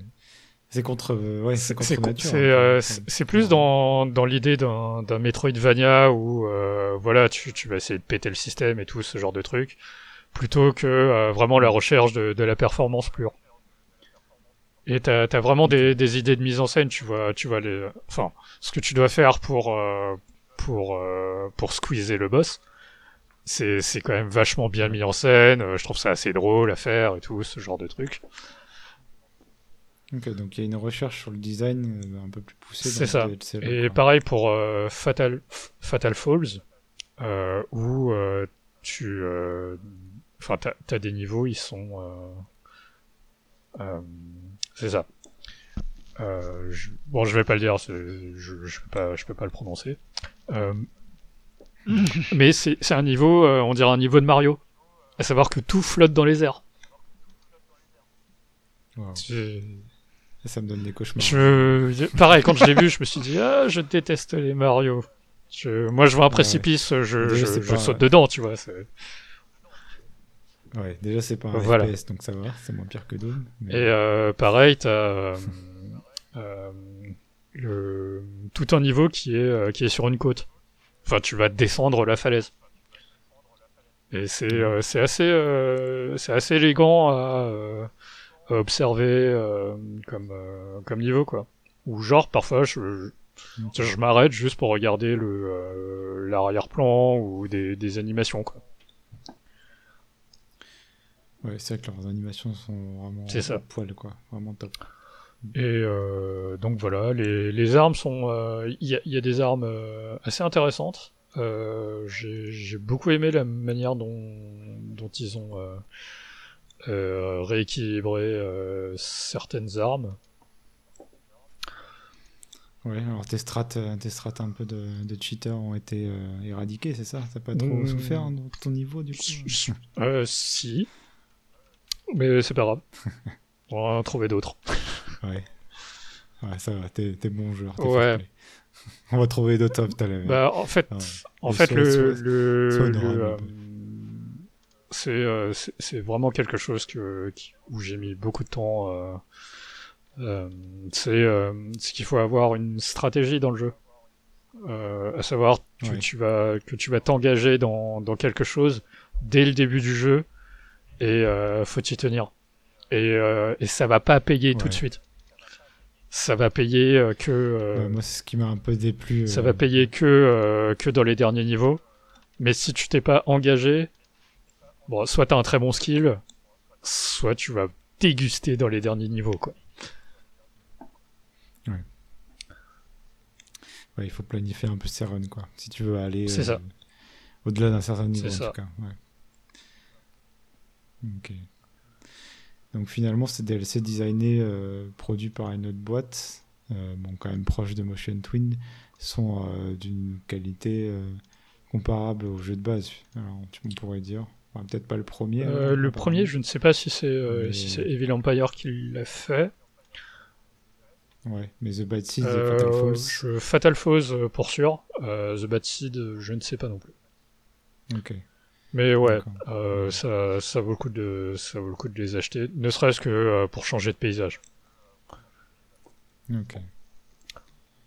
c'est contre, ouais, c'est contre nature. C'est euh, plus dans, dans l'idée d'un Metroidvania où euh, voilà, tu, tu vas essayer de péter le système et tout ce genre de trucs, plutôt que euh, vraiment la recherche de, de la performance pure. Et t'as as vraiment des, des idées de mise en scène, tu vois, tu vois les, enfin, ce que tu dois faire pour euh, pour euh, pour squeezer le boss. C'est c'est quand même vachement bien mis en scène. Je trouve ça assez drôle à faire et tout ce genre de trucs. Ok, donc il y a une recherche sur le design euh, un peu plus poussée. C'est ça. Et pareil pour euh, Fatal, Fatal Falls, euh, où euh, tu. Enfin, t'as as des niveaux, ils sont. C'est ça. Je, bon, je vais pas le dire, je, je, peux pas, je peux pas le prononcer. mais c'est un niveau, on dirait un niveau de Mario. À savoir que tout flotte dans les airs. Wow. Ça me donne des cauchemars. Je... Pareil, quand je l'ai vu, je me suis dit, ah, je déteste les Mario. Je... Moi, je vois un précipice, ouais. je, je, je pas... saute dedans, tu vois. Ouais, déjà, c'est pas un voilà. FPS, donc ça va, c'est moins pire que Doom. Mais... Et euh, pareil, t'as euh, euh, le... tout un niveau qui est, qui est sur une côte. Enfin, tu vas descendre la falaise. Et c'est assez, c'est assez élégant à observer comme, comme niveau, quoi. Ou genre, parfois, je, je, je m'arrête juste pour regarder l'arrière-plan ou des, des animations, quoi. Ouais, c'est vrai que leurs animations sont vraiment c'est ça. poil, quoi. Vraiment top. Et euh, donc voilà, les, les armes sont. Il y, y, a des armes assez intéressantes. J'ai beaucoup aimé la manière dont, dont ils ont euh, rééquilibrer euh, certaines armes. Ouais, alors tes strats, euh, tes strats un peu de, de cheaters ont été euh, éradiqués, c'est ça? T'as pas trop mmh. souffert hein, dans ton niveau du coup? Euh, Si. Mais c'est pas grave. On va en trouver d'autres. ouais. Ouais, ça va, t'es, t'es bon joueur. T'es ouais. On va trouver d'autres l'heure. Bah, en fait, ouais. en fait, le, soit, le, soit le, euh, c'est euh, c'est vraiment quelque chose que qui, où j'ai mis beaucoup de temps. Euh, euh, c'est euh, qu'il faut avoir une stratégie dans le jeu, euh, à savoir que tu vas que tu vas t'engager dans dans quelque chose dès le début du jeu et euh, faut t'y tenir. Et et ça va pas payer ouais. tout de suite ça va payer euh, que. Euh, moi, c'est ce qui m'a un peu déplu. Euh... Ça va payer que que dans les derniers niveaux. Mais si tu t'es pas engagé, bon, soit t'as un très bon skill, soit tu vas déguster dans les derniers niveaux, quoi. Ouais. Ouais, il faut planifier un peu ses runs, quoi. Si tu veux aller euh, au-delà d'un certain niveau, en ça. tout cas. Ouais. Ok. Donc finalement, c'est DLC designé, euh, produit par une autre boîte, euh, bon, quand même proche de Motion Twin, sont euh, d'une qualité euh, comparable au jeu de base. Alors, on pourrait dire. Enfin, Peut-être pas le premier. Euh, le premier, je ne sais pas si c'est Mais... si Evil Empire qui l'a fait. Ouais, mais The Bad Seed et Fatal Falls. je- Fatal Falls pour sûr. The Bad Seed, je ne sais pas non plus. Ok. Mais ouais, euh, ça, ça vaut le coup de, ça vaut le coup de les acheter, ne serait-ce que euh, pour changer de paysage. Ok.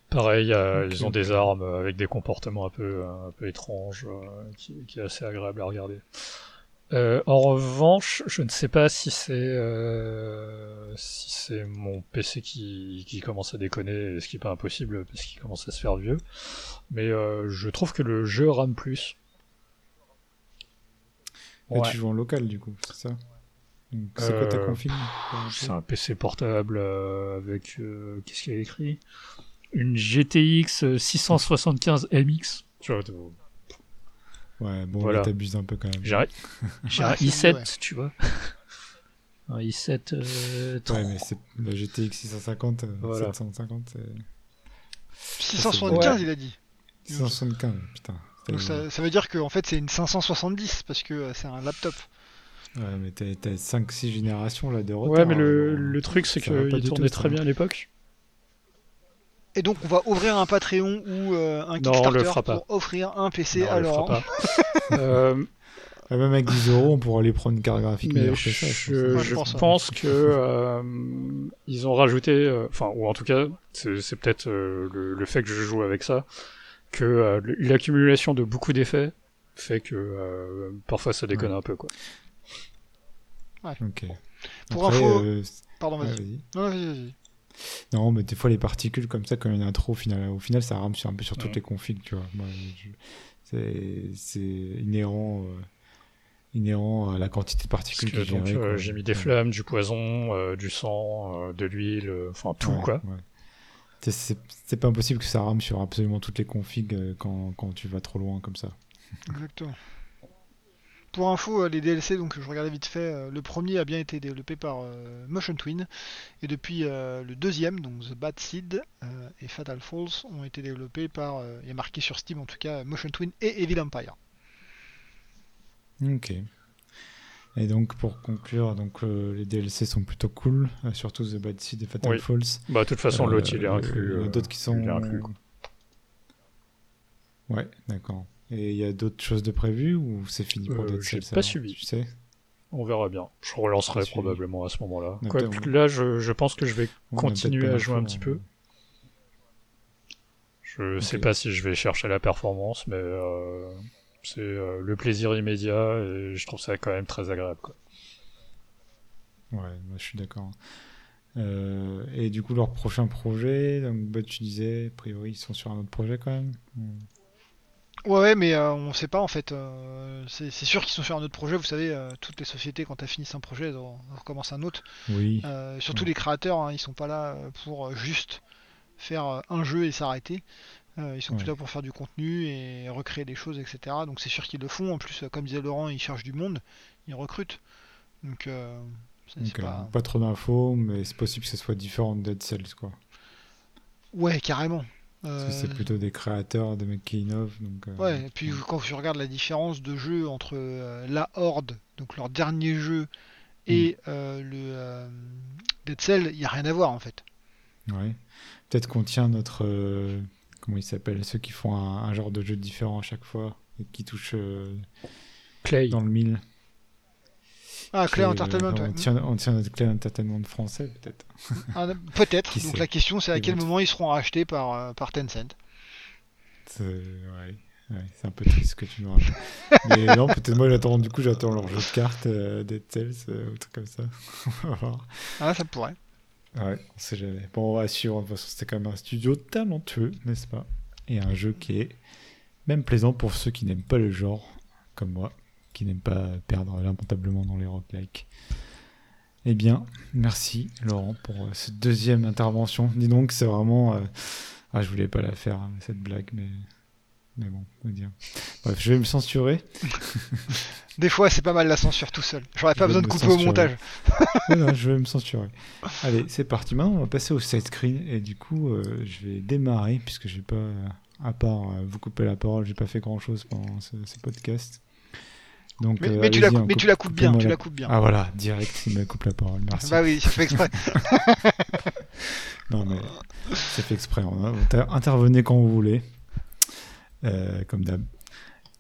Pareil, euh, ils ont des armes avec des comportements un peu, un peu étranges, euh, qui, qui est assez agréable à regarder. Euh, en revanche, je ne sais pas si c'est euh, si c'est mon PC qui, qui commence à déconner, ce qui est pas impossible parce qu'il commence à se faire vieux. Mais euh, je trouve que le jeu rame plus. Ouais. tu joues en local du coup, c'est ça C'est quoi ta Euh, config C'est un PC portable euh, avec euh, qu'est-ce qu'il y a écrit? Une GTX 675 MX. Tu vois, Ouais, bon, Voilà. là, t'abuses un peu quand même. J'ai un, j'ai Ouais, un c'est i7, ouais. tu vois. Un i7 euh, Ouais, mais c'est la GTX 650, euh, Voilà. 750, c'est 675, Ouais. il a dit. 675, putain. Donc ça, ça veut dire que en fait c'est une 570 parce que euh, c'est un laptop. Ouais, mais t'as- t'as 5-6 générations là de retard. Ouais, mais le, alors, le truc, c'est qu'il tournait très bien à l'époque. Et donc on va ouvrir un Patreon ou euh, un Non, on Kickstarter le fera pas. pour offrir un PC Non, à on le fera Laurent. pas. Euh, Ah, même avec 10 euros, on pourra aller prendre une carte graphique mais meilleure je, que ça. je je pense. je pense, ouais. pense que euh, ils ont rajouté, euh, enfin, ou en tout cas, c'est peut-être euh, le, le fait que je joue avec ça, que euh, l'accumulation de beaucoup d'effets fait que euh, parfois ça déconne Ouais. un peu, quoi. Ok. Pour Après, info- euh, Pardon, ouais, vas-y. Non, mais des fois, les particules comme ça, quand il y en a trop, au final, au final ça rame sur, un peu sur toutes Ouais. les configs, tu vois. C'est- inhérent, euh, inhérent à la quantité de particules que j'ai. euh, j'ai mis des flammes, du poison, euh, du sang, euh, de l'huile, euh, enfin tout, Ouais, quoi. C'est- pas impossible que ça rame sur absolument toutes les configs euh, quand, quand tu vas trop loin comme ça. Exactement. Pour info, euh, les DLC, donc je regardais vite fait, euh, le premier a bien été développé par euh, Motion Twin, et depuis euh, le deuxième, donc The Bad Seed euh, et Fatal Falls, ont été développés par, il est marqué sur Steam en tout cas, Motion Twin et Evil Empire. Ok. Et donc pour conclure, donc euh, les DLC sont plutôt cool, euh, surtout The Bad Seed et Fatal Oui. Falls. Bah, de toute façon, Euh, l'autre, il est Il inclus. y en a euh, d'autres qui sont. il est inclus, quoi. Ouais, d'accord. Et il y a d'autres choses de prévues ou c'est fini pour Euh, Dead j'ai Cells pas suivi. Tu sais? On verra bien. Je relancerai probablement à ce moment-là. On là, je, je pense que je vais On continuer à jouer un petit peu. Je sais Ok. pas si je vais chercher la performance, mais euh, c'est euh, le plaisir immédiat et je trouve ça quand même très agréable. Quoi. Ouais, moi je suis d'accord. Euh, et du coup, leur prochain projet, donc bah, tu disais, a priori, ils sont sur un autre projet quand même. Ouais, ouais, mais euh, on sait pas en fait. euh, c'est sûr qu'ils sont sur un autre projet. Vous savez, euh, toutes les sociétés, quand elles finissent un projet, elles en elles recommencent un autre. Oui, Euh, surtout Ouais. les créateurs, hein, ils sont pas là pour juste faire un jeu et s'arrêter. Euh, ils sont Ouais. plus là pour faire du contenu et recréer des choses, etc. Donc c'est sûr qu'ils le font. En plus, euh, comme disait Laurent, ils cherchent du monde, ils recrutent. Donc euh, donc, euh, pas... pas... trop d'infos, mais c'est possible que ce soit différent de Dead Cells, quoi. Ouais, carrément. Parce que c'est plutôt des créateurs, des mecs qui innovent. Donc, euh, Ouais, et puis quand tu regardes la différence de jeu entre euh, la Horde, donc leur dernier jeu, et Mm. euh, le Dead Cell, il n'y a rien à voir en fait. ouais. Peut-être qu'on tient notre. Comment ils s'appellent Ceux qui font un, un genre de jeu différent à chaque fois et qui touchent euh, Clay, dans le mille. Ah, Clay Et, euh, Entertainment, ouais. on, tient, on tient notre Clay Entertainment français, peut-être. Ah, Peut-être. Donc sait la question c'est à quel moment ils seront rachetés par, euh, par Tencent. Ouais, c'est un peu triste ce que tu me racontes. Mais non, peut-être moi j'attends, du coup j'attends leur jeu de cartes euh, Dead Cells euh, ou truc comme ça. on va voir. Ah, ça pourrait. Ouais, on sait jamais. Bon, on va suivre. De toute façon, c'était quand même un studio talentueux, n'est-ce pas? Et un jeu qui est même plaisant pour ceux qui n'aiment pas le genre, comme moi, qui n'aiment pas perdre lamentablement dans les roguelikes. Eh bien, merci Laurent pour euh, cette deuxième intervention. Dis donc, c'est vraiment. euh, Ah, je voulais pas la faire, hein, cette blague, mais. Mais bon, on va dire. Bref, je vais me censurer. Des fois, c'est pas mal la censure tout seul. J'aurais pas besoin de couper au censurer. montage. Voilà, je vais me censurer. Allez, c'est parti. Maintenant, on va passer au side screen. Et du coup, euh, je vais démarrer, puisque j'ai pas, euh, à part euh, vous couper la parole, j'ai pas fait grand chose pendant ce, ce podcast. Donc, Mais, euh, mais tu, la, mais tu coupes bien, tu la- coupes bien. Ah voilà, direct, il me coupe la parole. Merci. Bah oui, j'ai fait exprès. Non, mais c'est fait exprès. Hein. Intervenez quand vous voulez, euh, comme d'hab.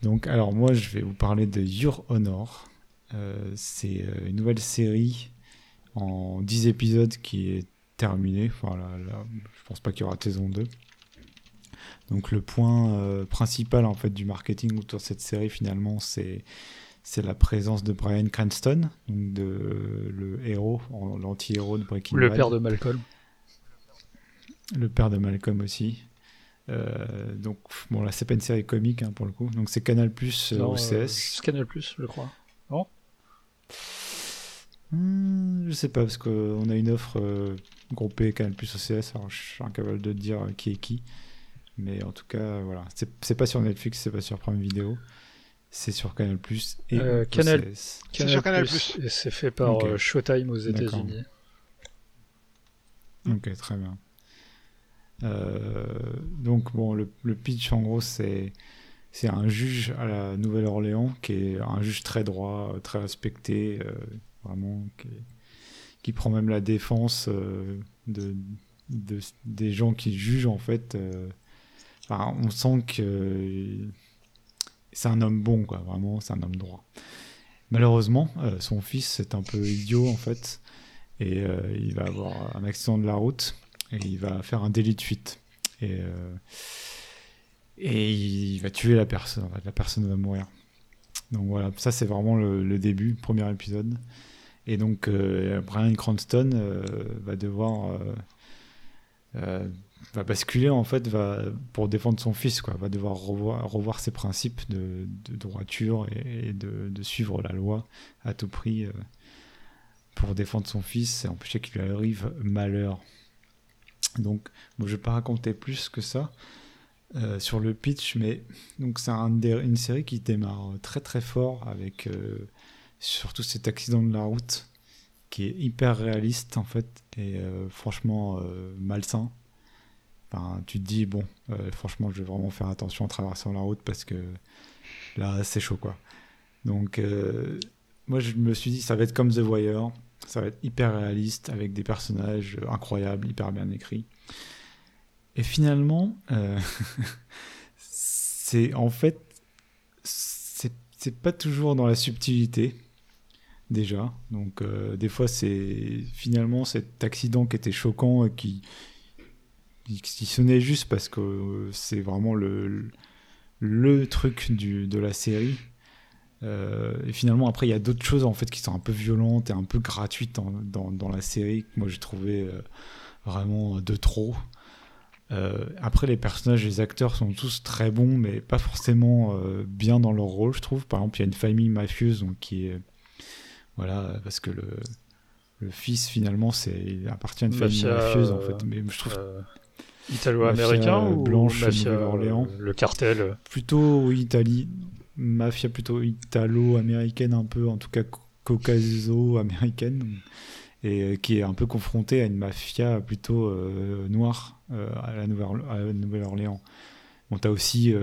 Donc, alors moi, je vais vous parler de Your Honor. Euh, c'est euh, une nouvelle série en 10 épisodes qui est terminée. Enfin, là, je pense pas qu'il y aura saison 2. Donc, le point principal en fait du marketing autour de cette série, finalement, c'est c'est la présence de Brian Cranston, donc de, le héros, l'anti-héros de Breaking Bad. Le père de Malcolm. Le père de Malcolm aussi. Euh, donc, bon, là, c'est pas une série comique hein, pour le coup. Donc, c'est Canal Plus euh, OCS. Euh, Canal Plus, je crois. Non hmm, Je sais pas, parce qu'on a une offre groupée Canal Plus OCS. Alors, je suis incapable de dire qui est qui. Mais en tout cas, voilà. C'est pas sur Netflix, c'est pas sur Prime Video. C'est sur Canal Plus et euh, Canal, C'est sur Canal Plus. Et c'est fait par euh, Showtime aux États-Unis. Ok, très bien. Euh, donc bon, le, pitch en gros c'est c'est un juge à la Nouvelle-Orléans qui est un juge très droit, très respecté, vraiment qui, qui, prend même la défense de, de, des gens qui jugent en fait. On sent que c'est un homme bon, quoi, vraiment, c'est un homme droit. Malheureusement, euh, son fils est un peu idiot, en fait, et euh, il va avoir un accident de la route, il va faire un délit de fuite. Et, euh, il va tuer la personne, la personne va mourir. Donc voilà, ça c'est vraiment le, début, premier épisode. Et donc Brian Cranston va devoir va basculer en fait va pour défendre son fils quoi va devoir revoir, ses principes de, droiture et, de, suivre la loi à tout prix euh, pour défendre son fils et empêcher qu'il arrive malheur donc je vais pas raconter plus que ça euh, sur le pitch mais c'est un, une série qui démarre très très fort avec euh, surtout cet accident de la route qui est hyper réaliste en fait et franchement malsain tu te dis, bon, euh, franchement, je vais vraiment faire attention en traversant la route parce que là, c'est chaud, quoi. Donc, euh, moi, je me suis dit, ça va être comme The Wire, ça va être hyper réaliste, avec des personnages incroyables, hyper bien écrits. Et finalement, euh, c'est en fait, c'est pas toujours dans la subtilité, déjà. Donc, des fois, c'est finalement cet accident qui était choquant et qui qui sonnait juste parce que c'est vraiment le, le truc du, de la série. Euh, et finalement, après, il y a d'autres choses en fait qui sont un peu violentes et un peu gratuites dans, dans, la série que moi j'ai trouvé euh, vraiment de trop. Euh, après, les personnages, les acteurs sont tous très bons, mais pas forcément bien dans leur rôle, je trouve. Par exemple, il y a une famille mafieuse donc, qui est. Voilà, parce que le, le fils, finalement, c'est, il appartient à une famille mafieuse en fait. Mais je trouve Italo-américain ou blanche mafia Orléans Le cartel Plutôt Italie. Mafia plutôt italo-américaine, un peu, en tout cas caucaso-américaine, et euh, qui est un peu confrontée à une mafia plutôt euh, noire euh, à la Nouvelle-Orléans. Bon, t'as aussi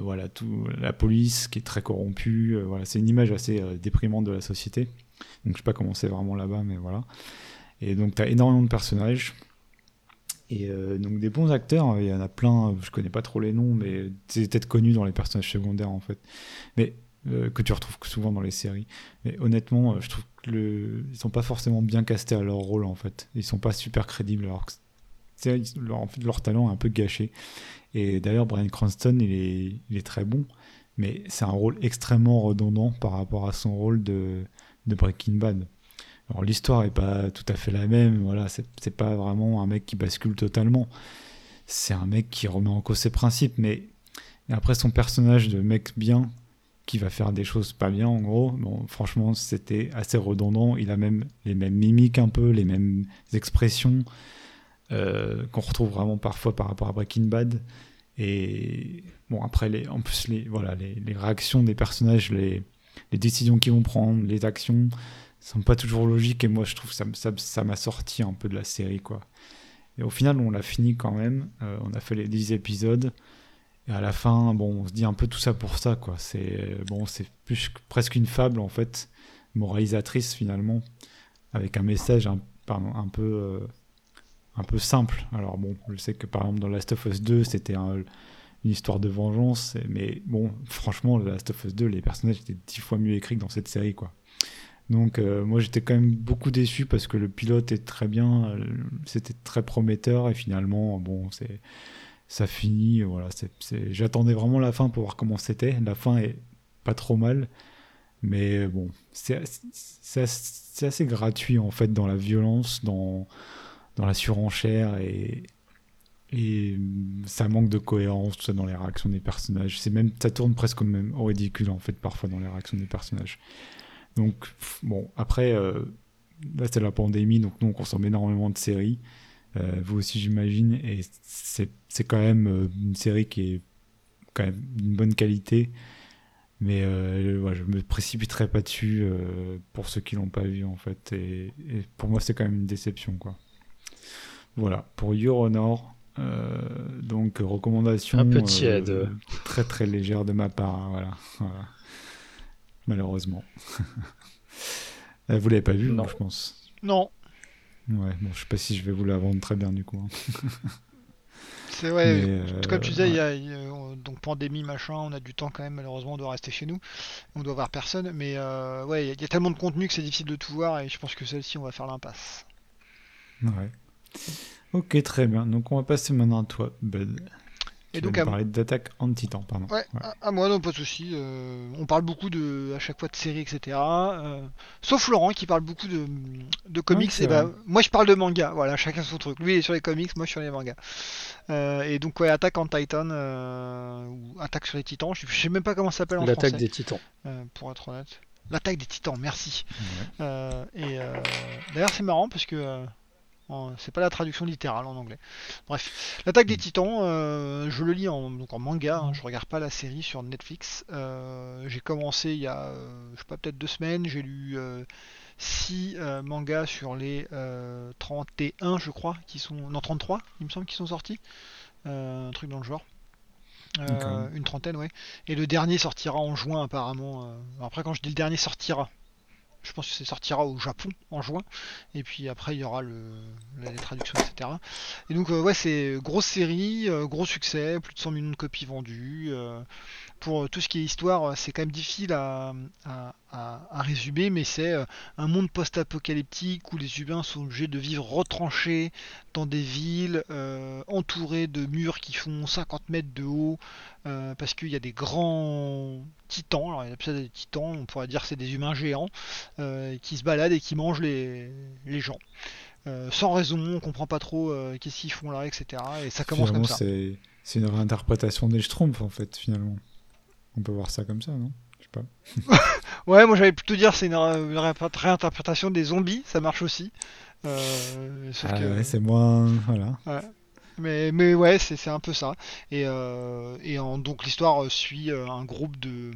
voilà, tout, la police qui est très corrompue. voilà, c'est une image assez déprimante de la société. Donc je sais pas comment c'est vraiment là-bas, mais voilà. Et donc tu as énormément de personnages. Et euh, donc des bons acteurs, hein, il y en a plein, je connais pas trop les noms, mais c'est peut-être connu dans les personnages secondaires en fait, mais euh, que tu retrouves souvent dans les séries. Mais honnêtement, euh, je trouve que le... sont pas forcément bien castés à leur rôle en fait. Ils sont pas super crédibles alors que leur, en fait, leur talent est un peu gâché. Et d'ailleurs, Brian Cranston, il est, très bon, mais c'est un rôle extrêmement redondant par rapport à son rôle de Breaking Bad. L'histoire est pas tout à fait la même, voilà, c'est pas vraiment un mec qui bascule totalement. C'est un mec qui remet en cause ses principes, mais après son personnage de mec bien qui va faire des choses pas bien en gros, bon franchement c'était assez redondant. Il a même les mêmes mimiques un peu, les mêmes expressions euh, qu'on retrouve vraiment parfois par rapport à Breaking Bad. Et bon après les, en plus les voilà les, réactions des personnages, les, les décisions qu'ils vont prendre, les actions sont pas toujours logiques et moi je trouve ça ça, m'a sorti un peu de la série quoi. Et au final on l'a fini quand même, euh, on a fait les 10 épisodes et à la fin bon on se dit un peu tout ça pour ça quoi. C'est bon c'est plus presque une fable en fait moralisatrice finalement avec un message un, pardon, un peu euh, un peu simple. Alors bon, je sais que par exemple dans Last of Us 2, c'était une histoire de vengeance, mais bon, franchement, Last of Us 2, les personnages étaient dix fois mieux écrits que dans cette série, quoi. Donc euh, moi j'étais quand même beaucoup déçu parce que le pilote est très bien, euh, c'était très prometteur et finalement bon c'est ça finit voilà c'est, j'attendais vraiment la fin pour voir comment c'était. La fin est pas trop mal, mais bon c'est, assez gratuit en fait dans la violence, dans dans la surenchère et et ça manque de cohérence tout ça dans les réactions des personnages. C'est même ça tourne presque même au ridicule en fait parfois dans les réactions des personnages. Donc, bon, après, euh, là, c'est la pandémie, donc nous, on consomme énormément de séries. Euh, vous aussi, j'imagine. Et c'est quand même euh, une série qui est quand même d'une bonne qualité. Mais euh, je me précipiterai pas dessus pour ceux qui l'ont pas vu, en fait. Et, pour moi, c'est quand même une déception, quoi. Voilà, pour Euronor. donc, recommandation. Un peu tiède. très très légère de ma part. Hein, voilà. voilà malheureusement. Euh, vous l'avez pas vu, non. je pense. Non. Ouais, bon, je sais pas si je vais vous la vendre très bien du coup. Hein. C'est vrai. comme tu disais, il y, a, donc pandémie machin, on a du temps quand même malheureusement de rester chez nous, on doit voir personne. Mais euh, ouais, il y, a tellement de contenu que c'est difficile de tout voir et je pense que celle-ci on va faire l'impasse. Ouais. Ok, très bien. Donc on va passer maintenant à toi, Bud. Et donc, à parler d'attaque anti-temps, pardon. Ouais, À, moi, non, pas de souci. Euh, on parle beaucoup de, à chaque fois de séries, etc. Euh, sauf Laurent qui parle beaucoup de, de comics. et bah, moi, je parle de manga. Voilà, chacun son truc. Lui, il est sur les comics, moi, je suis sur les mangas. Euh, et donc, ouais, attaque en Titan, ou attaque sur les titans. Je, sais même pas comment ça s'appelle en français. L'attaque des titans. pour être honnête. L'attaque des titans, merci. et d'ailleurs, c'est marrant parce que c'est pas la traduction littérale en anglais. Bref, l'attaque des titans, euh, je le lis en, donc en manga, hein, je regarde pas la série sur Netflix. Euh, j'ai commencé il y a, euh, je sais pas, peut-être deux semaines, j'ai lu 6 mangas sur les 31, je crois, qui sont. Non, 33, il me semble, qui sont sortis. un truc dans le genre. une trentaine, ouais. Et le dernier sortira en juin, apparemment. Après, quand je dis le dernier sortira, je pense que ça sortira au Japon en juin. Et puis après, il y aura le, les traductions, etc. Et donc, euh, ouais, c'est grosse série, euh, gros succès, plus de 100 millions de copies vendues. Euh, pour tout ce qui est histoire, c'est quand même difficile à, résumer, mais c'est un monde post-apocalyptique où les humains sont obligés de vivre retranchés dans des villes, entourés de murs qui font 50 mètres de haut, parce qu'il y a des grands titans, alors il y a peut-être des titans, on pourrait dire que c'est des humains géants, qui se baladent et qui mangent les, les gens. Euh, sans raison, on comprend pas trop euh, qu'est-ce qu'ils font là, etc. Et ça commence comme ça. C'est une réinterprétation des Schtroumpfs en fait, finalement. On peut voir ça comme ça, non? Pas. ouais, moi j'allais plutôt dire c'est une, réinterprétation des zombies, ça marche aussi. Euh, ah ouais, c'est moins. Voilà. Mais, mais ouais, c'est un peu ça. Et, et en, donc l'histoire suit un groupe de,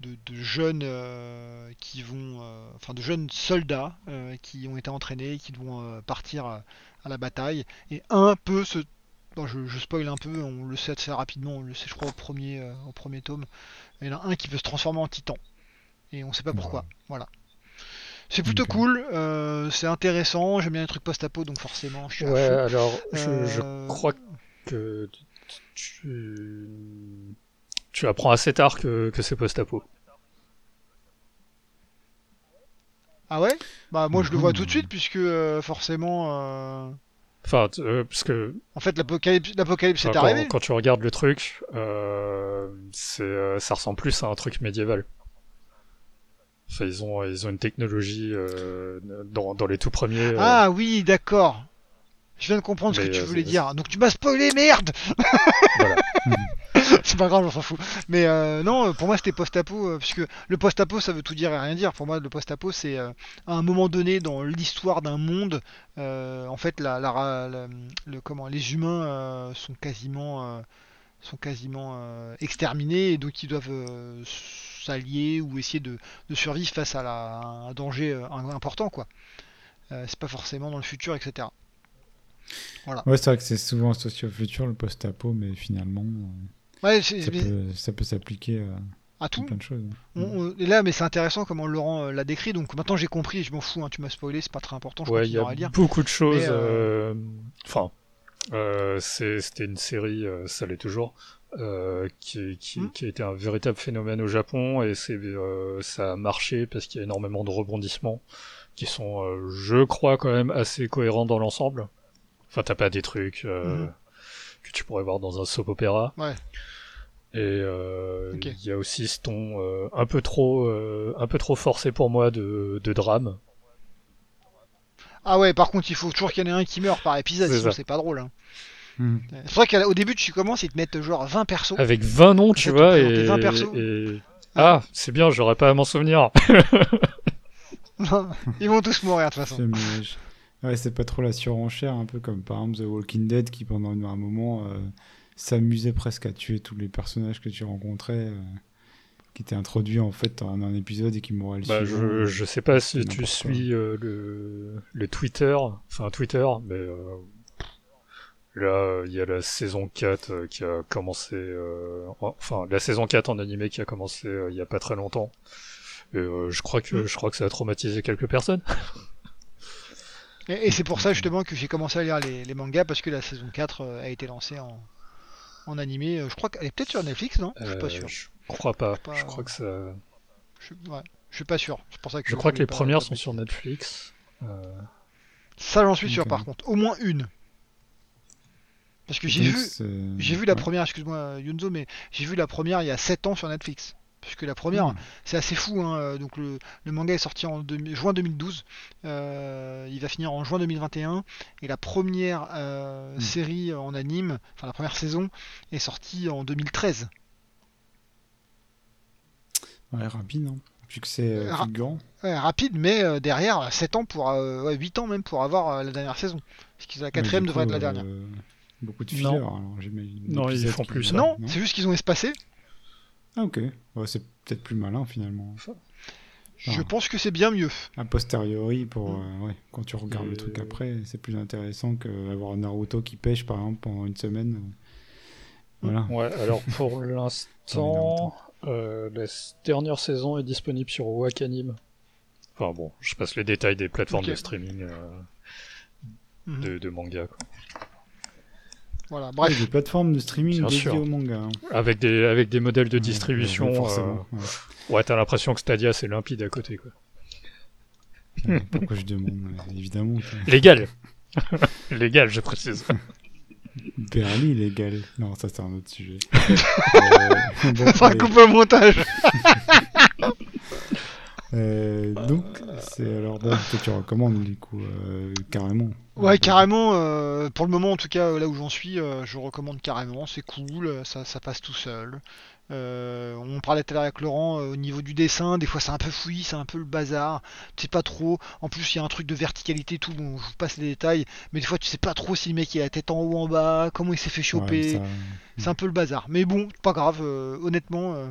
de, jeunes euh, qui vont, euh, enfin de jeunes soldats euh, qui ont été entraînés, qui vont partir à, la bataille. Et un peu se, je, je, spoil un peu, on le sait assez rapidement, on le sait je crois au premier, au premier tome. Il y en a un qui veut se transformer en titan et on sait pas pourquoi. Voilà. C'est plutôt cool, c'est intéressant, j'aime bien les trucs post-apo donc forcément je suis Ouais, alors je, crois que tu tu apprends assez tard que, c'est post-apo. Ah ouais? Bah moi je le vois tout de suite puisque euh, forcément... Euh, enfin, euh, parce que... En fait l'apocalypse, l'apocalypse est arrivé. Quand, tu regardes le truc, c'est, ça ressemble plus à un truc médiéval. Enfin, ils ont, ils ont une technologie dans, dans, les tout premiers. Ah oui, d'accord. Je viens de comprendre ce que tu voulais dire. Donc tu m'as spoilé, merde Voilà. c'est pas grave, on s'en fout. Mais euh, non, pour moi c'était post-apo, euh, puisque le post-apo ça veut tout dire et rien dire. Pour moi, le post-apo c'est euh, à un moment donné dans l'histoire d'un monde, en fait, les humains sont quasiment, sont quasiment exterminés et donc ils doivent s'allier ou essayer de, survivre face à, un danger important, quoi. c'est pas forcément dans le futur, etc. Voilà. Ouais, c'est vrai que c'est souvent associé au futur, le post-apo, mais finalement. Ouais, ça, peut, ça peut s'appliquer À tout. plein de choses. On- on- et là, mais c'est intéressant comment Laurent euh, l'a décrit. Donc maintenant j'ai compris, je m'en fous, hein, tu m'as spoilé, c'est pas très important, je Ouais, il y à a lire. beaucoup de choses. Euh, euh, Enfin, euh, c'était une série, euh, ça l'est toujours, euh, qui, qui, Hmm. qui a été un véritable phénomène au Japon et c'est euh, ça a marché parce qu'il y a énormément de rebondissements qui sont, euh, je crois, quand même assez cohérents dans l'ensemble. Enfin, t'as pas des trucs euh, Mhm. Que tu pourrais voir dans un soap opéra. Ouais. Et euh, il y a aussi ce ton euh, un peu trop, euh, un peu trop forcé pour moi de, de drame. Ah ouais, par contre, il faut toujours qu'il y en ait un qui meurt par épisode, C'est sinon c'est pas drôle. hein. Hmm. C'est vrai qu'au début, tu commences, ils te mettent genre 20 persos. Avec 20 noms, tu vois, te et, présenter 20 persos. et- Ah, c'est bien, j'aurais pas à m'en souvenir. ils vont tous mourir de toute façon. Ouais, c'est pas trop la surenchère, un peu comme par exemple The Walking Dead qui pendant un moment euh, s'amusait presque à tuer tous les personnages que tu rencontrais, euh, qui étaient introduits en fait en un épisode et qui mouraient le Bah, je, je sais pas si tu suis euh, le, le Twitter, enfin Twitter, mais là, il y a la saison 4 euh, qui a commencé, enfin la saison 4 en animé qui a commencé il y a pas très longtemps. Et, euh, je crois que Mm. je crois que ça a traumatisé quelques personnes. Et, et c'est pour ça justement que j'ai commencé à lire les, les mangas parce que la saison 4 euh, a été lancée en, en animé. Euh, Je crois qu'elle est peut-être sur Netflix, non? Je suis pas Euh, sûr. Je crois pas. pas- Je crois que ça. Je, suis- ouais, je suis pas sûr. C'est pour ça que Je crois que les pas- premières pas sont sur Netflix. Euh, Ça, j'en suis sûr par contre. Au moins une. Parce que j'ai vu, j'ai vu la ouais. première, excuse-moi Yunzo, mais j'ai vu la première il y a 7 ans sur Netflix. Puisque la première, Hmm. c'est assez fou. Hein. euh, Donc le, le manga est sorti en deux- juin 2012. euh, il va finir en juin 2021. Et la première euh, Hmm. série en anime, enfin la première saison, est sortie en 2013. Ouais, rapide, hein. Vu que c'est euh, Ra-. Ouais, rapide, mais euh, derrière, 7 ans pour. euh, ouais, 8 ans même pour avoir euh, la dernière saison. Parce que la quatrième devrait être la dernière. euh, Beaucoup de Non. fillers, j'imagine. Non, ils font plus ça. non, c'est juste qu'ils ont espacé. Ah, ok. Ouais, c'est peut-être plus malin finalement. Je pense que c'est bien mieux. A posteriori, pour, Mm. euh, ouais, quand tu regardes le truc après, c'est plus intéressant qu'avoir Naruto qui pêche par exemple pendant une semaine. euh. Voilà. Ouais, alors pour l'instant, euh, la dernière saison est disponible sur Wakanim. Enfin bon, je passe les détails des plateformes de streaming euh, Mhm. de, de manga. quoi. Voilà, bref. des plateformes de streaming Bien dédiées sûr. au manga. hein. Avec des, avec des modèles de distribution. ouais, forcément. euh, ouais. ouais, t'as l'impression que Stadia c'est limpide à côté. Quoi. Pourquoi je demande euh, Évidemment. Légal Légal, je précise. Berly légal. Non, ça c'est un autre sujet. Euh, bon, Enfin, allez. coupe au montage. Euh, donc, c'est alors bon, toi tu recommandes du coup, euh, carrément. Ouais, carrément. euh, pour le moment, en tout cas, là où j'en suis, euh, je recommande carrément. C'est cool, euh, ça, ça passe tout seul. Euh, on parlait tout à l'heure avec Laurent euh, au niveau du dessin. Des fois, c'est un peu fouillis, c'est un peu le bazar. Tu sais pas trop. En plus, il y a un truc de verticalité, et tout. Bon, je vous passe les détails. Mais des fois, tu sais pas trop si le mec il a la tête en haut ou en bas, comment il s'est fait Ouais, choper. ça- C'est un peu le bazar. Mais bon, pas grave. euh, honnêtement, euh,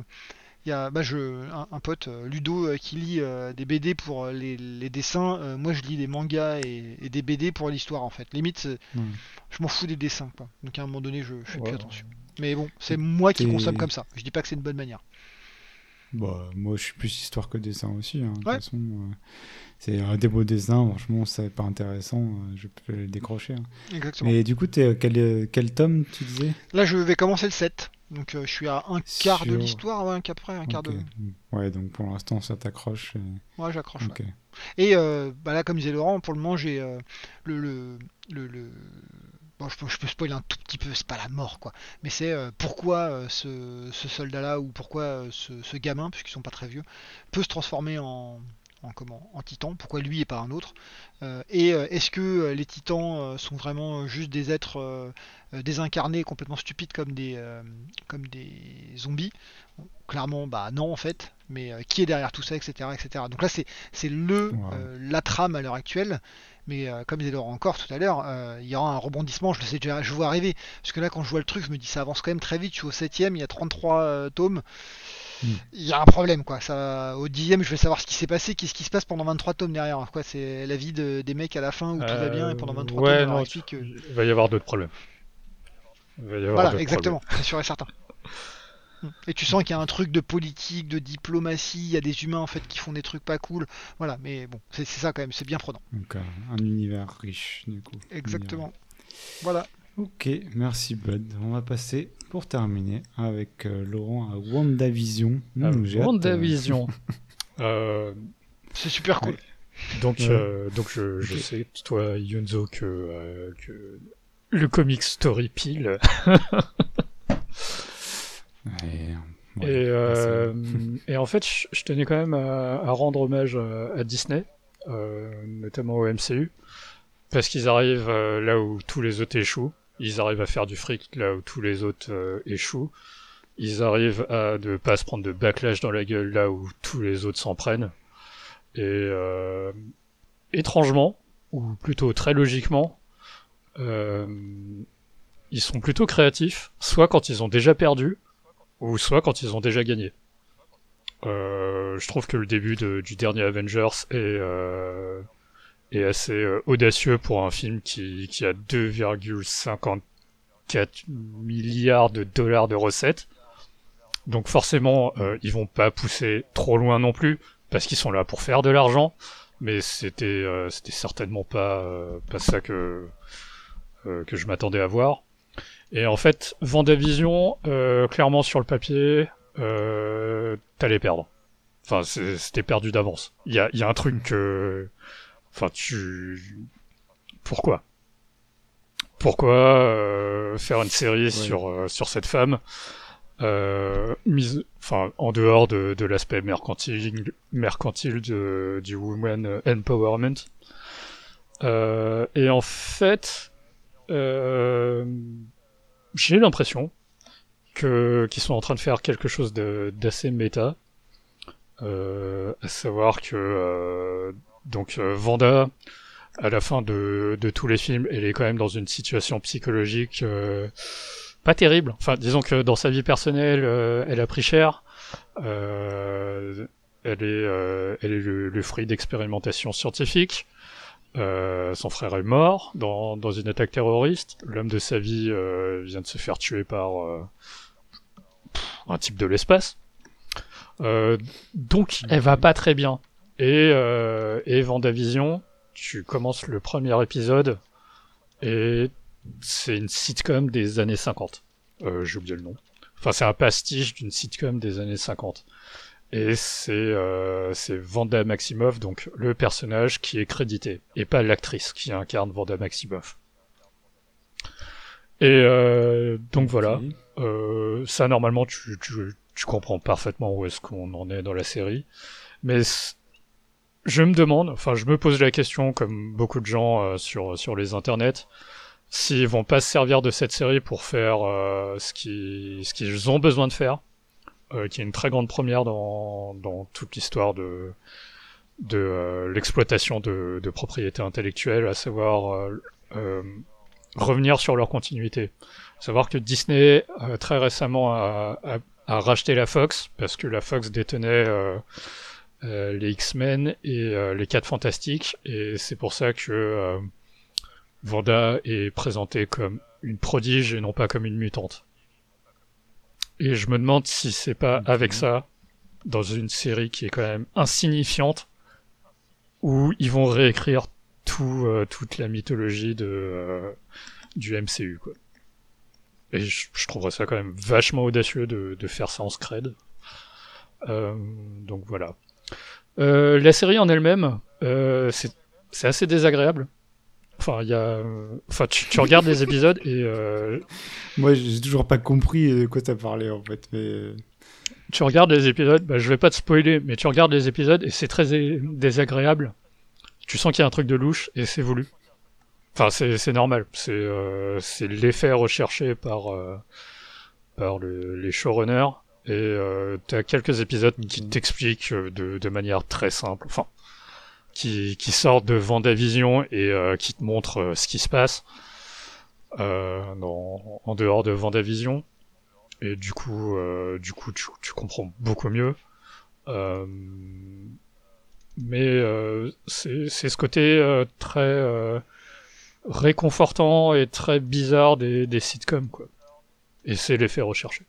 il y a bah, je, un, un pote, euh, Ludo, euh, qui lit euh, des BD pour euh, les, les dessins. Euh, moi, je lis des mangas et, et des BD pour l'histoire, en fait. Limite, Ouais. je m'en fous des dessins. Quoi. Donc à un moment donné, je, je fais plus attention. Mais bon, c'est moi qui consomme comme ça. Je dis pas que c'est une bonne manière. Bah, moi, je suis plus histoire que dessin aussi. hein, de toute Ouais. façon, euh, c'est un des beaux dessins. Franchement, c'est pas intéressant. euh, je peux le décrocher. hein. Exactement. Mais du coup, euh, quel, euh, quel tome tu disais? Là, je vais commencer le 7. Donc euh, je suis à un quart de l'histoire, ouais, un quart près, un quart de. Ouais, donc pour l'instant, ça t'accroche. euh, Ouais, j'accroche. ouais. Et euh, bah là, comme disait Laurent, pour le moment, j'ai euh, le, le, le, le- Bon, je peux, je peux spoiler un tout petit peu, c'est pas la mort quoi. Mais c'est euh, pourquoi euh, ce, ce soldat-là ou pourquoi euh, ce, ce gamin, puisqu'ils sont pas très vieux, peut se transformer en, en, comment, en titan. Pourquoi lui et pas un autre Euh, Et euh, est-ce que euh, les titans sont vraiment juste des êtres euh, désincarnés, complètement stupides comme des, euh, comme des zombies? Clairement, bah non en fait. Mais qui est derrière tout ça, etc., etc. Donc là, c'est c'est le la trame à l'heure actuelle. Mais comme disait Laurent encore tout à l'heure, il y aura un rebondissement, je le sais déjà, je vois arriver. Parce que là, quand je vois le truc, je me dis ça avance quand même très vite. Je suis au 7 il y a 33 euh, tomes. Il y a un problème quoi. Ça, au 10 je vais savoir ce qui s'est passé, qu'est-ce qui se passe pendant 23 tomes derrière. Quoi, c'est la vie de- des mecs à la fin où tout va bien et pendant 23 Euh, ouais, tomes, non, explique que- Il va y avoir d'autres problèmes. Il va y avoir Voilà, exactement, c'est sûr et certain. Et tu sens qu'il y a un truc de politique, de diplomatie, il y a des humains en fait qui font des trucs pas cool. Voilà, mais bon, c'est ça quand même, c'est bien prenant. Donc un univers riche du coup. Exactement. Voilà. Ok, merci Bud. On va passer pour terminer avec euh, Laurent à WandaVision. Mmh, WandaVision. euh... C'est super cool. Donc, euh, donc je, je sais, toi, Yunzo, que, euh, que le comic story pile. ouais, et, euh, et, en fait, je, tenais quand même à, à rendre hommage à, à Disney, notamment au MCU, parce qu'ils arrivent là où tous les autres échouent. Ils arrivent à faire du fric là où tous les autres échouent. Ils arrivent à ne pas se prendre de backlash dans la gueule là où tous les autres s'en prennent. Et euh, étrangement, ou plutôt très logiquement, euh, ils sont plutôt créatifs, soit quand ils ont déjà perdu, ou soit quand ils ont déjà gagné. Euh, je trouve que le début du dernier Avengers est, euh, est assez euh, audacieux pour un film qui, qui a 2,54 milliards de dollars de recettes. Donc forcément, euh, ils vont pas pousser trop loin non plus, parce qu'ils sont là pour faire de l'argent, mais c'était euh, c'était certainement pas euh, pas ça que euh, que je m'attendais à voir. Et en fait, Vendavision, clairement sur le papier, t'allais perdre. Enfin, c'était perdu d'avance. Il y a, y a un truc que, enfin, tu, pourquoi? Pourquoi faire une série sur sur cette femme euh, mise, enfin, en dehors de, de l'aspect mercantile, mercantile de, du women empowerment. Euh, et en fait, euh, j'ai l'impression que qu'ils sont en train de faire quelque chose d'assez méta, euh, à savoir que euh, donc euh, Vanda, à la fin de, tous les films, elle est quand même dans une situation psychologique pas terrible. Enfin, disons que dans sa vie personnelle, euh, elle a pris cher. Euh, elle est, euh, le, fruit d'expérimentations scientifiques. son frère est mort dans une attaque terroriste. L'homme de sa vie vient de se faire tuer par un type de l'espace. donc, elle va pas très bien. Et, et Vendavision, tu commences le premier épisode et c'est une sitcom des années 50. Euh, J'ai oublié le nom. Enfin, c'est un pastiche d'une sitcom des années 50. Et c'est euh, Vanda Maximoff, donc le personnage qui est crédité, et pas l'actrice qui incarne Vanda Maximoff. Et euh, donc voilà, euh, ça normalement tu, tu, tu comprends parfaitement où est-ce qu'on en est dans la série. Mais je me demande, enfin je me pose la question comme beaucoup de gens euh, sur, sur les internets, s'ils vont pas se servir de cette série pour faire euh, ce qu'ils ce qu'ils ont besoin de faire, euh, qui est une très grande première dans, dans toute l'histoire de de euh, l'exploitation de, de propriété intellectuelle, à savoir euh, euh, revenir sur leur continuité. savoir que Disney très récemment a, a, a, racheté la Fox parce que la Fox détenait les X-Men et les 4 Fantastiques et c'est pour ça que Vanda est présentée comme une prodige et non pas comme une mutante. Et je me demande si c'est pas avec ça, dans une série qui est quand même insignifiante, où ils vont réécrire tout, euh, toute la mythologie de, euh, du MCU. Quoi. Et je, je, trouverais ça quand même vachement audacieux de, de faire ça en scred. Euh, donc voilà. Euh, la série en elle-même, euh, c'est assez désagréable Enfin, y a. Enfin, tu, tu regardes les épisodes et. Euh... Moi, j'ai toujours pas compris de quoi t'as parlé en fait, mais. Tu regardes les épisodes, bah, je vais pas te spoiler, mais tu regardes les épisodes et c'est très désagréable. Tu sens qu'il y a un truc de louche et c'est voulu. Enfin, c'est normal. C'est euh, l'effet recherché par, euh, par le, les showrunners. Et euh, tu as quelques épisodes qui t'expliquent de, de manière très simple. Enfin, qui, qui sortent de Vendavision et euh, qui te montrent euh, ce qui se passe euh, dans, en dehors de Vendavision. Et du coup, euh, du coup, tu, tu, comprends beaucoup mieux. Euh, mais c'est ce côté très réconfortant et très bizarre des, des sitcoms, quoi. Et c'est l'effet recherché.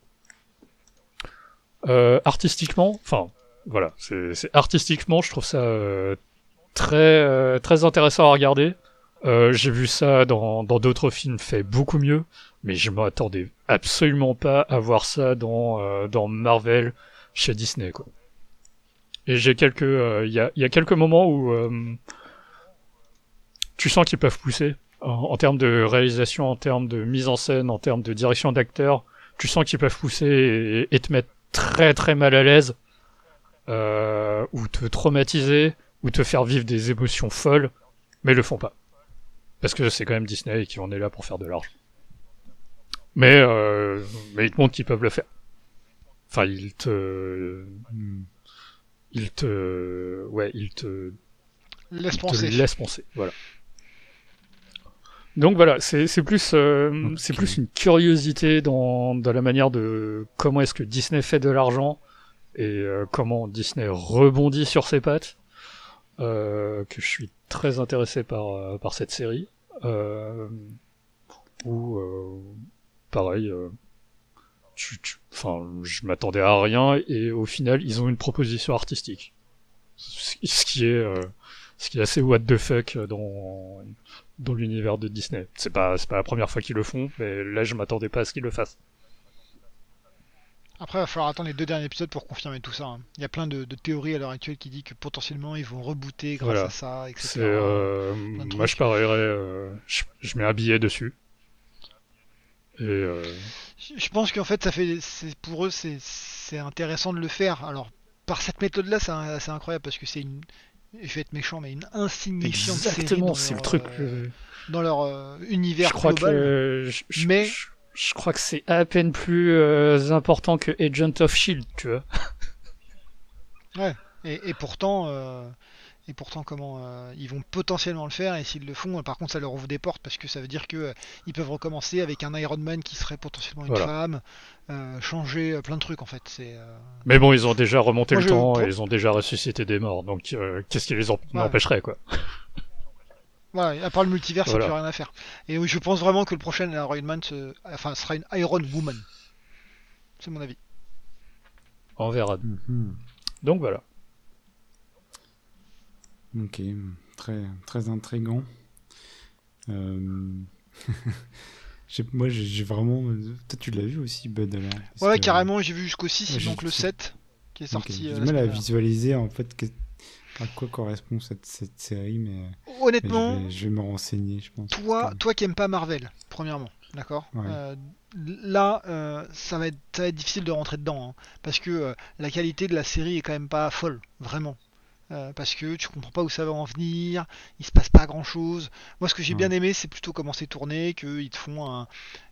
Euh, artistiquement, enfin, voilà, c'est artistiquement, je trouve ça euh, très euh, très intéressant à regarder. Euh, J'ai vu ça dans d'autres films fait beaucoup mieux, mais je m'attendais absolument pas à voir ça dans euh, dans Marvel chez Disney quoi. Et j'ai quelques, il y a, y, a, quelques moments où tu sens qu'ils peuvent pousser en, en, termes de réalisation, en termes de mise en scène, en termes de direction d'acteur. Tu sens qu'ils peuvent pousser et, et, te mettre très très mal à l'aise, euh, ou te traumatiser, ou te faire vivre des émotions folles, mais le font pas. Parce que c'est quand même Disney et qui en est là pour faire de l'argent. Mais, euh, mais ils te montrent qu'ils peuvent le faire. Enfin, ils te... Ils te... Ouais, ils te... Laisse penser. Te laissent penser, voilà. Donc voilà, c'est plus, euh, okay. c'est plus une curiosité dans, dans la manière de comment est-ce que Disney fait de l'argent et euh, comment Disney rebondit sur ses pattes euh, que je suis très intéressé par, par cette série. Où, pareil, tu, tu, enfin, je m'attendais à rien et au final, ils ont une proposition artistique. Ce qui est, ce qui est assez what the fuck dans, dans l'univers de Disney. C'est pas, c'est pas la première fois qu'ils le font, mais là, je m'attendais pas à ce qu'ils le fassent. Après, il va falloir attendre les deux derniers épisodes pour confirmer tout ça. Hein. Il y a plein de, de théories à l'heure actuelle qui disent que potentiellement ils vont rebooter grâce voilà. à ça, etc. Euh, moi, je parierais, euh, je, je, mets un billet dessus. Et euh... Je pense qu'en fait, ça fait, pour eux, c'est intéressant de le faire. Alors, par cette méthode-là, c'est incroyable parce que c'est une, je vais être méchant, mais une insignifiante Exactement, c'est le truc. Euh, dans leur euh, univers je crois global. Que, je, mais je, je, crois que c'est à peine plus euh, important que Agent of Shield, tu vois. ouais. Et, et pourtant, et pourtant, comment euh, ils vont potentiellement le faire. Et s'ils le font, par contre, ça leur ouvre des portes parce que ça veut dire que ils peuvent recommencer avec un Iron Man qui serait potentiellement une voilà. femme, changer plein de trucs en fait. C'est. Mais bon, ils ont déjà remonté Moi, le temps pour- et ils ont déjà ressuscité des morts. Donc, euh, qu'est-ce qui les en- empêcherait, quoi Voilà, à part le multivers, Voilà. il n'y a plus rien à faire. Et oui, je pense vraiment que le prochain Iron Man se- enfin, sera une Iron Woman. C'est mon avis. On verra. Mhm. Donc voilà. Ok, très, très intriguant. Euh... Moi, j'ai vraiment. Toi, tu l'as vu aussi, Bud Ouais, que- carrément, j'ai vu jusqu'au 6, Ouais, donc le 7 qui est sorti. J'ai euh, du mal à visualiser en fait que- à quoi correspond cette, cette série, mais, mais Honnêtement, je, vais, je vais me renseigner, je pense. toi, toi qui aimes pas Marvel, premièrement, d'accord? Ouais. Euh, Là, euh, ça, va être, ça va être difficile de rentrer dedans, hein, parce que euh, la qualité de la série est quand même pas folle, vraiment. Euh, parce que tu comprends pas où ça va en venir, il se passe pas grand chose. Moi, ce que j'ai Ouais. bien aimé, c'est plutôt comment c'est tourné, qu'ils te font un,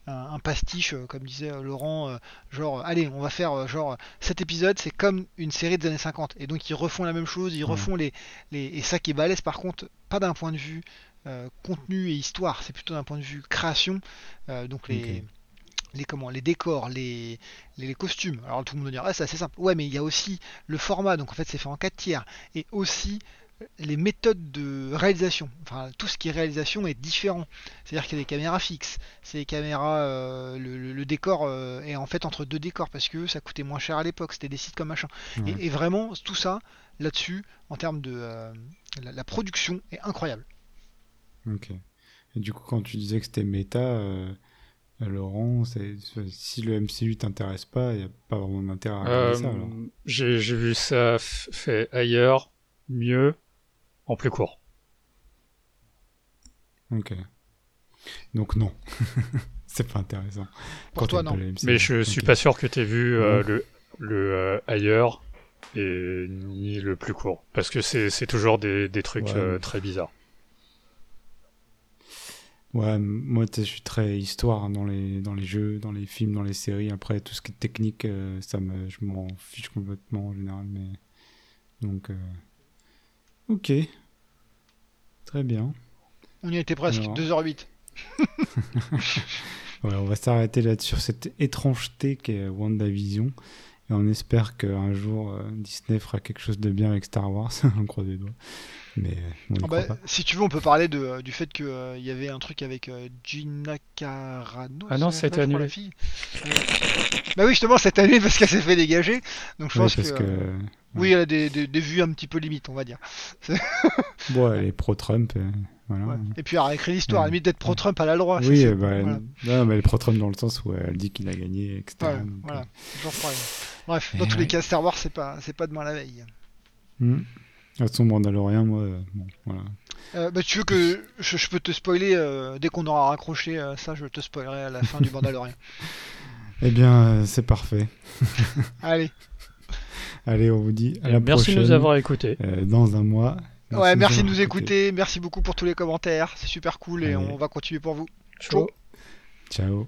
un, un pastiche, euh, comme disait euh, Laurent, euh, genre, allez, on va faire, genre, cet épisode, c'est comme une série des années 50. Et donc, ils refont la même chose, ils Ouais. refont les, les. Et ça qui est balèze, par contre, pas d'un point de vue euh, contenu et histoire, c'est plutôt d'un point de vue création. Donc, les. Les, comment, les décors, les, les, les costumes. Alors tout le monde va dire, ah, c'est assez simple. Ouais, mais il y a aussi le format, donc en fait c'est fait en 4 tiers. Et aussi les méthodes de réalisation. Enfin, tout ce qui est réalisation est différent. C'est-à-dire qu'il y a des caméras fixes. C'est des caméras. euh, le, le- le décor euh, est en fait entre deux décors parce que ça coûtait moins cher à l'époque. C'était des sites comme machin. Et, et vraiment, tout ça là-dessus, en termes de. euh, la, la production est incroyable. Ok. Et du coup, quand tu disais que c'était méta, Laurent, c'est- si le MCU t'intéresse pas, il n'y a pas vraiment d'intérêt à regarder ça. Alors. Euh, J'ai j'ai vu ça f- fait ailleurs, mieux, en plus court. Ok. Donc non. c'est pas intéressant. Pour Quand toi, non. Mais je suis pas sûr que t'aies vu euh, le, le euh, ailleurs et ni le plus court. Parce que c'est c'est toujours des, des trucs Ouais. euh, très bizarres. Ouais, moi je suis très histoire hein, dans les, dans les jeux, dans les films, dans les séries. Après, tout ce qui est technique, euh, ça me, je m'en fiche complètement en général. Mais... Donc, euh, ok. Très bien. On y était presque, Alors. 2h08. Ouais, on va s'arrêter là sur cette étrangeté qu'est WandaVision. Et on espère qu'un jour euh, Disney fera quelque chose de bien avec Star Wars. on croise les doigts. Mais euh, on Ah bah, pas. si tu veux, on peut parler de, euh, du fait qu'il y avait un truc avec euh, Gina Carano. Ah non, ça a été annulé. la fille. Euh, Bah oui, justement, c'est annulé parce qu'elle s'est fait dégager. Donc je Ouais, pense parce que, que, euh, oui, elle a des, des, des vues un petit peu limites, on va dire. bon, elle est pro-Trump. euh, voilà. Ouais. Et puis elle a écrit l'histoire, à la limite d'être pro-Trump, elle a le droit. Oui, euh, bah, voilà. non, mais elle est pro-Trump dans le sens où elle dit qu'il a gagné, etc. Ouais, donc, voilà, euh, toujours pareil. Bref, Et dans tous les cas, Star Wars, c'est pas, c'est pas demain la veille. hmm. De toute façon, Mandalorian, moi, euh, bon, voilà. Euh, bah, tu veux que je, je peux te spoiler euh, dès qu'on aura raccroché euh, ça, je te spoilerai à la fin du Mandalorian. Eh bien, euh, c'est parfait. Allez, Allez, on vous dit à Et la merci de prochaine. nous avoir écoutés. euh, dans un mois. ouais, merci de nous écouter, merci beaucoup pour tous les commentaires, c'est super cool et Allez. on va continuer pour vous. Ciao. Ciao.